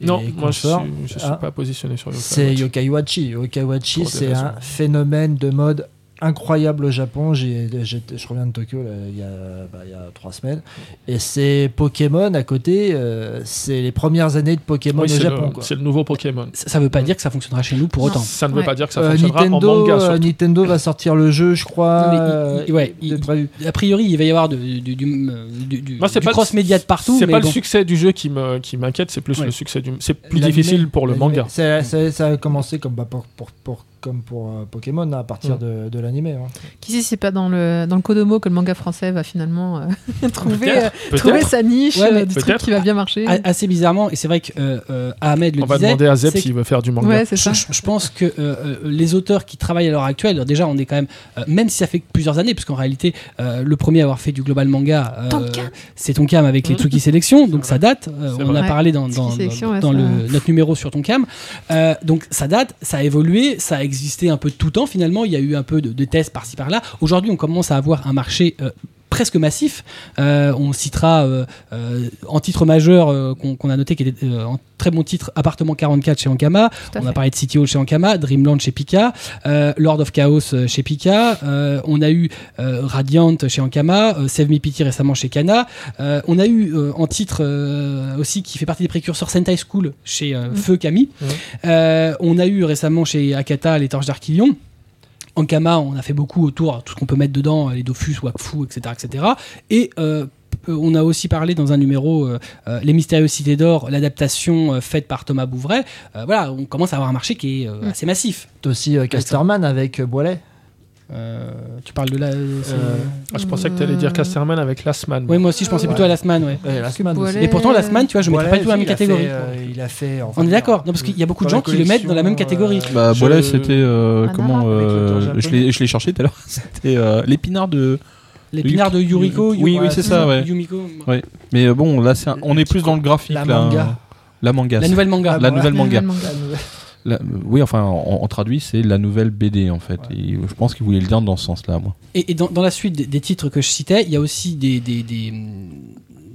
Non, moi je suis, je suis Ah. pas positionné sur Yokai C'est. Yokai Watchi. Yokai des c'est un phénomène de mode incroyable au Japon. J'ai, je reviens de Tokyo là, il, y a, bah, il y a trois semaines. Et c'est Pokémon à côté. euh, c'est les premières années de Pokémon Oui, au c'est Japon. c'est le nouveau Pokémon. Ça, ça veut pas dire que ça fonctionnera chez nous pour Non. autant. Ça ne veut Ouais. pas dire que ça Euh, fonctionnera Nintendo, en manga. euh, surtout. Nintendo va sortir le jeu, je crois. Non, mais il- euh, il- ouais, de il- prévu. A priori, il va y avoir de- du, du, du, du- Moi, c'est du cross-média de partout. C'est pas bon. le succès du jeu qui me qui m'inquiète, c'est plus Ouais. le succès du. C'est plus difficile pour le manga. Ça a commencé comme, bah, pour, pour, pour- comme pour euh, Pokémon à partir Mm. de, de l'animé. hein. Qui sait si c'est pas dans le dans le Kodomo que le manga français va finalement euh, trouver Peut-être, euh, peut-être. trouver sa niche Ouais, euh, du truc qui va bien marcher. A- Assez bizarrement, et c'est vrai que euh, euh, Ahmed le On va disait. demander à Zep s'il veut faire du manga. Ouais, c'est Je, ça. je- je pense que les auteurs qui travaillent à l'heure actuelle, alors déjà on est quand même, euh, même si ça fait plusieurs années, parce qu'en réalité euh, le premier à avoir fait du global manga, euh, Tonkam. c'est Tonkam avec les Mhm. Tsuki Sélection, donc ça date. Euh, on a parlé dans, dans, Sélection, dans- ouais, dans ça- le, notre numéro sur Tonkam. Euh, donc ça date, ça a évolué, ça a un peu de tout temps finalement. Il y a eu un peu de, de tests par-ci par-là. Aujourd'hui, on commence à avoir un marché. euh, presque massif. Euh, on citera euh, euh, en titre majeur qu'on a noté qui était en très bon titre Appartement 44 chez Ankama. On a parlé de City Hall chez Ankama, Dreamland chez Pika, Lord of Chaos chez Pika. on a eu Radiant chez Ankama, Save Me Pity récemment chez Kana. On a eu en titre aussi qui fait partie des précurseurs Sentai School chez euh, Mm. Feu Kami. Mm. Euh, on a eu récemment chez Akata les Torches d'Archilion. Ankama, on a fait beaucoup autour, tout ce qu'on peut mettre dedans, les Dofus, Wakfu, etc. etc. Et euh, euh, on a aussi parlé dans un numéro euh, euh, Les Mystérieuses Cités d'Or, l'adaptation euh, faite par Thomas Bouvray. Euh, voilà, on commence à avoir un marché qui est euh, Mm. assez massif. T'as aussi euh, Casterman avec euh, Boilet. Euh, tu parles de la. c'est- Euh, Ah, je pensais que tu allais dire Euh, Casterman avec Last Man. Oui, moi aussi, je pensais plutôt à Last Man. Ouais. Et pourtant, Last Man, tu vois, je ne mettrais pas du tout dans la même catégorie. fait, euh, il a fait. enfin, On est d'accord, non, parce qu'il y a beaucoup de gens qui le mettent dans la même catégorie. euh, Bah, Je- voilà, c'était euh, Un comment euh, je l'ai cherché tout à l'heure. C'était euh, l'épinard de. L'épinard de Yuriko. Oui, oui, c'est ça, ouais. Yumiko. Ouais. Mais euh, bon, là, c'est un- on est plus dans le graphique La là. manga. hein. La manga. La nouvelle manga. La nouvelle manga. La- oui, enfin, en, en traduit, c'est la nouvelle BD en fait. Et je pense qu'il voulait le dire dans ce sens-là, moi. Et, et dans, dans la suite des, des titres que je citais, il y a aussi des, des, des,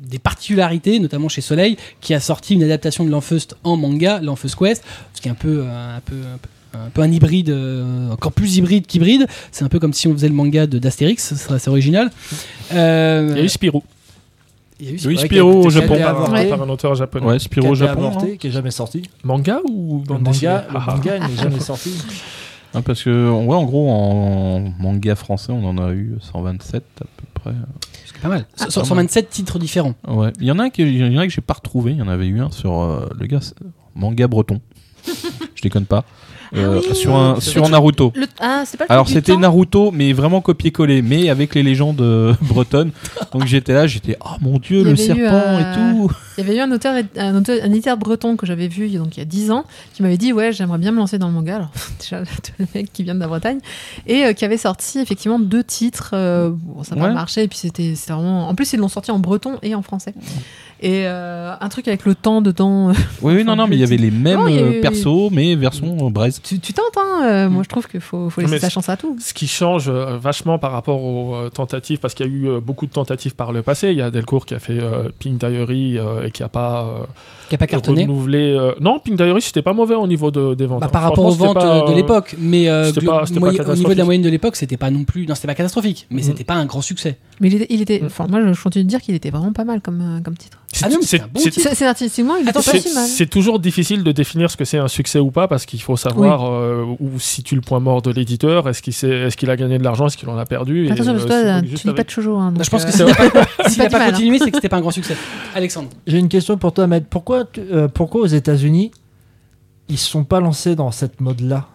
des particularités, notamment chez Soleil, qui a sorti une adaptation de l'Enfeust en manga, l'Enfeust Quest, ce qui est un peu euh, un peu un peu, un peu un hybride, euh, encore plus hybride qu'hybride. C'est un peu comme si on faisait le manga de d'Astérix, c'est assez original. Euh, Il y a eu Spirou, il y a eu- Oui, Spirou au Japon. par, un- avorté. Ouais. par un auteur japonais. Ouais, Spiro au Japon. avorté, hein. qui est jamais sorti. Manga ou bande manga, Ah, ah. manga n'est jamais sorti. Hein, parce que, ouais, en gros, en manga français, on en a eu 127 à peu près. C'est pas mal. Ah, Sur- pas 127 titres différents. Ouais. Il y en a un que, il y en a que j'ai pas retrouvé. Il y en avait eu un sur euh, le gars, manga breton. je déconne pas. Euh, oui. sur un sur. Naruto. Le- Ah, c'est pas le Alors c'était Naruto, mais vraiment copié-collé, mais avec les légendes euh, bretonnes. Donc j'étais là, j'étais oh mon dieu, le serpent euh, et tout. Il y avait eu un auteur, un, auteur, un éditeur breton que j'avais vu donc, il y a 10 ans qui m'avait dit Ouais, j'aimerais bien me lancer dans le manga. Alors, déjà, le mec qui vient de la Bretagne. Et euh, qui avait sorti effectivement deux titres. euh, bon, ça n'a Ouais. pas marché. Et puis c'était c'était vraiment. En plus, ils l'ont sorti en breton et en français. Et euh, un truc avec le temps dedans. Oui, oui, non, non, mais il y avait les mêmes Non, euh, eu- persos, mais version euh, braise. tu tu tentes, hein euh, Moi, je trouve qu'il faut, faut laisser Mais sa chance à tout. Ce qui change euh, vachement par rapport aux euh, tentatives, parce qu'il y a eu euh, beaucoup de tentatives par le passé. Il y a Delcourt qui a fait euh, Pink Diary euh, et qui a pas euh, Qui a pas cartonné. renouvelé. euh, Non, Pink Diary, c'était pas mauvais au niveau de, des ventes. Bah, hein. par rapport aux ventes pas, euh, de l'époque, mais euh, pas- au niveau de la moyenne de l'époque, c'était pas non plus, non, c'était pas catastrophique, mais Mhm. c'était pas un grand succès. Mais il était, il était- Mm. enfin, moi, je continue de dire qu'il était vraiment pas mal comme, euh, comme titre. c'est- Ah non, mais c'est- c'est un bon c'est- titre. C'est c'est artistiquement, il était pas C'est si mal. c'est toujours difficile de définir ce que c'est un succès ou pas parce qu'il faut savoir euh, où situe le point mort de l'éditeur. Est-ce qu'il s'est- est-ce qu'il a gagné de l'argent Est-ce qu'il en a perdu Et, Attention, parce que toi, c'est tu dis pas de shoujo. Hein, Bah, je pense que euh, c'est s'il pas a du pas hein. continué, c'est que c'était pas un grand succès. Alexandre. J'ai une question pour toi, Ahmed. Pourquoi, euh, pourquoi aux États-Unis ils se sont pas lancés dans cette mode-là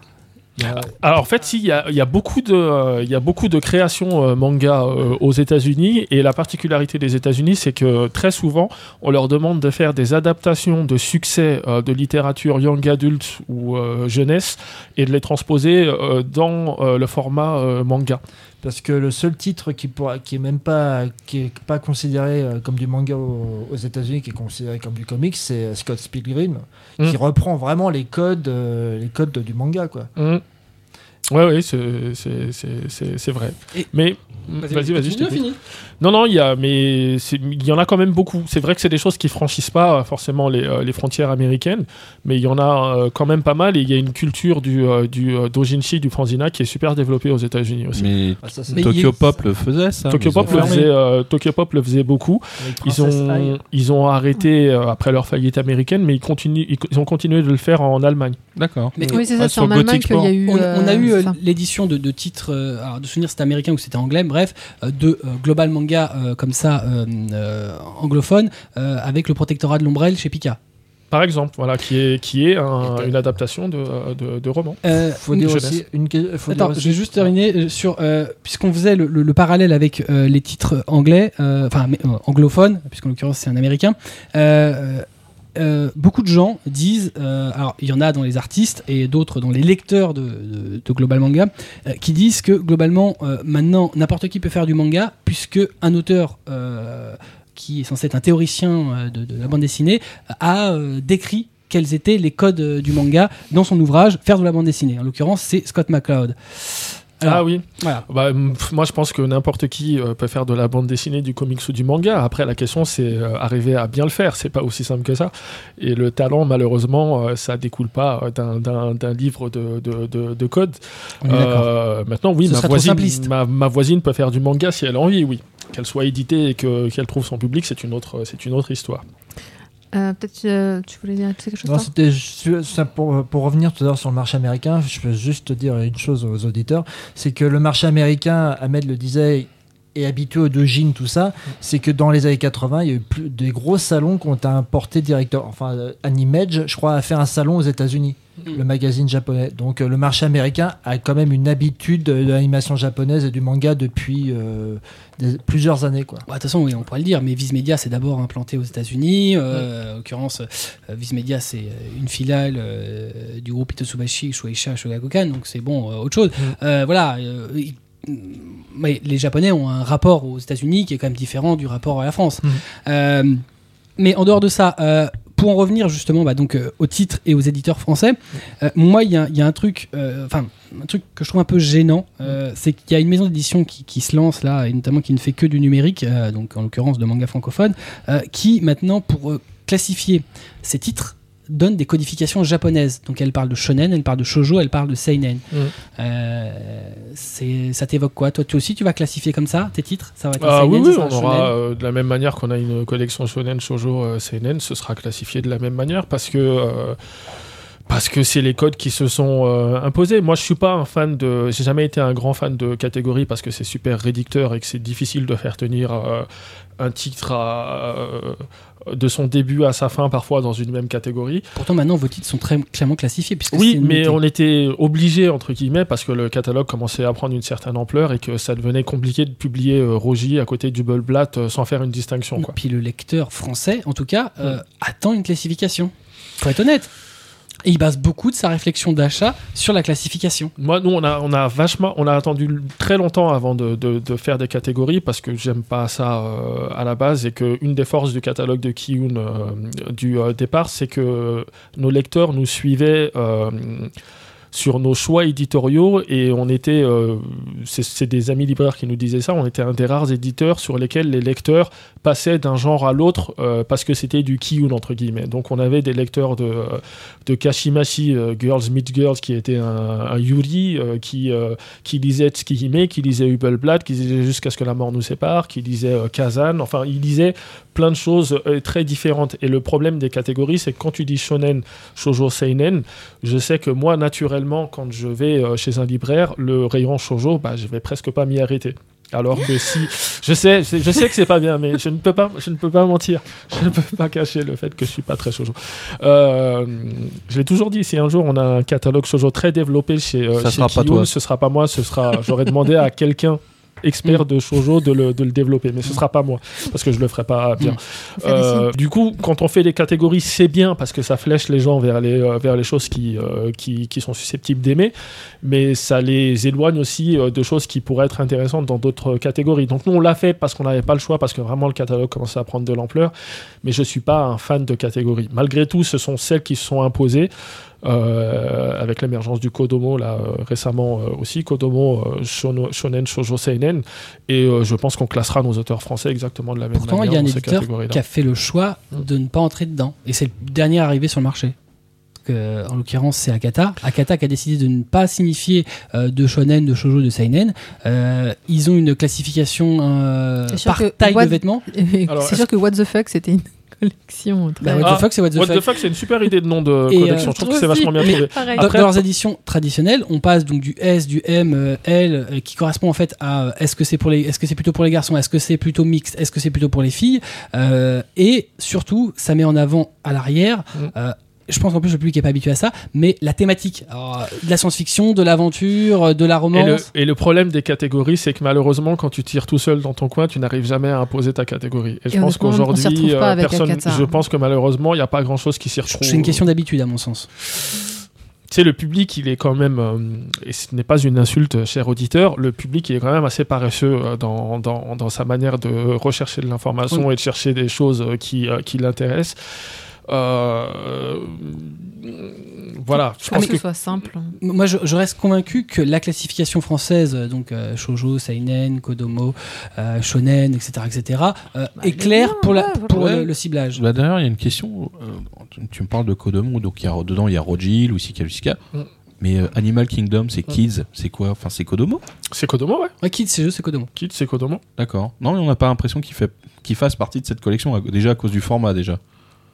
Alors en fait, si, il y a, beaucoup de, euh, il y a beaucoup de créations euh, manga aux États-Unis et la particularité des États-Unis, c'est que très souvent, on leur demande de faire des adaptations de succès de littérature young adult ou jeunesse et de les transposer dans le format manga. Parce que le seul titre qui, pourra, qui est même pas, qui est pas considéré euh, comme du manga aux, aux États-Unis, qui est considéré comme du comics, c'est euh, Scott Pilgrim, Mm. qui reprend vraiment les codes, euh, les codes du manga, quoi. Mm. Ouais, oui, c'est- c'est c'est- c'est- c'est vrai. Et- Mais vas-y, vas-y, je t'écoute. fini. Non, non, il y a, mais c'est- il y en a quand même beaucoup. C'est vrai que c'est des choses qui franchissent pas euh, forcément les, euh, les frontières américaines, mais il y en a euh, quand même pas mal. Et il y a une culture du, euh, du euh, dojinshi, du franzina, qui est super développée aux États-Unis aussi. Mais Ah, ça, c'est Mais il Tokyo est- Pop le faisait, ça. Tokyo Pop, le faisait, euh, Tokyo Pop le faisait beaucoup. Ils ont, Ai. ils ont arrêté euh, après leur faillite américaine, mais ils, continuent, ils, ils ont continué de le faire en Allemagne. D'accord. Mais Oui, c'est ça, c'est sur en Allemagne qu'il y a eu. on, on a eu euh, l'édition de, de titres, euh, alors de souvenirs c'était américain ou c'était anglais, bref, euh, de euh, Global Manga euh, comme ça, euh, euh, anglophone, euh, avec le protectorat de l'ombrelle chez Pika. Par exemple, voilà, qui est, qui est un- une adaptation de, de, de roman. Euh, Faut dire aussi une faut dire Attends, aussi- je vais juste terminer sur euh, puisqu'on faisait le, le- le parallèle avec euh, les titres anglais, enfin euh, anglophones, puisqu'en l'occurrence c'est un américain. Euh, beaucoup de gens disent, euh, alors il y en a dans les artistes et d'autres dans les lecteurs de, Global Manga, euh, qui disent que globalement maintenant n'importe qui peut faire du manga puisque un auteur qui est censé être un théoricien de, de la bande dessinée a décrit quels étaient les codes du manga dans son ouvrage Faire de la bande dessinée. En l'occurrence, c'est Scott McCloud. Alors, ah oui. Voilà. Bah, moi, je pense que n'importe qui euh, peut faire de la bande dessinée, du comics ou du manga. Après, la question, c'est euh, arriver à bien le faire. C'est pas aussi simple que ça. Et le talent, malheureusement, euh, ça découle pas euh, d'un- livre de, de, de, de code. Maintenant, oui, ma voisine, simpliste. ma, ma voisine peut faire du manga si elle a envie, oui. Qu'elle soit éditée et que- qu'elle trouve son public, c'est une autre, c'est une autre histoire. Euh, Peut-être euh, tu voulais dire quelque chose Non, c'était pour, pour revenir tout à l'heure sur le marché américain, je peux juste te dire une chose aux auditeurs, c'est que le marché américain, Ahmed le disait, est habitué au dojin, tout ça, c'est que dans les années 80, il y a eu plus, des gros salons qui ont été importés directement. Enfin, euh, Animage, je crois, a fait un salon aux États-Unis, Mm. le magazine japonais. Donc euh, le marché américain a quand même une habitude de l'animation japonaise et du manga depuis euh, des- plusieurs années. Quoi. Bah, De toute façon, oui, on pourrait le dire, mais Viz Media, c'est d'abord implanté aux États-Unis. Euh, En l'occurrence, euh, Viz Media, c'est euh, une filiale euh, du groupe Itotsubashi, Shueisha, Shogakukan, donc c'est bon, euh, autre chose. Euh, voilà. euh, il- les Japonais ont un rapport aux États-Unis qui est quand même différent du rapport à la France. Mhm. Euh, mais en dehors de ça, euh, pour en revenir justement bah, donc, euh, aux titres et aux éditeurs français, euh, moi, il y a, il y a un truc, enfin, un truc que je trouve un peu gênant, euh, c'est qu'il y a une maison d'édition qui, qui se lance là, et notamment qui ne fait que du numérique, donc en l'occurrence de manga francophone, qui maintenant, pour classifier ses titres, donne des codifications japonaises. Donc elle parle de shonen, elle parle de shoujo, elle parle de seinen. Mm. Euh, c'est, ça t'évoque quoi? Toi, tu aussi, tu vas classifier comme ça tes titres? Ça va être Ah seinen, oui, oui, on aura euh, de la même manière qu'on a une collection shonen, shoujo, euh, seinen, ce sera classifié de la même manière parce que parce que c'est les codes qui se sont euh, imposés. Moi, je suis pas un fan de, j'ai jamais été un grand fan de catégorie parce que c'est super réducteur et que c'est difficile de faire tenir euh, un titre à, euh, de son début à sa fin parfois dans une même catégorie. Pourtant, maintenant, vos titres sont très clairement classifiés. Puisque Oui, mais on était obligé entre guillemets parce que le catalogue commençait à prendre une certaine ampleur et que ça devenait compliqué de publier euh, Rogy à côté du Blatt euh, sans faire une distinction. Quoi. Puis le lecteur français, en tout cas, euh, attend une classification. Faut être honnête. Et il base beaucoup de sa réflexion d'achat sur la classification. Moi, nous, on a, vachement, on a attendu très longtemps avant de faire des catégories parce que j'aime pas ça euh, à la base et que une des forces du catalogue de Kiyun euh, du euh, départ, c'est que nos lecteurs nous suivaient. Sur nos choix éditoriaux et on était, euh, c'est des amis libraires qui nous disaient ça, on était un des rares éditeurs sur lesquels les lecteurs passaient d'un genre à l'autre euh, parce que c'était du Kiyun entre guillemets. Donc on avait des lecteurs de, euh, de Kashimashi, Girls Meet Girls, qui était un, Yuri, qui, qui lisait Tsukihime, qui lisait Hubelblatt, qui lisait Jusqu'à ce que la mort nous sépare, qui lisait Kazan, enfin il lisait plein de choses très différentes. Et le problème des catégories, c'est que quand tu dis shonen, shoujo, seinen, je sais que moi, naturellement, quand je vais euh, chez un libraire, le rayon shoujo, bah, je vais presque pas m'y arrêter. Alors que si, je sais, je sais que c'est pas bien, mais je ne peux pas, je ne peux pas mentir, je ne peux pas cacher le fait que je suis pas très shoujo. Euh, je l'ai toujours dit, si un jour on a un catalogue shoujo très développé chez, euh, Ça chez sera pas toi. ce sera pas moi, ce sera, j'aurais demandé à quelqu'un expert de shoujo de le, de le développer, mais ce sera pas moi parce que je le ferai pas bien. Euh, du coup, quand on fait des catégories, c'est bien parce que ça flèche les gens vers les, euh, vers les choses qui, euh, qui, qui sont susceptibles d'aimer, mais ça les éloigne aussi de choses qui pourraient être intéressantes dans d'autres catégories. Donc nous, on l'a fait parce qu'on n'avait pas le choix, parce que vraiment le catalogue commençait à prendre de l'ampleur, mais je suis pas un fan de catégories. Malgré tout, ce sont celles qui se sont imposées. Euh, avec l'émergence du Kodomo là euh, récemment euh, aussi Kodomo euh, shonen shoujo seinen et euh, je pense qu'on classera nos auteurs français exactement de la même Pourtant, manière il y a un éditeur qui a fait le choix de ne pas entrer dedans. Et c'est le dernier arrivé sur le marché. En l'occurrence, c'est Akata. Akata qui a décidé de ne pas signifier euh, de shonen, de shoujo, de seinen. Euh, ils ont une classification euh, par taille What- de vêtements. C'est sûr que What the fuck, c'était une collection. Bah, what Ah, the fuck, c'est what the What fuck. the fuck, c'est une super idée de nom de Et, collection. euh, je trouve que c'est vachement bien trouvé. Après- dans leurs éditions traditionnelles, on passe donc du S, du M, euh, L, euh, qui correspond en fait à euh, est-ce que c'est pour les, est-ce que c'est plutôt pour les garçons, est-ce que c'est plutôt mixte, est-ce que c'est plutôt pour les filles, Euh, et surtout, ça met en avant à l'arrière. Mm. Je pense qu'en plus le public n'est pas habitué à ça, mais la thématique Alors, euh, de la science-fiction, de l'aventure, euh, de la Et le, romance. et le problème des catégories, c'est que malheureusement, quand tu tires tout seul dans ton coin, tu n'arrives jamais à imposer ta catégorie. Et je pense qu'aujourd'hui, euh, personne. Akata. Je pense que malheureusement, il n'y a pas grand chose qui s'y retrouve. C'est une question d'habitude à mon sens. Tu sais, le public, il est quand même, euh, et ce n'est pas une insulte, cher auditeur, le public, il est quand même assez paresseux euh, dans, dans, dans sa manière de rechercher de l'information et de chercher des choses euh, qui, qui l'intéressent. Euh, voilà, je pense que que ce soit simple. Moi, je, je reste convaincu que la classification française, euh, donc euh, shoujo, seinen, kodomo, euh, shonen, etc., etc., euh, Bah, est claire bien, pour, la, ouais, voilà. pour le, Ouais. le ciblage. Là, d'ailleurs, il y a une question. euh, tu- tu me parles de Kodomo, donc il y a, dedans il y a Rojil ou Sikaluska. Mm. Mais euh, Animal Kingdom, c'est Kids, c'est quoi? Enfin, c'est Kodomo? C'est Kodomo, ouais. Ouais, Kids, c'est jeu, c'est kodomo. Kid, c'est Kodomo. D'accord. Non, mais on n'a pas l'impression qu'il fasse partie de cette collection, déjà à cause du format, déjà.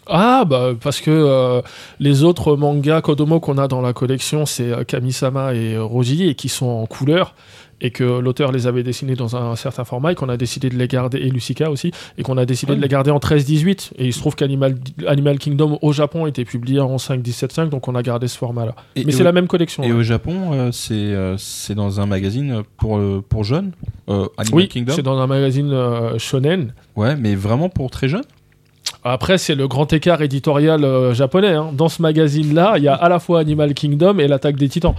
Ah, bah, parce que euh, les autres mangas Kodomo qu'on a dans la collection, c'est euh, Kamisama et euh, Roji, et qui sont en couleur, et que l'auteur les avait dessinés dans un certain format, et qu'on a décidé de les garder, et Lucica aussi, et qu'on a décidé de les garder en 13-18. Et il se trouve qu'Animal Animal Kingdom au Japon était publié en 5-17-5, donc on a gardé ce format-là. Mais c'est la même collection. Et au Japon, euh, c'est euh, c'est dans un magazine pour, pour jeunes Animal Oui, Kingdom c'est dans un magazine shonen. Ouais, mais vraiment pour très jeunes Après, c'est le grand écart éditorial euh, japonais. hein. Dans ce magazine-là, il y a à la fois Animal Kingdom et l'attaque des titans.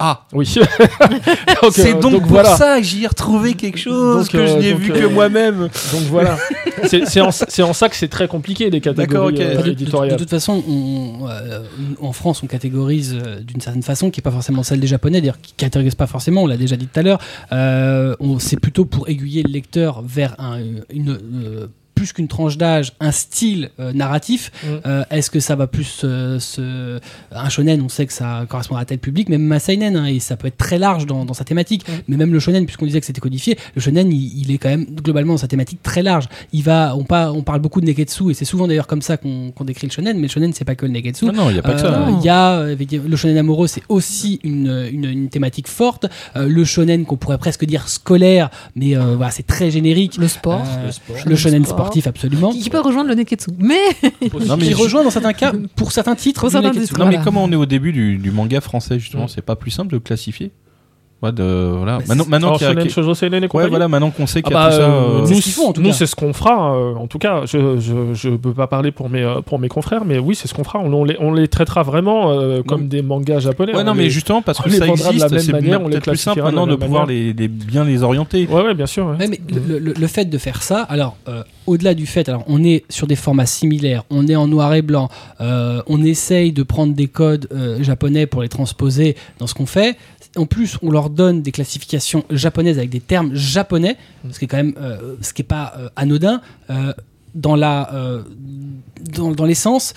Ah Oui. Donc, C'est euh, donc, pour voilà. ça que j'y ai retrouvé quelque chose Donc, que je euh, n'ai donc, vu euh, que moi-même. Donc voilà. c'est c'est en, c'est en ça que c'est très compliqué les D'accord, catégories ok. euh, de, de- éditoriales. de toute façon, on- euh, en France, on catégorise euh, d'une certaine façon qui n'est pas forcément celle des Japonais, d'ailleurs, qui catégorise pas forcément, on l'a déjà dit tout à l'heure. Euh, on- c'est plutôt pour aiguiller le lecteur vers un, une. euh, plus qu'une tranche d'âge, un style euh, narratif. Mm. Euh, Est-ce que ça va plus euh, se... un shonen On sait que ça correspond à tel public, même un seinen, hein, et ça peut être très large dans, dans sa thématique. Mm. Mais même le shonen, puisqu'on disait que c'était codifié, le shonen, il, il est quand même globalement dans sa thématique très large. Il va, on, pa- on parle beaucoup de neketsu, et c'est souvent d'ailleurs comme ça qu'on décrit le shonen, mais le shonen, c'est pas que le neketsu. Non, non, il n'y a pas que ça. Il y a euh, le shonen amoureux, c'est aussi une, une, une thématique forte. Euh, le shonen qu'on pourrait presque dire scolaire, mais euh, voilà, c'est très générique. Le sport. Euh, Le sport. le shonen sport. Sportif, absolument. Qui, qui peut rejoindre le Neketsu. Mais Non, mais qui je- rejoint dans certains cas, pour certains titres, Pour du certains titres. Non, mais Voilà. comme on est au début du, du manga français, justement, Mm. c'est pas plus simple de classifier Ouais, de, voilà. Maintenant, qu'il y a- Shoujo Seinen et Ouais, voilà, maintenant qu'on sait Ah qu'il y a bah, tout ça. euh, euh, C'est nous, ce qu'ils font, en tout nous, cas. c'est ce qu'on fera. euh, en tout cas, je, je, je peux pas parler pour mes, pour mes confrères, mais oui, c'est ce qu'on fera. On, on les, on les traitera vraiment euh, comme Non. des mangas japonais. Ouais, On non, mais les- justement, parce on que ça vendra de la existe, même c'est peut-être plus simple de maintenant de pouvoir les, les- bien les orienter. Ouais, ouais, bien sûr. ouais. Ouais, mais le, le- le fait de faire ça, alors euh, au-delà du fait, alors on est sur des formats similaires, on est en noir et blanc, euh, on essaye de prendre des codes euh, japonais pour les transposer dans ce qu'on fait. En plus, on leur donne des classifications japonaises avec des termes japonais, ce qui est quand même, euh, ce qui est pas anodin. Dans la, dans, dans l'essence,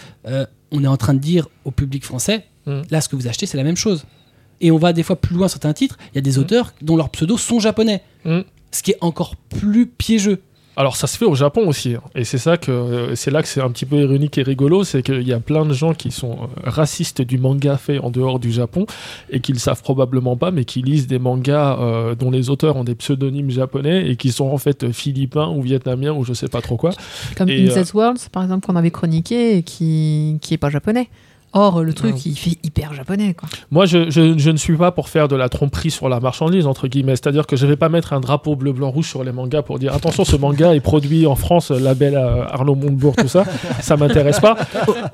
on est en train de dire au public français, Mm. là, ce que vous achetez, c'est la même chose. Et on va des fois plus loin sur certains titres. Il y a des auteurs dont leurs pseudos sont japonais Mm. ce qui est encore plus piégeux. Alors ça se fait au Japon aussi, hein. et c'est ça que euh, c'est là que c'est un petit peu ironique et rigolo, c'est qu'il y a plein de gens qui sont euh, racistes du manga fait en dehors du Japon et qui le savent probablement pas, mais qui lisent des mangas euh, dont les auteurs ont des pseudonymes japonais et qui sont en fait philippins ou vietnamiens ou je sais pas trop quoi. Comme Et, Worlds, par exemple, qu'on avait chroniqué et qui, qui est pas japonais. Or, le truc, il fait hyper japonais, quoi. Moi, je, je- je ne suis pas pour faire de la tromperie sur la marchandise, entre guillemets. C'est-à-dire que je vais pas mettre un drapeau bleu, blanc, rouge sur les mangas pour dire attention, ce manga est produit en France, label euh, Arnaud Montebourg, tout ça. ça m'intéresse pas.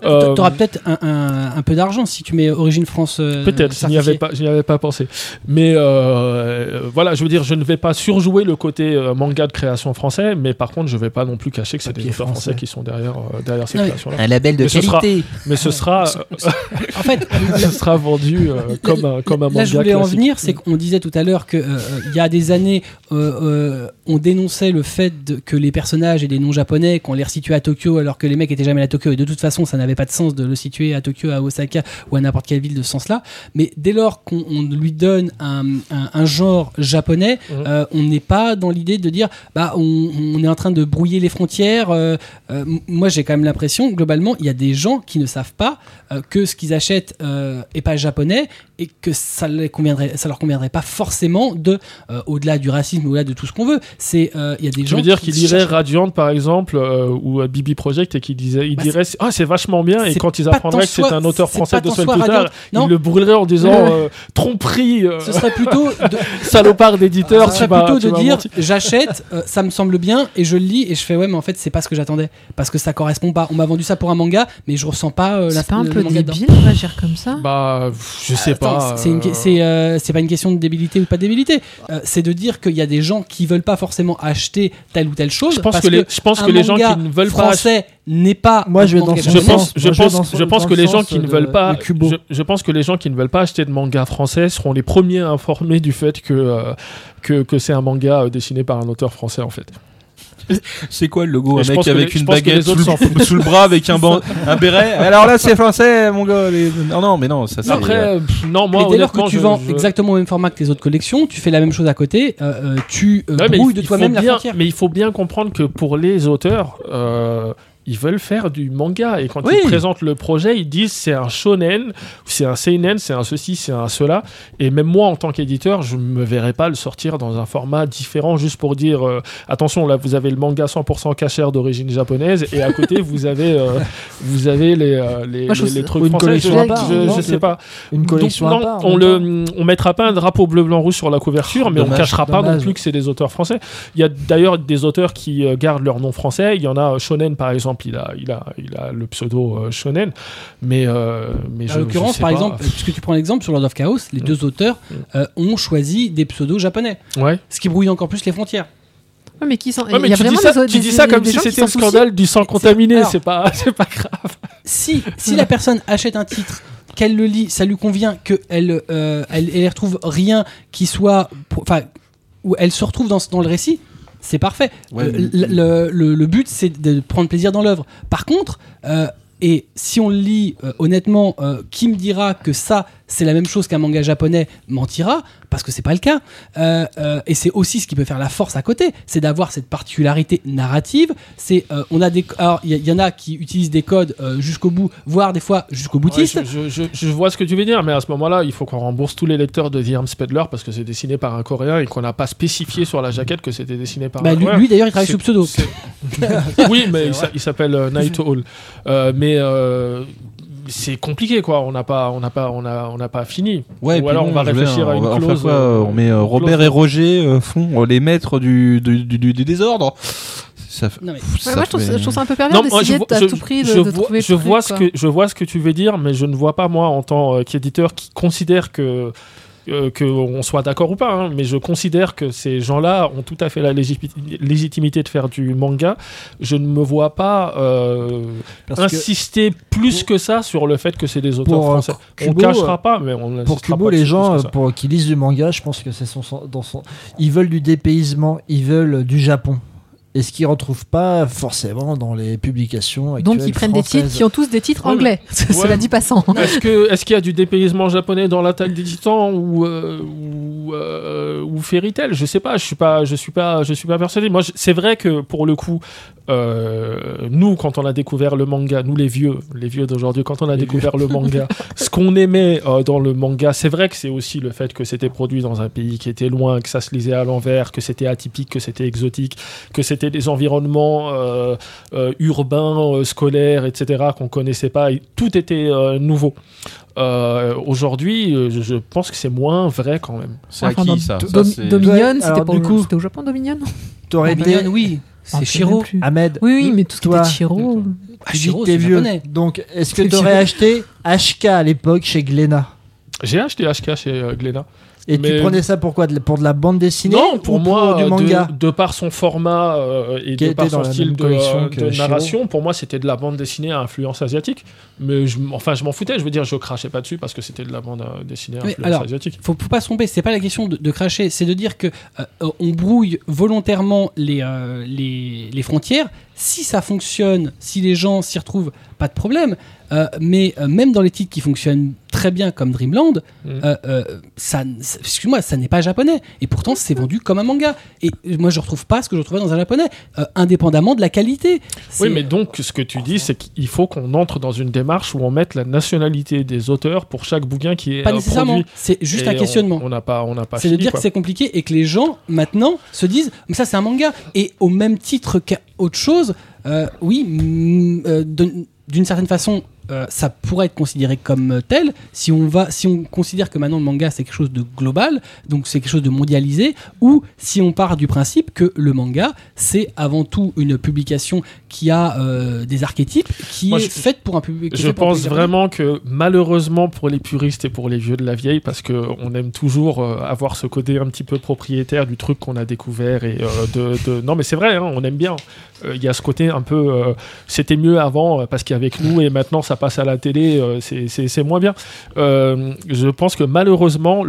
Euh, T'auras peut-être un, un- un peu d'argent si tu mets Origine France. euh, Peut-être, je n'y avais pas, avais pas pensé. Mais euh, voilà, je veux dire, je ne vais pas surjouer le côté euh, manga de création français, mais par contre, je vais pas non plus cacher que c'est des auteurs français français. qui sont derrière, euh, derrière ces créations-là. Un label de Mais ce sera- qualité. Mais ce sera, En fait, ce sera vendu euh, comme un, comme un manga Là, je voulais en venir, c'est qu'on disait tout à l'heure que euh, y a des années, euh, on dénonçait le fait de- que les personnages et des noms japonais, qu'on les resituait à Tokyo alors que les mecs étaient jamais à Tokyo et de toute façon, ça n'avait pas de sens de le situer à Tokyo, à Osaka ou à n'importe quelle ville de ce sens-là. Mais dès lors qu'on on lui donne un, un- un genre japonais, Mhm. on n'est pas dans l'idée de dire, bah, on, on est en train de brouiller les frontières. moi, j'ai quand même l'impression, globalement, il y a des gens qui ne savent pas euh, que ce qu'ils achètent euh, est pas japonais et que ça, les conviendrait, ça leur conviendrait pas forcément de, euh, au-delà du racisme, au-delà de tout ce qu'on veut. C'est, euh, il y a des Tu gens. veux dire qui qu'il lirait cherchent- Radiant par exemple euh, ou euh, Bibi Project et qu'il disait, il Bah, dirait ah c'est vachement bien et quand ils apprendraient que c'est un auteur français tant semaines plus tard, ils le brûleraient en disant euh, tromperie, euh, Ce serait plutôt de, salopard d'éditeur, ce serait plutôt de dire j'achète, euh, ça me semble bien et je le lis et je fais ouais mais en fait c'est pas ce que j'attendais parce que ça correspond pas. On m'a vendu ça pour un manga mais je ressens pas euh, la C'est pas un le peu débile de réagir comme ça? Bah je sais Attends, pas. c'est euh, euh, pas une question de débilité ou pas de débilité. Euh, c'est de dire qu'il y a des gens qui veulent pas forcément acheter telle ou telle chose. Je pense parce que les, je pense que les gens qui ne veulent pas français n'est pas. Moi, je vais dans je pense, je pense, je pense que le les gens qui ne veulent pas, je, je pense que les gens qui ne veulent pas acheter de manga français seront les premiers informés du fait que euh, que, que c'est un manga dessiné par un auteur français en fait. C'est quoi le logo Un mec avec les- une baguette les sous autres s'en le, sous le bras avec un, ban- un béret? Alors là, c'est français, mon gars. les- Non, non, mais non, ça c'est. Après, euh, pff, non, moi Mais dès lors que tu je- vends je- exactement au même format que les autres collections, tu fais la même chose à côté, euh, euh, tu euh, Ouais, mais brouilles il- de toi-même faut la bien- frontière. Mais il faut bien comprendre que pour les auteurs, euh, ils veulent faire du manga et quand Oui. ils présentent le projet, ils disent c'est un shonen, c'est un seinen, c'est un ceci, c'est un cela. Et même moi, en tant qu'éditeur, je me verrais pas le sortir dans un format différent juste pour dire euh, attention, là vous avez le manga 100% cachère d'origine japonaise et à côté vous avez euh, vous avez les euh, les, Moi, trucs une français. collection je, à part, je- non, je c'est sais pas. Une collection Donc, à non, part. on le, on mettra pas un drapeau bleu blanc rouge sur la couverture, mais on Dommage, cachera pas non plus que c'est des auteurs français. Il y a d'ailleurs des auteurs qui euh, gardent leur nom français. Il y en a euh, Shonen par exemple, il a, il a, il a le pseudo euh, Shonen, mais euh, mais je- En l'occurrence, par pas. exemple, puisque tu prends l'exemple sur Lord of Chaos, les Mm. deux auteurs Mm. euh, ont choisi des pseudos japonais, ouais. ce qui brouille encore plus les frontières. Ouais, mais qui s'en- Ouais, mais il y a tu dis ça, des autres- tu des- dis ça des comme si gens qui c'était soucient. scandale du sang contaminé. C'est pas, c'est pas grave. Si, si la personne achète un titre, qu'elle le lit, ça lui convient, qu'elle euh, elle, elle retrouve rien qui soit. Enfin, où elle se retrouve dans, dans le récit, c'est parfait. Ouais, Euh, mais- le, le- le but, c'est de prendre plaisir dans l'œuvre. Par contre, euh, et si on le lit euh, honnêtement, euh, qui me dira que ça, c'est la même chose qu'un manga japonais mentira, parce que c'est pas le cas. Euh, euh, et c'est aussi ce qui peut faire la force à côté, c'est d'avoir cette particularité narrative. C'est, euh, on a des, alors il y, y en a qui utilisent des codes jusqu'au bout, voire des fois jusqu'au boutiste. Ouais, je, je- je vois ce que tu veux dire, mais à ce moment-là, il faut qu'on rembourse tous les lecteurs de The Arms Peddler parce que c'est dessiné par un Coréen et qu'on n'a pas spécifié sur la jaquette que c'était dessiné par Bah, un lui, Coréen. lui, d'ailleurs, il travaille sous pseudo. oui, mais il s'a- il s'appelle Night Hall. Mais c'est compliqué quoi. On n'a pas, on n'a pas, on a, on n'a pas fini. Ouais, Ou alors bon, on va je réfléchir à une on clause. quoi, euh, on met euh, Robert clause- et Roger euh, font euh, les maîtres du, du, du, du- du désordre. Ça, fait- Non, mais- Ouais, ça moi, je trouve, fait- je trouve ça un peu pervers d'essayer je, à je- tout prix de, je de vois, trouver je le truc, vois ce quoi. que je vois ce que tu veux dire, mais je ne vois pas moi en tant euh, qu'éditeur qui considère que euh, que on soit d'accord ou pas, hein, mais je considère que ces gens-là ont tout à fait la légi- légitimité de faire du manga. Je ne me vois pas euh, que insister plus que ça sur le fait que c'est des auteurs euh, français. on Kubo, cachera pas, mais on pour Kubo, pas les gens euh, pour, qui lisent du manga, je pense que c'est son- dans son. Ils veulent du dépaysement, ils veulent du Japon. Et ce qu'ils retrouvent pas forcément dans les publications actuelles Donc ils prennent des titres qui ont tous des titres Ouais, anglais. Cela Ouais. dit passant. Est-ce que est-ce qu'il y a du dépaysement japonais dans l'attaque des Titans ou euh, ou, euh, ou Fairy Tail Je sais pas. Je suis pas. Je suis pas. Je suis pas persuadé. Moi, c'est vrai que pour le coup, euh, nous, quand on a découvert le manga, nous les vieux, les vieux d'aujourd'hui, quand on a découvert le manga, ce qu'on aimait euh, dans le manga, c'est vrai que c'est aussi le fait que c'était produit dans un pays qui était loin, que ça se lisait à l'envers, que c'était atypique, que c'était exotique, que c'était des environnements euh, euh, urbains, euh, scolaires, etc. qu'on connaissait pas. Et Tout était euh, nouveau. Euh, Aujourd'hui, euh, je- je pense que c'est moins vrai quand même. C'est à Enfin, dans qui ça, Do- Ça, c'est- Dominion, c'était au- coup- c'était au Japon, Dominion? T'aurais été Dominion, oui, Ah, c'est Shiro. Ahmed. Oui, oui, mais tout ce qui était Shiro. Ah, Tu dis Shiro, que t'es c'est vieux. japonais. Donc, est-ce que t'aurais acheté HK à l'époque chez Glénat? J'ai acheté HK chez euh, Glénat. Et Mais- tu prenais ça pour quoi? De- Pour de la bande dessinée Non, pour ou moi, du de- manga? de, par son format euh, et Qui de par son style de, euh, Shiro. narration, pour moi, c'était de la bande dessinée à influence asiatique. Mais je, enfin, je m'en foutais. Je veux dire, je crachais pas dessus parce que c'était de la bande euh, dessinée à Mais influence alors, asiatique. faut, faut pas se tromper, c'est pas la question de, de cracher, c'est de dire que euh, on brouille volontairement les, euh, les, les frontières. Si ça fonctionne, si les gens s'y retrouvent, pas de problème. Euh, mais euh, même dans les titres qui fonctionnent très bien comme Dreamland, Mm. euh, euh, ça, excuse-moi, ça n'est pas japonais. Et pourtant, c'est vendu comme un manga. Et moi, je retrouve pas ce que je retrouvais dans un japonais, euh, indépendamment de la qualité. Oui, mais donc, ce que tu dis, c'est qu'il faut qu'on entre dans une démarche où on mette la nationalité des auteurs pour chaque bouquin qui est pas nécessairement. C'est juste Et un on- questionnement. On n'a pas, on n'a pas C'est de dire quoi. que c'est compliqué et que les gens maintenant se disent mais ça c'est un manga et au même titre qu'autre chose oui d'un- d'une certaine façon euh, ça pourrait être considéré comme tel si on va si on considère que maintenant le manga c'est quelque chose de global donc c'est quelque chose de mondialisé ou si on part du principe que le manga c'est avant tout une publication qui a euh, des archétypes qui Moi, est faite pour un public Je pense vraiment que malheureusement pour les puristes et pour les vieux de la vieille, parce que on aime toujours euh, avoir ce côté un petit peu propriétaire du truc qu'on a découvert et de, de- non mais c'est vrai, hein, on aime bien. Il y a ce côté un peu, c'était mieux avant parce qu'il y avait que nous et maintenant ça passe à la télé, euh, c'est- moins bien. Euh, je pense que malheureusement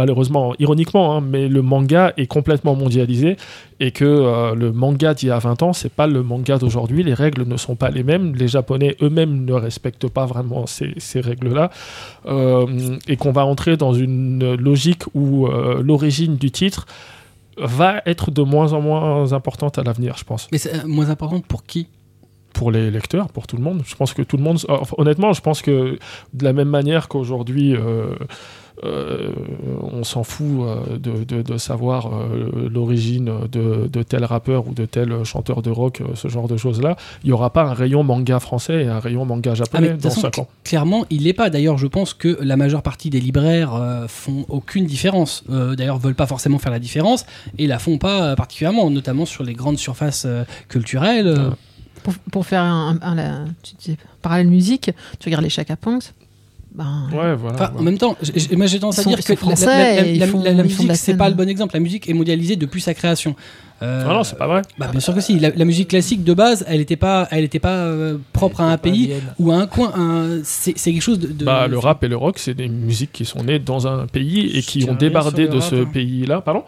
malheureusement ironiquement, hein, mais le manga est complètement mondialisé et que euh, le manga d'il y a 20 ans, c'est pas le manga d'aujourd'hui. Les règles ne sont pas les mêmes. Les Japonais eux-mêmes ne respectent pas vraiment ces, règles-là. Et qu'on va entrer dans une logique où l'origine du titre va être de moins en moins importante à l'avenir, je pense. mais c'est moins important pour qui? Pour les lecteurs, pour tout le monde. Je pense que tout le monde. enfin, honnêtement, je pense que de la même manière qu'aujourd'hui. euh, euh, on s'en fout euh, de, de- de savoir euh, l'origine de, de tel rappeur ou de tel chanteur de rock, ce genre de choses-là. Il n'y aura pas un rayon manga français et un rayon manga Ah, japonais dans façon, 5 ans. Clairement, il l'est pas. D'ailleurs, je pense que la majeure partie des libraires font aucune différence. D'ailleurs, veulent pas forcément faire la différence et la font pas particulièrement, notamment sur les grandes surfaces culturelles. Pour, pour faire un, un- la- tu disais, parallèle musique, tu regardes les Chaka Punks, ben, Ouais, voilà. Enfin, ouais. en même temps, moi j'ai tendance à dire que la- font- musique c'est pas le bon exemple. La musique est mondialisée depuis sa création. Euh, Ah non, c'est pas vrai. bah, bien sûr que si. La, la musique classique de base, elle n'était pas, elle était pas euh, propre à un pays ou à un coin. un- C'est c'est quelque chose de. de- Bah, le rap et le rock, c'est des musiques qui sont nées dans un pays et qui ont débardé de rap, ce hein. pays-là. Pardon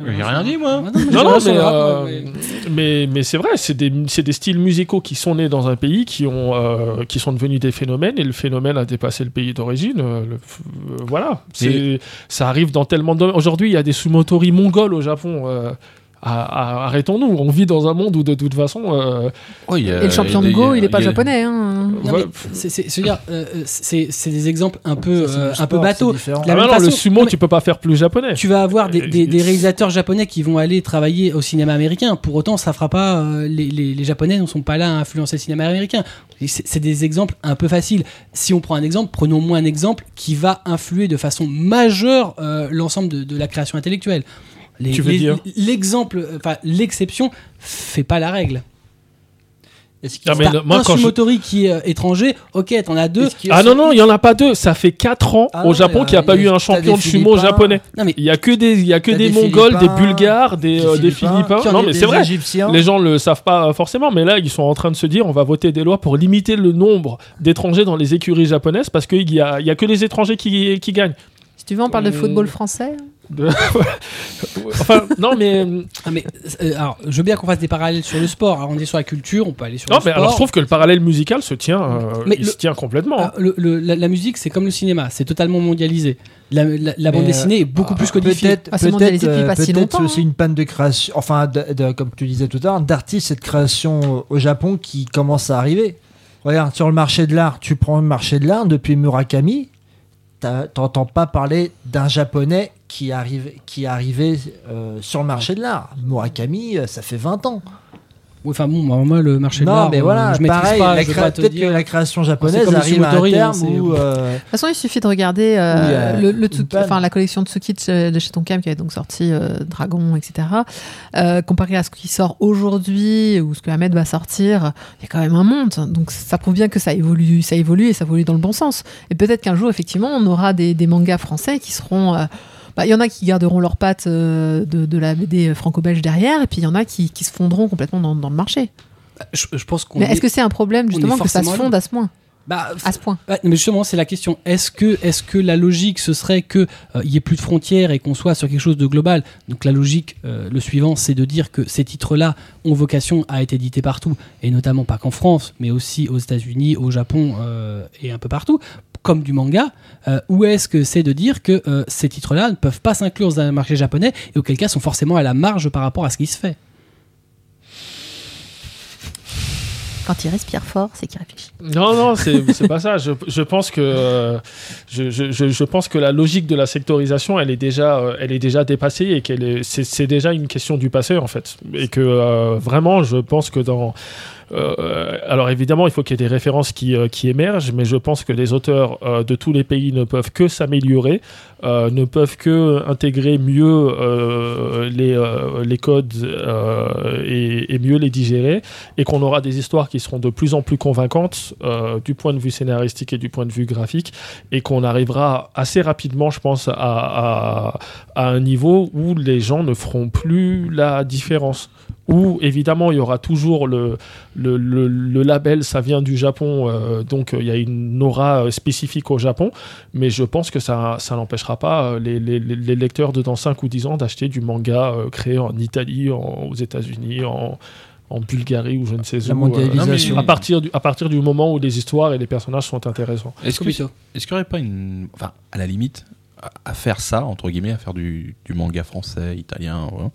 J'ai rien dit, moi. Non, Non, mais, euh, moi, mais- mais, mais c'est vrai, c'est des, des styles musicaux qui sont nés dans un pays, qui, ont, euh, qui sont devenus des phénomènes, et le phénomène a dépassé le pays d'origine. euh, voilà, c'est, ça arrive dans tellement de domaines. Aujourd'hui, il y a des sumotori mongols au Japon. À- à- arrêtons-nous. On vit dans un monde où de toute façon. euh, Oh, Et le champion de Go, il est pas japonais. Hein. Ouais. c'est- des exemples un peu, c'est euh, un sport, peu bateau. ah même bah le sumo, non, tu peux pas faire plus japonais. tu vas avoir des, Euh, des- des réalisateurs japonais qui vont aller travailler au cinéma américain. Pour autant, ça fera pas. euh, les, les- les Japonais ne sont pas là à influencer le cinéma américain. C'est c'est des exemples un peu faciles. Si on prend un exemple, prenons moins un exemple qui va influer de façon majeure euh, l'ensemble de, de la création intellectuelle. Les- Tu veux les- dire L'exemple, euh, enfin l'exception, fait pas la règle. Est-ce qu'il Ah, le- moi, un quand je- Sumotori qui est euh, étranger, ok, t'en as deux. y a- Ah non, non, il y en a pas deux. Ça fait 4 ans Ah au Japon il y a- qu'il n'y a pas y eu a- un champion de sumo japonais. Non mais Il y a que des, il y a que des, des Mongols, des Bulgares, des, euh, des Philippins. Non, mais c'est vrai. Égyptiens. Les gens le savent pas forcément, mais là, ils sont en train de se dire on va voter des lois pour limiter le nombre d'étrangers dans les écuries japonaises parce qu'il y a, il y a que les étrangers qui, qui gagnent. Si tu veux, on parle de football français. De- enfin, non, mais, euh, Ah, mais euh, alors, je veux bien qu'on fasse des parallèles sur le sport. Alors, on est sur la culture, on peut aller sur non, le mais sport. alors je trouve que le parallèle musical se tient, euh, Mais il le- se tient complètement. Ah, le- le- la, la musique, c'est comme le cinéma, c'est totalement mondialisé. La, la- la bande dessinée est beaucoup Ah, plus codifiée. Peut-être, Ah, c'est peut-être, euh, si c'est hein. une panne de création, enfin, de- de- comme tu disais tout à l'heure, d'artistes et de création au Japon qui commence à arriver. Regarde, sur le marché de l'art, tu prends le marché de l'art depuis Murakami, t'entends pas parler d'un japonais qui arrive, qui est arrivé euh, sur le marché de l'art. Murakami, euh, ça fait 20 ans. Oui, Enfin bon, moi, moi, le marché de l'art, mais euh, voilà, je maîtrise pareil, pas, la je créa- peut-être que la création japonaise arrive à un terme où. euh, De toute façon, il suffit de regarder euh, Oui, euh, le, le une Tsuki- panne. enfin, la collection Tsuki de chez, de chez Tonkam qui avait donc sorti euh, Dragon, etc. Euh, comparé à ce qui sort aujourd'hui ou ce que Ahmed va sortir, il y a quand même un monde. Donc ça prouve bien que ça évolue, ça évolue et ça évolue dans le bon sens. Et peut-être qu'un jour, effectivement, on aura des, des mangas français qui seront. Bah, Il y en a qui garderont leurs pattes euh, de, de la BD franco-belge derrière, et puis il y en a qui, qui se fondront complètement dans, dans le marché. Je, je pense qu'on Mais est- est-ce que c'est un problème justement que ça se fonde à ce point, Bah, à ce point mais justement, c'est la question. Est-ce que, est-ce que la logique, ce serait euh, il y ait plus de frontières et qu'on soit sur quelque chose de global? Donc la logique, euh, le suivant, c'est de dire que ces titres-là ont vocation à être édités partout, et notamment pas qu'en France, mais aussi aux États-Unis, au Japon euh, et un peu partout, comme du manga. Euh, ou est-ce que c'est de dire que euh, ces titres-là ne peuvent pas s'inclure dans un marché japonais et auquel cas sont forcément à la marge par rapport à ce qui se fait? Quand il respire fort, c'est qu'il réfléchit. Non, non, c'est pas ça. Je, pense que la logique de la sectorisation, elle est déjà, euh, dépassée et c'est déjà une question du passé en fait. Et que euh, vraiment, je pense que dans euh, alors évidemment, il faut qu'il y ait des références qui, euh, émergent, mais je pense que les auteurs euh, de tous les pays ne peuvent que s'améliorer, ne peuvent que intégrer mieux les, codes et, mieux les digérer, et qu'on aura des histoires qui seront de plus en plus convaincantes du point de vue scénaristique et du point de vue graphique, et qu'on arrivera assez rapidement, je pense, à un niveau où les gens ne feront plus la différence. Où évidemment il y aura toujours le, le, le- le label, ça vient du Japon, euh, donc euh, il y a une aura euh, spécifique au Japon, mais je pense que ça, ça n'empêchera pas les, les- les lecteurs de dans 5 ou 10 ans d'acheter du manga euh, créé en Italie, en- aux États-Unis, en, en Bulgarie ou je ne sais La où. euh, à, partir du, à partir du moment où les histoires et les personnages sont intéressants. Est-ce que- Scobito. est-ce qu'il n'y aurait pas une. Enfin, à la limite, à, à faire ça, entre guillemets, à faire du, du manga français, italien, voilà,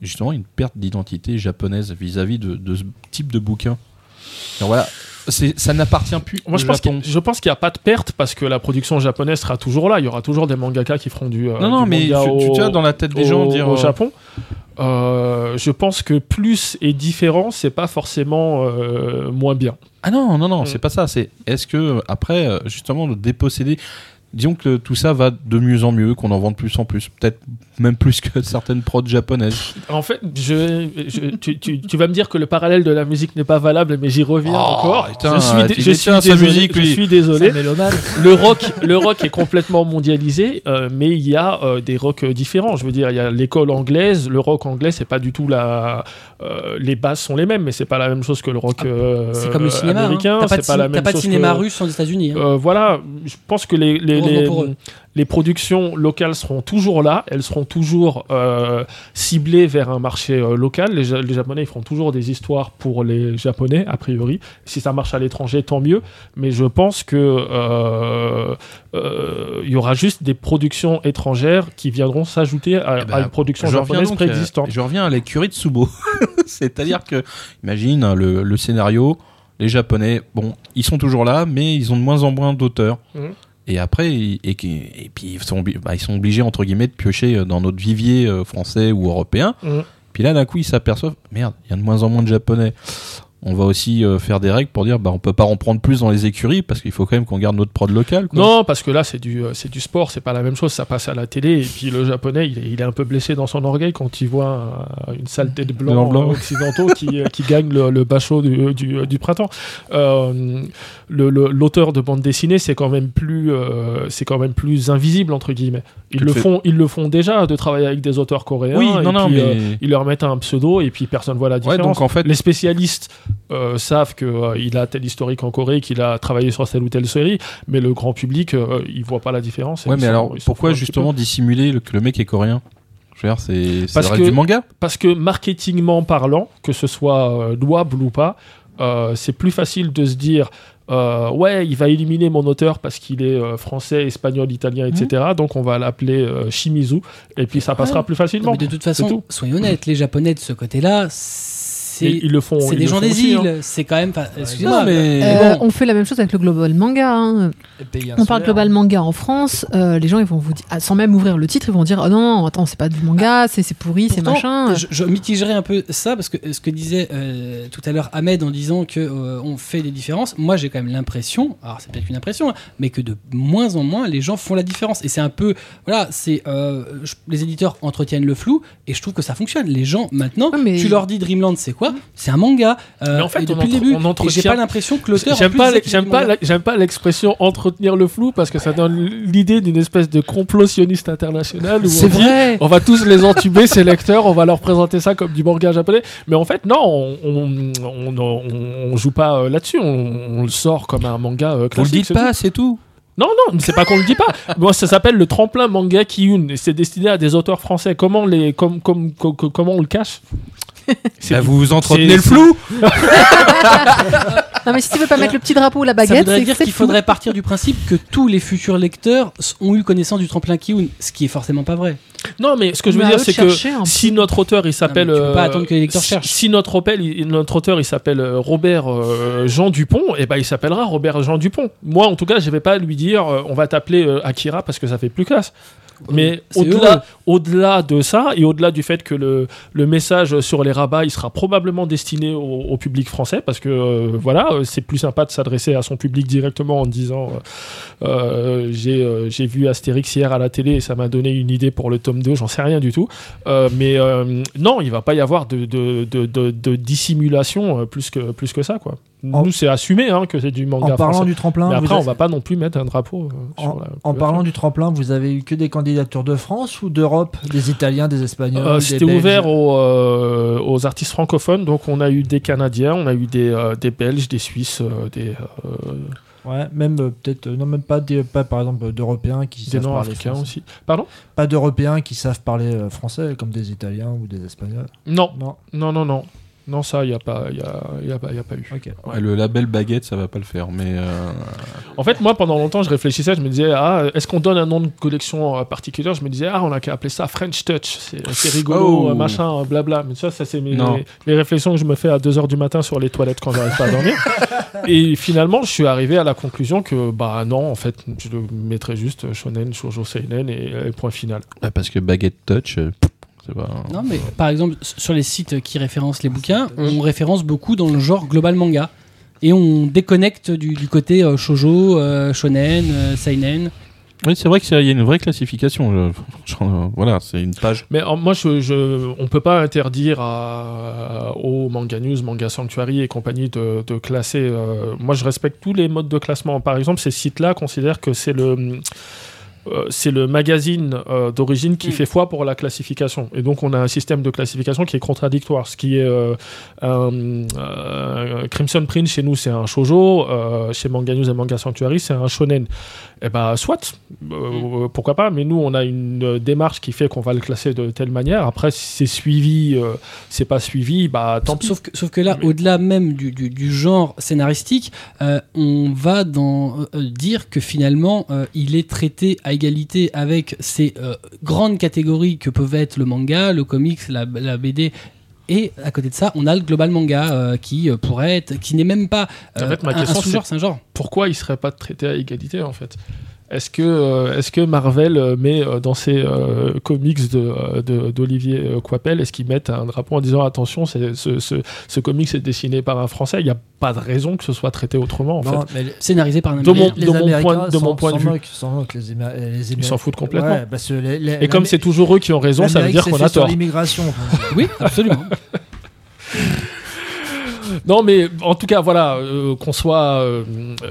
justement, une perte d'identité japonaise vis-à-vis de, de ce type de bouquin Alors voilà, ça n'appartient plus Moi, au je pense Japon. qu'il je pense qu'il n'y a pas de perte parce que la production japonaise sera toujours là. Il y aura toujours des mangaka qui feront du. euh, Non, non, du mais manga tu, tu vois, dans la tête des gens, au, dire. au euh, Japon. Euh, je pense que plus et différent, c'est pas forcément euh, moins bien. Ah non, non, non, Mm. c'est pas ça. C'est est-ce que après, justement, de déposséder. Disons que tout ça va de mieux en mieux, qu'on en vend de plus en plus, peut-être même plus que certaines prods japonaises. En fait, je, je- tu, tu- tu vas me dire que le parallèle de la musique n'est pas valable, mais j'y reviens Oh, encore. putain, je suis, dé- je suis désolé. musique, je suis désolé. Le rock, le rock est complètement mondialisé, euh, mais il y a euh, des rocks différents. Je veux dire, il y a l'école anglaise. Le rock anglais, c'est pas du tout la. euh, les bases sont les mêmes, mais c'est pas la même chose que le rock euh, C'est comme le cinéma. hein. américain. T'as pas, de, pas la cin- t'as même pas de chose cinéma que- russe aux États-Unis. hein. Euh, voilà, je pense que les, les, pour eux. les productions locales seront toujours là, elles seront toujours euh, ciblées vers un marché euh, local. Les, Ja- les Japonais ils feront toujours des histoires pour les Japonais, a priori. Si ça marche à l'étranger, tant mieux. Mais je pense que euh, euh, il y aura juste des productions étrangères qui viendront s'ajouter à, Eh ben, à une production japonaise préexistante. je reviens à l'écurie de Subo. C'est-à-dire que, imagine hein, le, le scénario, les Japonais, bon, ils sont toujours là, mais ils ont de moins en moins d'auteurs. Mhm. Et après, ils- et, puis ils sont, obli- bah, ils sont obligés entre guillemets de piocher euh, dans notre vivier euh, français ou européen. Mhm. Puis là, d'un coup, ils s'aperçoivent, merde, il y a de moins en moins de Japonais. On va aussi euh, faire des règles pour dire, bah, on peut pas en prendre plus dans les écuries parce qu'il faut quand même qu'on garde notre prod local. Quoi. Non, parce que là, c'est du, euh, c'est du sport, c'est pas la même chose, ça passe à la télé. Et puis le japonais, il est, il est un peu blessé dans son orgueil quand il voit euh, une saleté de blancs Blanc, occidentaux qui, qui gagnent le, le bachot du, du, du printemps. Euh, le- le- L'auteur de bande dessinée, c'est quand même plus, c'est quand même plus invisible entre guillemets. Ils le font, ils le font déjà de travailler avec des auteurs coréens. Oui, et non, non, puis, mais. ils leur mettent un pseudo et puis personne voit la ouais, différence. donc en fait, Les spécialistes euh, savent qu'il a tel historique en Corée, qu'il a travaillé sur telle ou telle série, mais le grand public, euh, il voit pas la différence. Ouais, mais alors pourquoi justement dissimuler le- que le mec est coréen? Je veux dire, c'est du manga. Parce que marketingment parlant, que ce soit euh, louable ou pas, euh, c'est plus facile de se dire. euh, ouais, il va éliminer mon auteur parce qu'il est euh, français, espagnol, italien, etc. Donc on va l'appeler euh, Shimizu et puis ça passera Ouais. plus Non, facilement. mais de toute façon, tout. soyons honnêtes, les Japonais de ce côté-là, ils le font. c'est des gens des hein. îles. C'est quand même. Excusez-moi, mais- Euh, bon. On fait la même chose avec le global manga. hein. On parle global manga en France. euh, les gens, ils vont vous dire, ah, sans même ouvrir le titre, ils vont dire, oh non, non, attends, c'est pas du manga, c'est c'est pourri, c'est machin. Je, je mitigerais un peu ça parce que euh, ce que disait euh, tout à l'heure Ahmed en disant que euh, on fait des différences. Moi, j'ai quand même l'impression, alors c'est peut-être une impression, hein, mais que de moins en moins les gens font la différence. Et c'est un peu, voilà, c'est euh, les éditeurs entretiennent le flou et je trouve que ça fonctionne. Les gens maintenant, Ouais, mais- tu leur dis Dreamland, c'est quoi C'est un manga. Euh, Mais en fait, et on depuis le début, on j'ai pas l'impression que l'auteur. J'aime pas, j'aime pas, j'aime pas l'expression entretenir le flou parce que ça donne l'idée d'une espèce de complot sioniste international C'est dit vrai. on va tous les entuber ces lecteurs, on va leur présenter ça comme du manga japonais. Mais en fait, non, on, on, joue pas euh, là-dessus, on, le sort comme un manga euh, Vous le classique. dites c'est pas, c'est tout. non, non, c'est pas qu'on le dit pas. Moi, ça s'appelle le tremplin manga Kiyun et c'est destiné à des auteurs français. Comment les, comme, comme, com- com- comment on le cache? Bah, du- vous entretenez le flou. Non, mais si tu veux pas mettre le petit drapeau ou la Ça baguette, voudrait c'est dire qu'il faudrait partir du principe que tous les futurs lecteurs ont eu connaissance du tremplin Kiyun, ce qui est forcément pas vrai. Non, mais ce que je veux dire, c'est que un si notre auteur il s'appelle pas euh, attendre que les lecteurs si- cherchent. si notre auteur il, notre auteur il s'appelle euh, Robert euh, Jean Dupont et ben il s'appellera Robert Jean Dupont moi en tout cas je vais pas lui dire euh, on va t'appeler euh, Akira parce que ça fait plus classe mais au-delà au-delà de ça et au-delà du fait que le, le message sur les rabats il sera probablement destiné au, au public français parce que euh, voilà euh, c'est plus sympa de s'adresser à son public directement en disant euh, euh, j'ai j'ai vu Astérix hier à la télé et ça m'a donné une idée pour le tome 2 j'en sais rien du tout mais non, il va pas y avoir de, de, de, de- dissimulation plus, que, plus que ça. Quoi. En- Nous, c'est assumé hein, que c'est du manga En parlant français. du tremplin, mais après, on va pas non plus mettre un drapeau euh, sur en, la en couverture. parlant du tremplin, vous avez eu que des candidatures de France ou d'Europe Des Italiens, des Espagnols Euh, C'était ouvert aux, euh, aux artistes francophones, donc on a eu des Canadiens, on a eu des, des Belges, des Suisses, des, Ouais, même euh, peut-être, euh, non, même pas, des, pas par exemple d'Européens qui des savent parler Nord-Africains français. aussi. Pardon? Pas d'Européens qui savent parler euh, français, comme des Italiens ou des Espagnols. Non, Non, non, non, non. Non, ça, il n'y a, pas- y a, y a, pas- y a pas eu. Ouais, le label baguette, ça va pas le faire, mais euh, En fait, moi, pendant longtemps, je réfléchissais, je me disais, ah, est-ce qu'on donne un nom de collection particulier? Je me disais, ah, on a qu'à appeler ça French Touch. C'est rigolo, Oh. euh, machin, euh, blabla. Mais ça, ça c'est mes, les réflexions que je me fais à 2h du matin sur les toilettes quand j'arrive pas à dormir. Et finalement, je suis arrivé à la conclusion que, bah non, en fait, je le mettrais juste Shonen, Shoujo Seinen et, et point final. ouais, parce que baguette touch, euh, pas. Non, mais par exemple, sur les sites qui référencent les bouquins, on référence beaucoup dans le genre global manga. Et on déconnecte du, du côté euh, shoujo, euh, shonen, euh, seinen. Oui, c'est vrai qu'il y a une vraie classification. je- je- voilà, c'est une page. Mais euh, moi, je, je, on peut pas interdire à, aux Manga News, Manga Sanctuary et compagnie de, de classer. euh, moi, je respecte tous les modes de classement. Par exemple, ces sites-là considèrent que c'est le euh, c'est le magazine euh, d'origine qui Mm. fait foi pour la classification. Et donc, on a un système de classification qui est contradictoire. Ce qui est euh, un, Crimson Print chez nous, c'est un shoujo. chez Manga News et Manga Sanctuary, c'est un shonen. Eh ben, soit, euh, pourquoi pas. Mais nous, on a une euh, démarche qui fait qu'on va le classer de telle manière. Après, si c'est suivi, euh, c'est pas suivi, bah tant pis. Sauf que, sauf que là, Mais- au-delà même du, du- du genre scénaristique, euh, on va dans, euh, dire que finalement, euh, il est traité à égalité avec ces euh, grandes catégories que peuvent être le manga, le comics, la, la BD. Et à côté de ça, on a le global manga euh, qui euh, pourrait être, qui n'est même pas En euh, fait, ma un, un question, sous-genre, c'est un genre. pourquoi il serait pas traité à égalité en fait? Est-ce que, euh, est-ce que Marvel euh, met euh, dans ses euh, comics de, d'Olivier Coipel, est-ce qu'ils mettent un drapeau en disant attention, c'est, ce, ce, ce comics est dessiné par un Français? Il n'y a pas de raison que ce soit traité autrement en Non, fait. mais Scénarisé par un De mon- les de mon Américains point- de mon point de vue. les, Ils s'en foutent complètement. Ouais, parce que les- les- Et comme c'est toujours eux qui ont raison, ça veut dire qu'on a tort. l'immigration. Oui, absolument. Non, mais en tout cas, voilà, euh, qu'on soit, euh,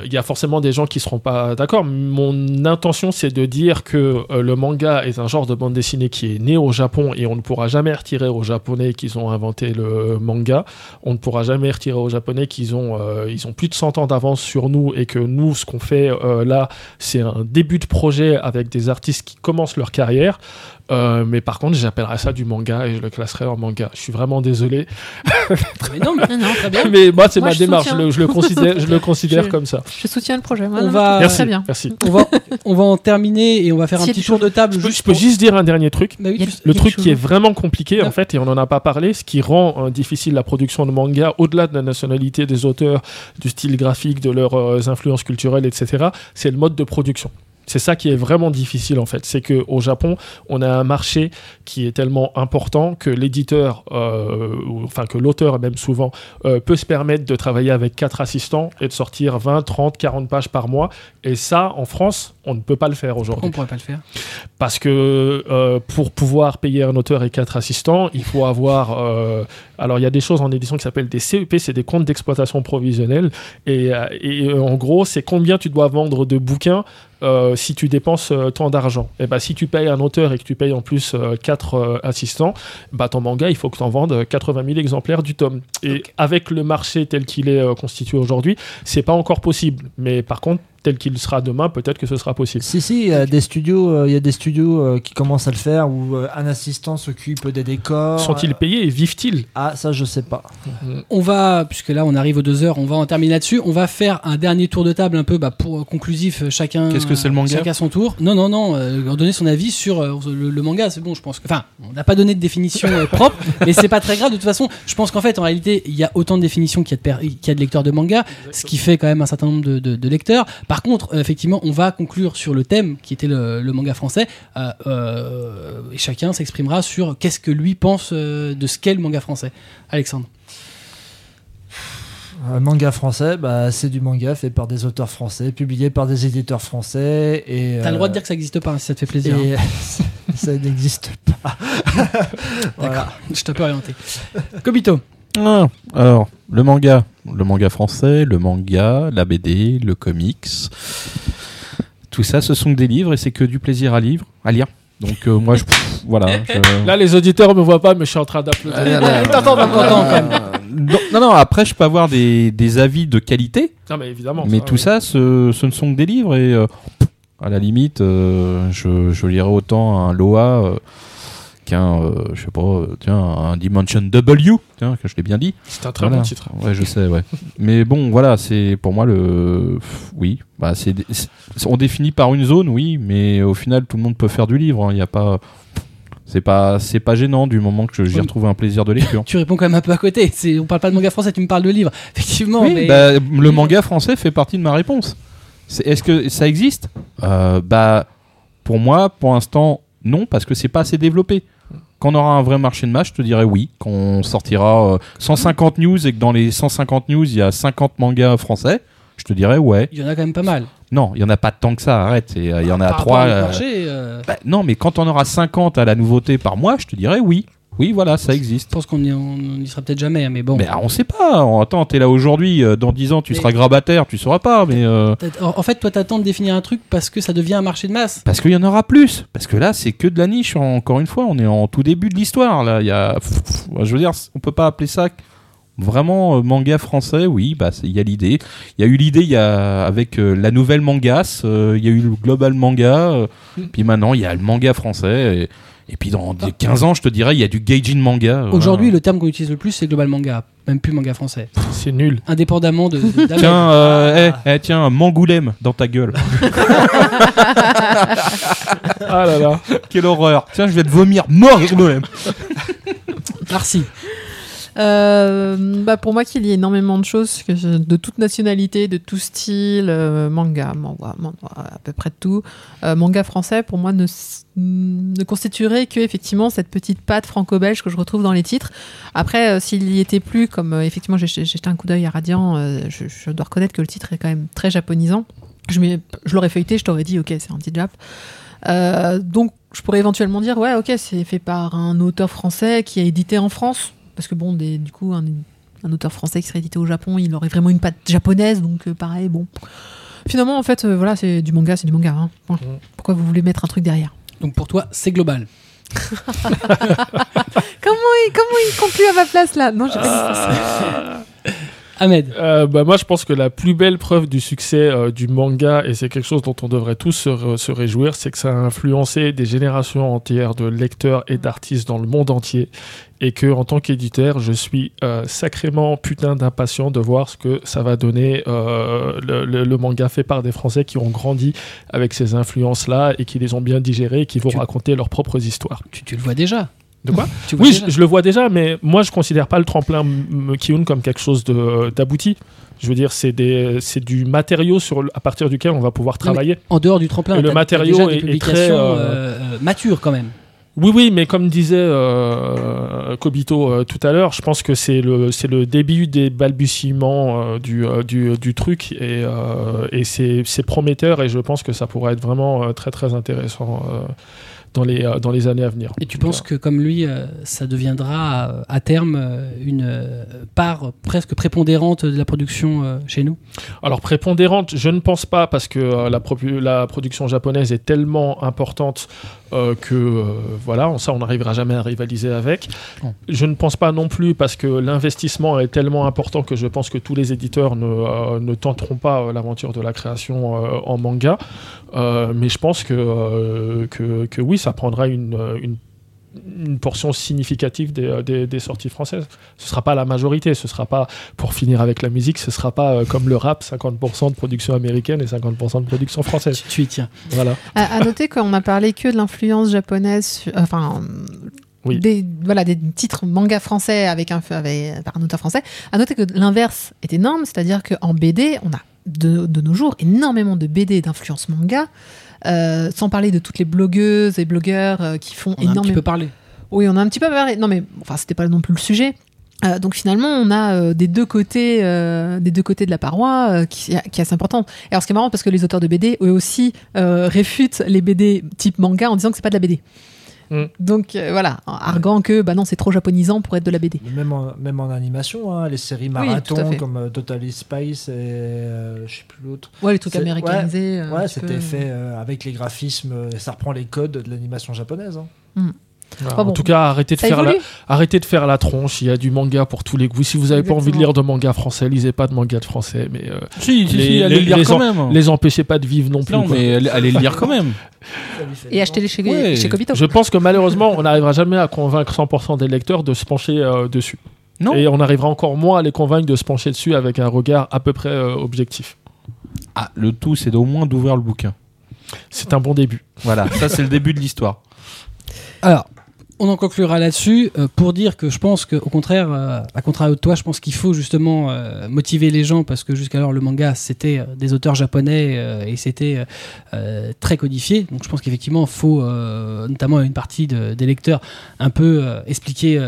il y a forcément des gens qui seront pas d'accord. Mon intention, c'est de dire que euh, le manga est un genre de bande dessinée qui est né au Japon et on ne pourra jamais retirer aux Japonais qu'ils ont inventé le manga. On ne pourra jamais retirer aux Japonais qu'ils ont, ils ont plus de 100 ans d'avance sur nous et que nous, ce qu'on fait là, c'est un début de projet avec des artistes qui commencent leur carrière. Euh, mais par contre, j'appellerais ça du manga et je le classerais en manga. Je suis vraiment désolé. Mais non, mais Non, très bien. Mais moi, c'est ma je démarche. Je le, je le considère, je le considère Je- comme ça. Je soutiens le projet. moi, On non, va- Merci. Très bien. Merci. on va, on va en terminer et on va faire un petit tour de table. Je peux, juste je peux pour- juste dire un dernier truc. Bah oui, Le truc chose. qui est vraiment compliqué, Non. en fait, et on n'en a pas parlé, ce qui rend euh, difficile la production de manga, au-delà de la nationalité des auteurs, du style graphique, de leurs euh, influences culturelles, etc., c'est le mode de production. C'est ça qui est vraiment difficile en fait. C'est qu'au Japon, on a un marché qui est tellement important que l'éditeur, euh, enfin que l'auteur même souvent, euh, peut se permettre de travailler avec quatre assistants et de sortir 20, 30, 40 pages par mois. Et ça, en France, on ne peut pas le faire Pourquoi aujourd'hui. on pourrait pas le faire? Parce que euh, pour pouvoir payer un auteur et quatre assistants, il faut avoir. euh, alors, il y a des choses en édition qui s'appellent des CEP, c'est des comptes d'exploitation provisionnelle. Et, euh, et, en gros, c'est combien tu dois vendre de bouquins euh, si tu dépenses tant d'argent. Et ben, si tu payes un auteur et que tu payes en plus quatre assistants, bah, ton manga, il faut que tu en vendes 80 000 exemplaires du tome. Et avec le marché tel qu'il est constitué aujourd'hui, c'est pas encore possible. Mais par contre, tel qu'il sera demain, peut-être que ce sera possible. Si, si, il y a des studios, euh, il y a des studios euh, qui commencent à le faire où euh, un assistant s'occupe des décors. Sont-ils Euh, payés et vivent-ils? Ah, ça, je sais pas. On va, puisque là on arrive aux deux heures, on va en terminer là-dessus. On va faire un dernier tour de table un peu bah, pour euh, conclusif, chacun. Qu'est-ce que c'est le manga? Chacun son tour. Non, non, non. Euh, donner son avis sur euh, le, le manga, c'est bon, je pense. que- Enfin, on n'a pas donné de définition euh, propre, mais c'est pas très grave. De toute façon, je pense qu'en fait, en réalité, il y a autant de définitions qu'il y a de, per- qu'il y a de lecteurs de manga, ce qui fait quand même un certain nombre de, de- de lecteurs. Par contre, euh, effectivement, on va conclure sur le thème qui était le, le manga français. Euh, euh, et chacun s'exprimera sur qu'est-ce que lui pense de ce qu'est le manga français. Alexandre. Un manga français, bah, c'est du manga fait par des auteurs français, publié par des éditeurs français. et T'as le droit de dire que ça n'existe pas, hein, si ça te fait plaisir. hein. ça n'existe pas. voilà. Je t'ai pas orienté. Kobito. Ah, alors, le manga. Le manga français, le manga, la BD, le comics. Tout ça, ce sont des livres et c'est que du plaisir à, lire, à lire. Donc, euh, moi, je. pff, voilà. je- Là, les auditeurs me voient pas, mais je suis en train d'applaudir. T'entends, t'entends, quand même. non, non, non, après, je peux avoir des, des avis de qualité, Non, mais évidemment. mais ça, tout oui. ça, ce, ce ne sont que des livres et euh, à la limite, euh, je, je lirai autant un Loa euh, qu'un, euh, je sais pas, euh, tiens, un Dimension W, tiens, que je l'ai bien dit. C'est un très Voilà. bon titre. Ouais, je sais, ouais. Mais bon, voilà, c'est pour moi le. Oui, bah, c'est, c'est- on définit par une zone, oui, mais au final, tout le monde peut faire du livre. hein. Il y a pas. C'est pas, c'est pas gênant du moment que j'y retrouve un plaisir de lecture. Tu réponds quand même un peu à côté. C'est, on parle pas de manga français, tu me parles de livres. Effectivement, Oui, mais bah, le manga français fait partie de ma réponse. C'est- est-ce que ça existe? Euh, Bah, pour moi, pour l'instant, non, parce que c'est pas assez développé. Quand on aura un vrai marché de match, je te dirais oui. Quand on sortira euh, 150 news et que dans les 150 news, il y a 50 mangas français, je te dirais ouais. il y en a quand même pas mal. Non, il y en a pas tant que ça, arrête. Il y en a trois. euh, marché, euh, bah, non, mais quand on aura 50 à la nouveauté par mois, je te dirais oui. Oui, voilà, ça existe. Je pense qu'on y, on y sera peut-être jamais, mais bon. Mais ah, on sait pas. Attends, t'es là aujourd'hui. euh, Dans 10 ans, tu Mais- seras grabataire. Tu sauras pas. Mais euh, En fait, toi, t'attends de définir un truc parce que ça devient un marché de masse. parce qu'il y en aura plus. Parce que là, c'est que de la niche. Encore une fois, on est en tout début de l'histoire. Là, il y a. Je veux dire, on peut pas appeler ça vraiment euh, manga français. Oui, bah il y a l'idée. Il y a eu l'idée. Il y a avec euh, la nouvelle mangas. euh, Il y a eu le global manga. Mm. Puis maintenant, il y a le manga français. Et, et puis dans 15 ans, je te dirais, il y a du gaijin manga. Aujourd'hui, voilà. le terme qu'on utilise le plus, c'est global manga, même plus manga français. C'est nul. Indépendamment de. Tiens, euh, eh, eh, tiens, Mangoulême dans ta gueule. Ah là là. Quelle horreur. Tiens, je vais te vomir mort, Mangoulême. Euh, bah pour moi qu'il y ait énormément de choses de toute nationalité, de tout style, euh, manga, manga, manga, à peu près tout. Euh, manga français pour moi ne, constituerait que effectivement cette petite patte franco-belge que je retrouve dans les titres. Après s'il y était plus, comme effectivement j'ai jeté un coup d'œil à Radiant, je, dois reconnaître que le titre est quand même très japonisant. Je, l'aurais feuilleté, je t'aurais dit ok c'est un petit jap. Donc je pourrais éventuellement dire ouais ok c'est fait par un auteur français qui a édité en France parce que bon des, du coup un, un auteur français qui serait édité au Japon il aurait vraiment une patte japonaise donc euh, pareil bon finalement en fait euh, voilà c'est du manga c'est du manga hein. Mhm. pourquoi vous voulez mettre un truc derrière? Donc pour toi, c'est global. comment il, comment il conclut à ma place là? Non j'ai ça. Ahmed. Euh, bah, moi, je pense que la plus belle preuve du succès euh, du manga, et c'est quelque chose dont on devrait tous se, réjouir, c'est que ça a influencé des générations entières de lecteurs et d'artistes dans le monde entier. Et que, en tant qu'éditeur, je suis euh, sacrément putain d'impatient de voir ce que ça va donner le, le- le manga fait par des Français qui ont grandi avec ces influences-là et qui les ont bien digérées et qui vont Tu- raconter leurs propres histoires. Tu, tu le vois déjà. De quoi Oui, je, je le vois déjà, mais moi, je considère pas le tremplin Kiun comme quelque chose d'abouti. Je veux dire, c'est du matériau sur, le- à partir duquel on va pouvoir Non, travailler. En dehors du tremplin, Et le matériau déjà des est- très, euh, euh, euh, matures quand même. Oui, oui, mais comme disait euh, Kobito euh, tout à l'heure, je pense que c'est le, début des balbutiements euh, du, du, du truc et, et c'est prometteur et je pense que ça pourrait être vraiment très très intéressant dans, les, euh, dans les années à venir. Et tu penses que comme lui, euh, ça deviendra euh, à terme une part presque prépondérante de la production chez nous? Alors prépondérante, je ne pense pas parce que la, production japonaise est tellement importante euh, que euh, voilà, ça on n'arrivera jamais à rivaliser avec. Je ne pense pas non plus parce que l'investissement est tellement important que je pense que tous les éditeurs ne, euh, ne tenteront pas l'aventure de la création en manga. Mais je pense que, que, que oui, ça prendra une, euh, une une portion significative des, euh, des, des sorties françaises. Ce sera pas la majorité, ce sera pas, pour finir avec la musique, ce sera pas euh, comme le rap, 50% de production américaine et 50% de production française. tu, tu y tiens. Voilà. à, à noter qu'on a parlé que de l'influence japonaise enfin Oui. des voilà des titres manga français avec un avec, par un auteur français à noter que l'inverse est énorme c'est-à-dire qu'en BD on a de, de nos jours énormément de BD d'influence manga euh, sans parler de toutes les blogueuses et blogueurs euh, qui font On a un petit énormément peu parlé. oui, on a un petit peu parlé. Non, mais enfin, c'était pas non plus le sujet. Euh, donc finalement, on a euh, des deux côtés, euh, des deux côtés de la paroi qui, qui est assez important. Et alors, ce qui est marrant, parce que les auteurs de BD eux aussi réfutent les BD type manga en disant que c'est pas de la BD. Mm. Donc euh, voilà, en arguant que bah non, c'est trop japonisant pour être de la BD. Même en, même en animation, hein, les séries marathon comme euh, Totally Spice et euh, je sais plus l'autre. Ouais, les trucs américanisés. euh, Ouais, peu. c'était fait euh, avec les graphismes, euh, ça reprend les codes de l'animation japonaise. hein. Voilà. Pas en tout cas, arrêtez de, Ça faire la, arrêtez de faire la tronche. Il y a du manga pour tous les goûts. Si vous n'avez pas envie de lire de manga français, lisez pas de manga de français. Mais euh, Si, si, Les- si, allez les- le lire les quand en- même. les empêchez pas de vivre non plus. Non, quoi. mais allez, allez le lire quand même. Et acheter les chez, Ouais. chez Kobito. Je pense que malheureusement, on n'arrivera jamais à convaincre 100% des lecteurs de se pencher euh, dessus. Non. Et on arrivera encore moins à les convaincre de se pencher dessus avec un regard à peu près euh, objectif. Ah, le tout, c'est au moins d'ouvrir le bouquin. C'est un bon début. Voilà, ça c'est le début de l'histoire. Alors, on en conclura là-dessus euh, pour dire que je pense qu'au contraire, euh, à contrario de toi, je pense qu'il faut justement euh, motiver les gens parce que jusqu'alors le manga c'était des auteurs japonais et c'était très codifié. Donc je pense qu'effectivement il faut notamment à une partie de- des lecteurs un peu expliquer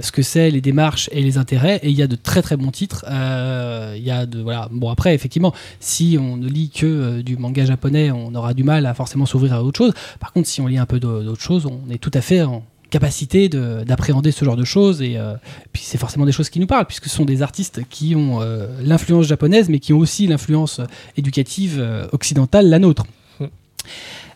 ce que c'est, les démarches et les intérêts. Et il y a de très très bons titres. Il y a de voilà. Bon après effectivement, si on ne lit que du manga japonais, on aura du mal à forcément s'ouvrir à autre chose. Par contre, si on lit un peu d'au- d'autres choses, on est tout à fait en capacité de- d'appréhender ce genre de choses. Et euh, puis c'est forcément des choses qui nous parlent, puisque ce sont des artistes qui ont euh, l'influence japonaise, mais qui ont aussi l'influence éducative euh, occidentale, la nôtre. Mm.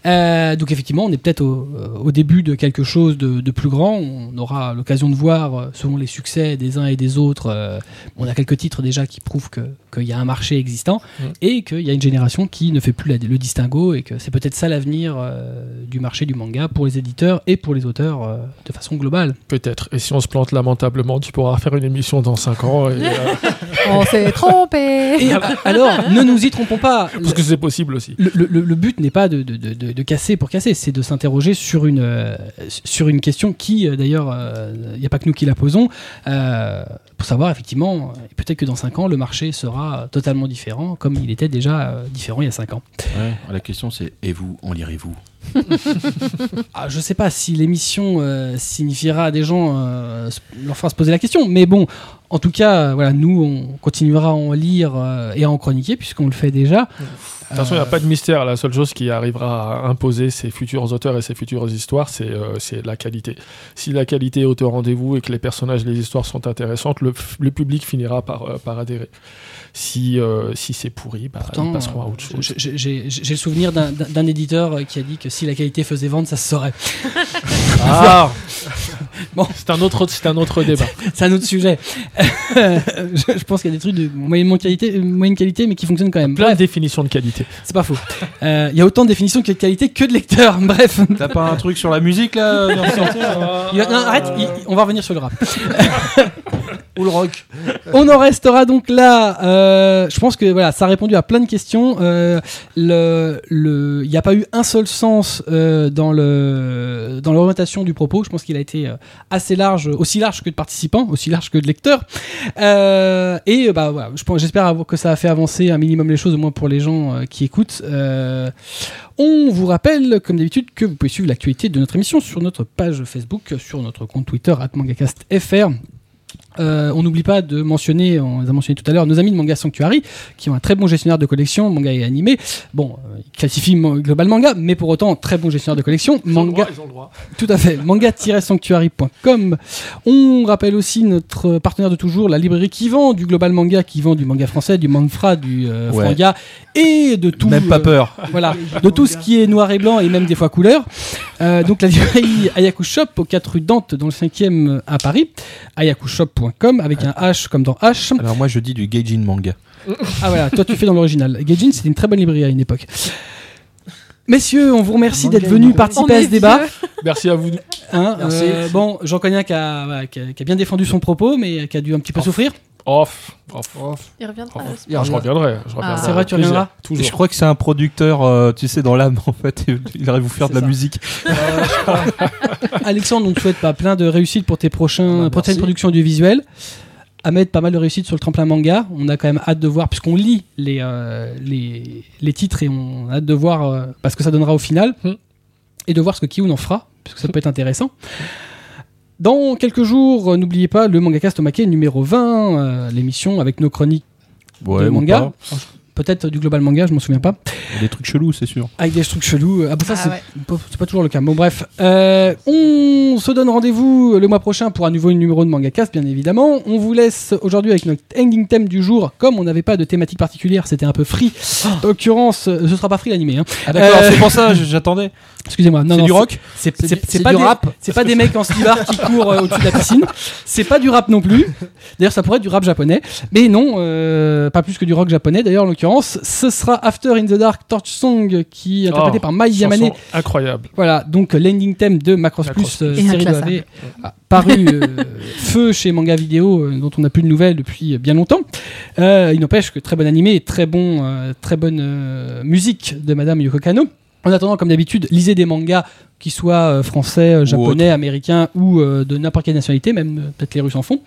Euh, donc effectivement, on est peut-être au, au début de quelque chose de, de plus grand. On aura l'occasion de voir, euh, selon les succès des uns et des autres, euh, on a quelques titres déjà qui prouvent que- qu'il y a un marché existant Mm. et qu'il y a une génération qui ne fait plus la- le distinguo et que c'est peut-être ça l'avenir euh, du marché du manga pour les éditeurs et pour les auteurs euh, de façon globale. Peut-être. Et si on se plante lamentablement, tu pourras faire une émission dans 5 ans. et, euh, On s'est trompé. Et alors, ne nous y trompons pas. parce que c'est possible aussi. Le, le- le but n'est pas de, de- de- de- casser pour casser, c'est de s'interroger sur une, euh, sur une question qui, euh, d'ailleurs, il n'y a pas que nous qui la posons, euh, pour savoir effectivement, euh, peut-être que dans 5 ans, le marché sera totalement différent, comme il était déjà euh, différent il y a 5 ans. La question c'est et vous, en lirez-vous? Ah, je sais pas si l'émission euh, signifiera à des gens, euh, leur fera se poser la question, mais bon, en tout cas, euh, voilà, nous, on continuera à en lire euh, et à en chroniquer, puisqu'on le fait déjà. De toute façon, il n'y a pas de mystère. La seule chose qui arrivera à imposer ses futurs auteurs et ses futures histoires, c'est la qualité. Si la qualité est au rendez-vous et que les personnages et les histoires sont intéressantes, le, public finira par, par adhérer. Si, si c'est pourri, bah, Pourtant, ils passeront à autre chose. j'ai- le souvenir d'un- éditeur qui a dit que si la qualité faisait vendre, ça se saurait. Ah Bon. C'est un, autre- c'est un autre débat. C'est un autre sujet. je, je pense qu'il y a des trucs de moyenne qualité, moyenne qualité, mais qui fonctionnent quand même. Plein de définitions de qualité. c'est pas faux. Euh, Il y a autant de définitions de qualité que de lecteurs. Bref. T'as pas un truc sur la musique là va- non, arrête, il- on va revenir sur le rap. On en restera donc là. Euh, je pense que voilà, ça a répondu à plein de questions. Euh, il n'y a pas eu un seul sens euh, dans l'orientation du propos. Je pense qu'il a été assez large, aussi large que de participants, aussi large que de lecteurs. Et bah je j'espère que ça a fait avancer un minimum les choses, au moins pour les gens qui écoutent. On vous rappelle, comme d'habitude, que vous pouvez suivre l'actualité de notre émission sur notre page Facebook, sur notre compte Twitter, @mangacastfr. Euh, on n'oublie pas de mentionner, on les a mentionné tout à l'heure, nos amis de Manga Sanctuary, qui ont un très bon gestionnaire de collection, manga et animé. Bon, euh, ils classifient Global Manga, mais pour autant, très bon gestionnaire de collection. Ils ont le Manga, droit, ils ont le droit. tout à fait. Manga-sanctuary.com. On rappelle aussi notre partenaire de toujours, la librairie qui vend du Global Manga, qui vend du manga français, du manfra, du euh, Ouais. franga et de tout. Même pas euh, peur. voilà, de tout ce qui est noir et blanc et même des fois couleur. Euh, donc la librairie Ayaku Shop aux 4 rue Dante dans le 5e à Paris, ayakushop.com avec un H comme dans H. Alors moi je dis du Gaijin manga. Ah voilà, toi tu fais dans l'original. Gaijin c'était une très bonne librairie à une époque. Messieurs, on vous remercie d'être venus participer à ce débat. Merci à vous. Hein, Merci. euh, bon, j'en connais un qui a, voilà, qui a- qui a bien défendu son propos, mais qui a dû un petit peu Oh. souffrir. Off. Off. Il reviendra. Off. Il Ah, je reviendrai. Je reviendrai. Ah. C'est vrai, tu reviendras Toujours. Je crois que c'est un producteur, euh, tu sais, dans l'âme en fait. Il arrive à vous faire de la musique. Alexandre, on te souhaite pas plein de réussite pour tes prochains, Bah, prochaines productions audiovisuelles. Ahmed, pas mal de réussite sur le tremplin manga. On a quand même hâte de voir, puisqu'on lit les, euh, les, les titres et on a hâte de voir euh, bah, ce que ça donnera au final. Hmm. Et de voir ce que Kiyun en fera, puisque ça peut être intéressant. Dans quelques jours, euh, n'oubliez pas le Mangacast Omake numéro 20, euh, l'émission avec nos chroniques Ouais, de manga. pas. Peut-être du Global Manga, je m'en souviens pas. Des trucs chelous, c'est sûr. Avec des trucs chelous. Ah, bah ça, Ah c'est ouais. pas, c'est pas toujours le cas. Bon, bref. Euh, on se donne rendez-vous le mois prochain pour un nouveau numéro de Manga Cast, bien évidemment. On vous laisse aujourd'hui avec notre ending theme du jour. Comme on n'avait pas de thématique particulière, c'était un peu free. En l'occurrence, ce sera pas free l'animé. Hein. Ah d'accord, Euh, c'est pour ça, j'attendais. Excusez-moi. Non, C'est non, du rock C'est C'est c'est- du- c'est c'est pas du des, rap. C'est pas des mecs en slibard qui courent euh, au-dessus de la piscine. C'est pas du rap non plus. D'ailleurs, ça pourrait être du rap japonais. Mais non, euh, pas plus que du rock japonais. D'ailleurs, en l'occurrence, ce sera After in the Dark Torch Song qui est interprété Oh, par Mai Yamane. Incroyable. Voilà, donc l'ending theme de Macross Macross Plus, euh, série de. AV, a paru euh, feu chez Manga Vidéo, euh, dont on n'a plus de nouvelles depuis bien longtemps. Euh, il n'empêche que très bon animé et très, bon, euh, très bonne euh, musique de Madame Yoko Kano. En attendant, comme d'habitude, lisez des mangas qui soient euh, français, euh, japonais, américains ou euh, de n'importe quelle nationalité, même euh, peut-être les Russes en font.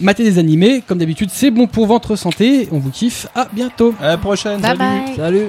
Matez des animés, comme d'habitude, c'est bon pour votre santé. On vous kiffe. À bientôt. À la prochaine. Bye salut. bye. Salut.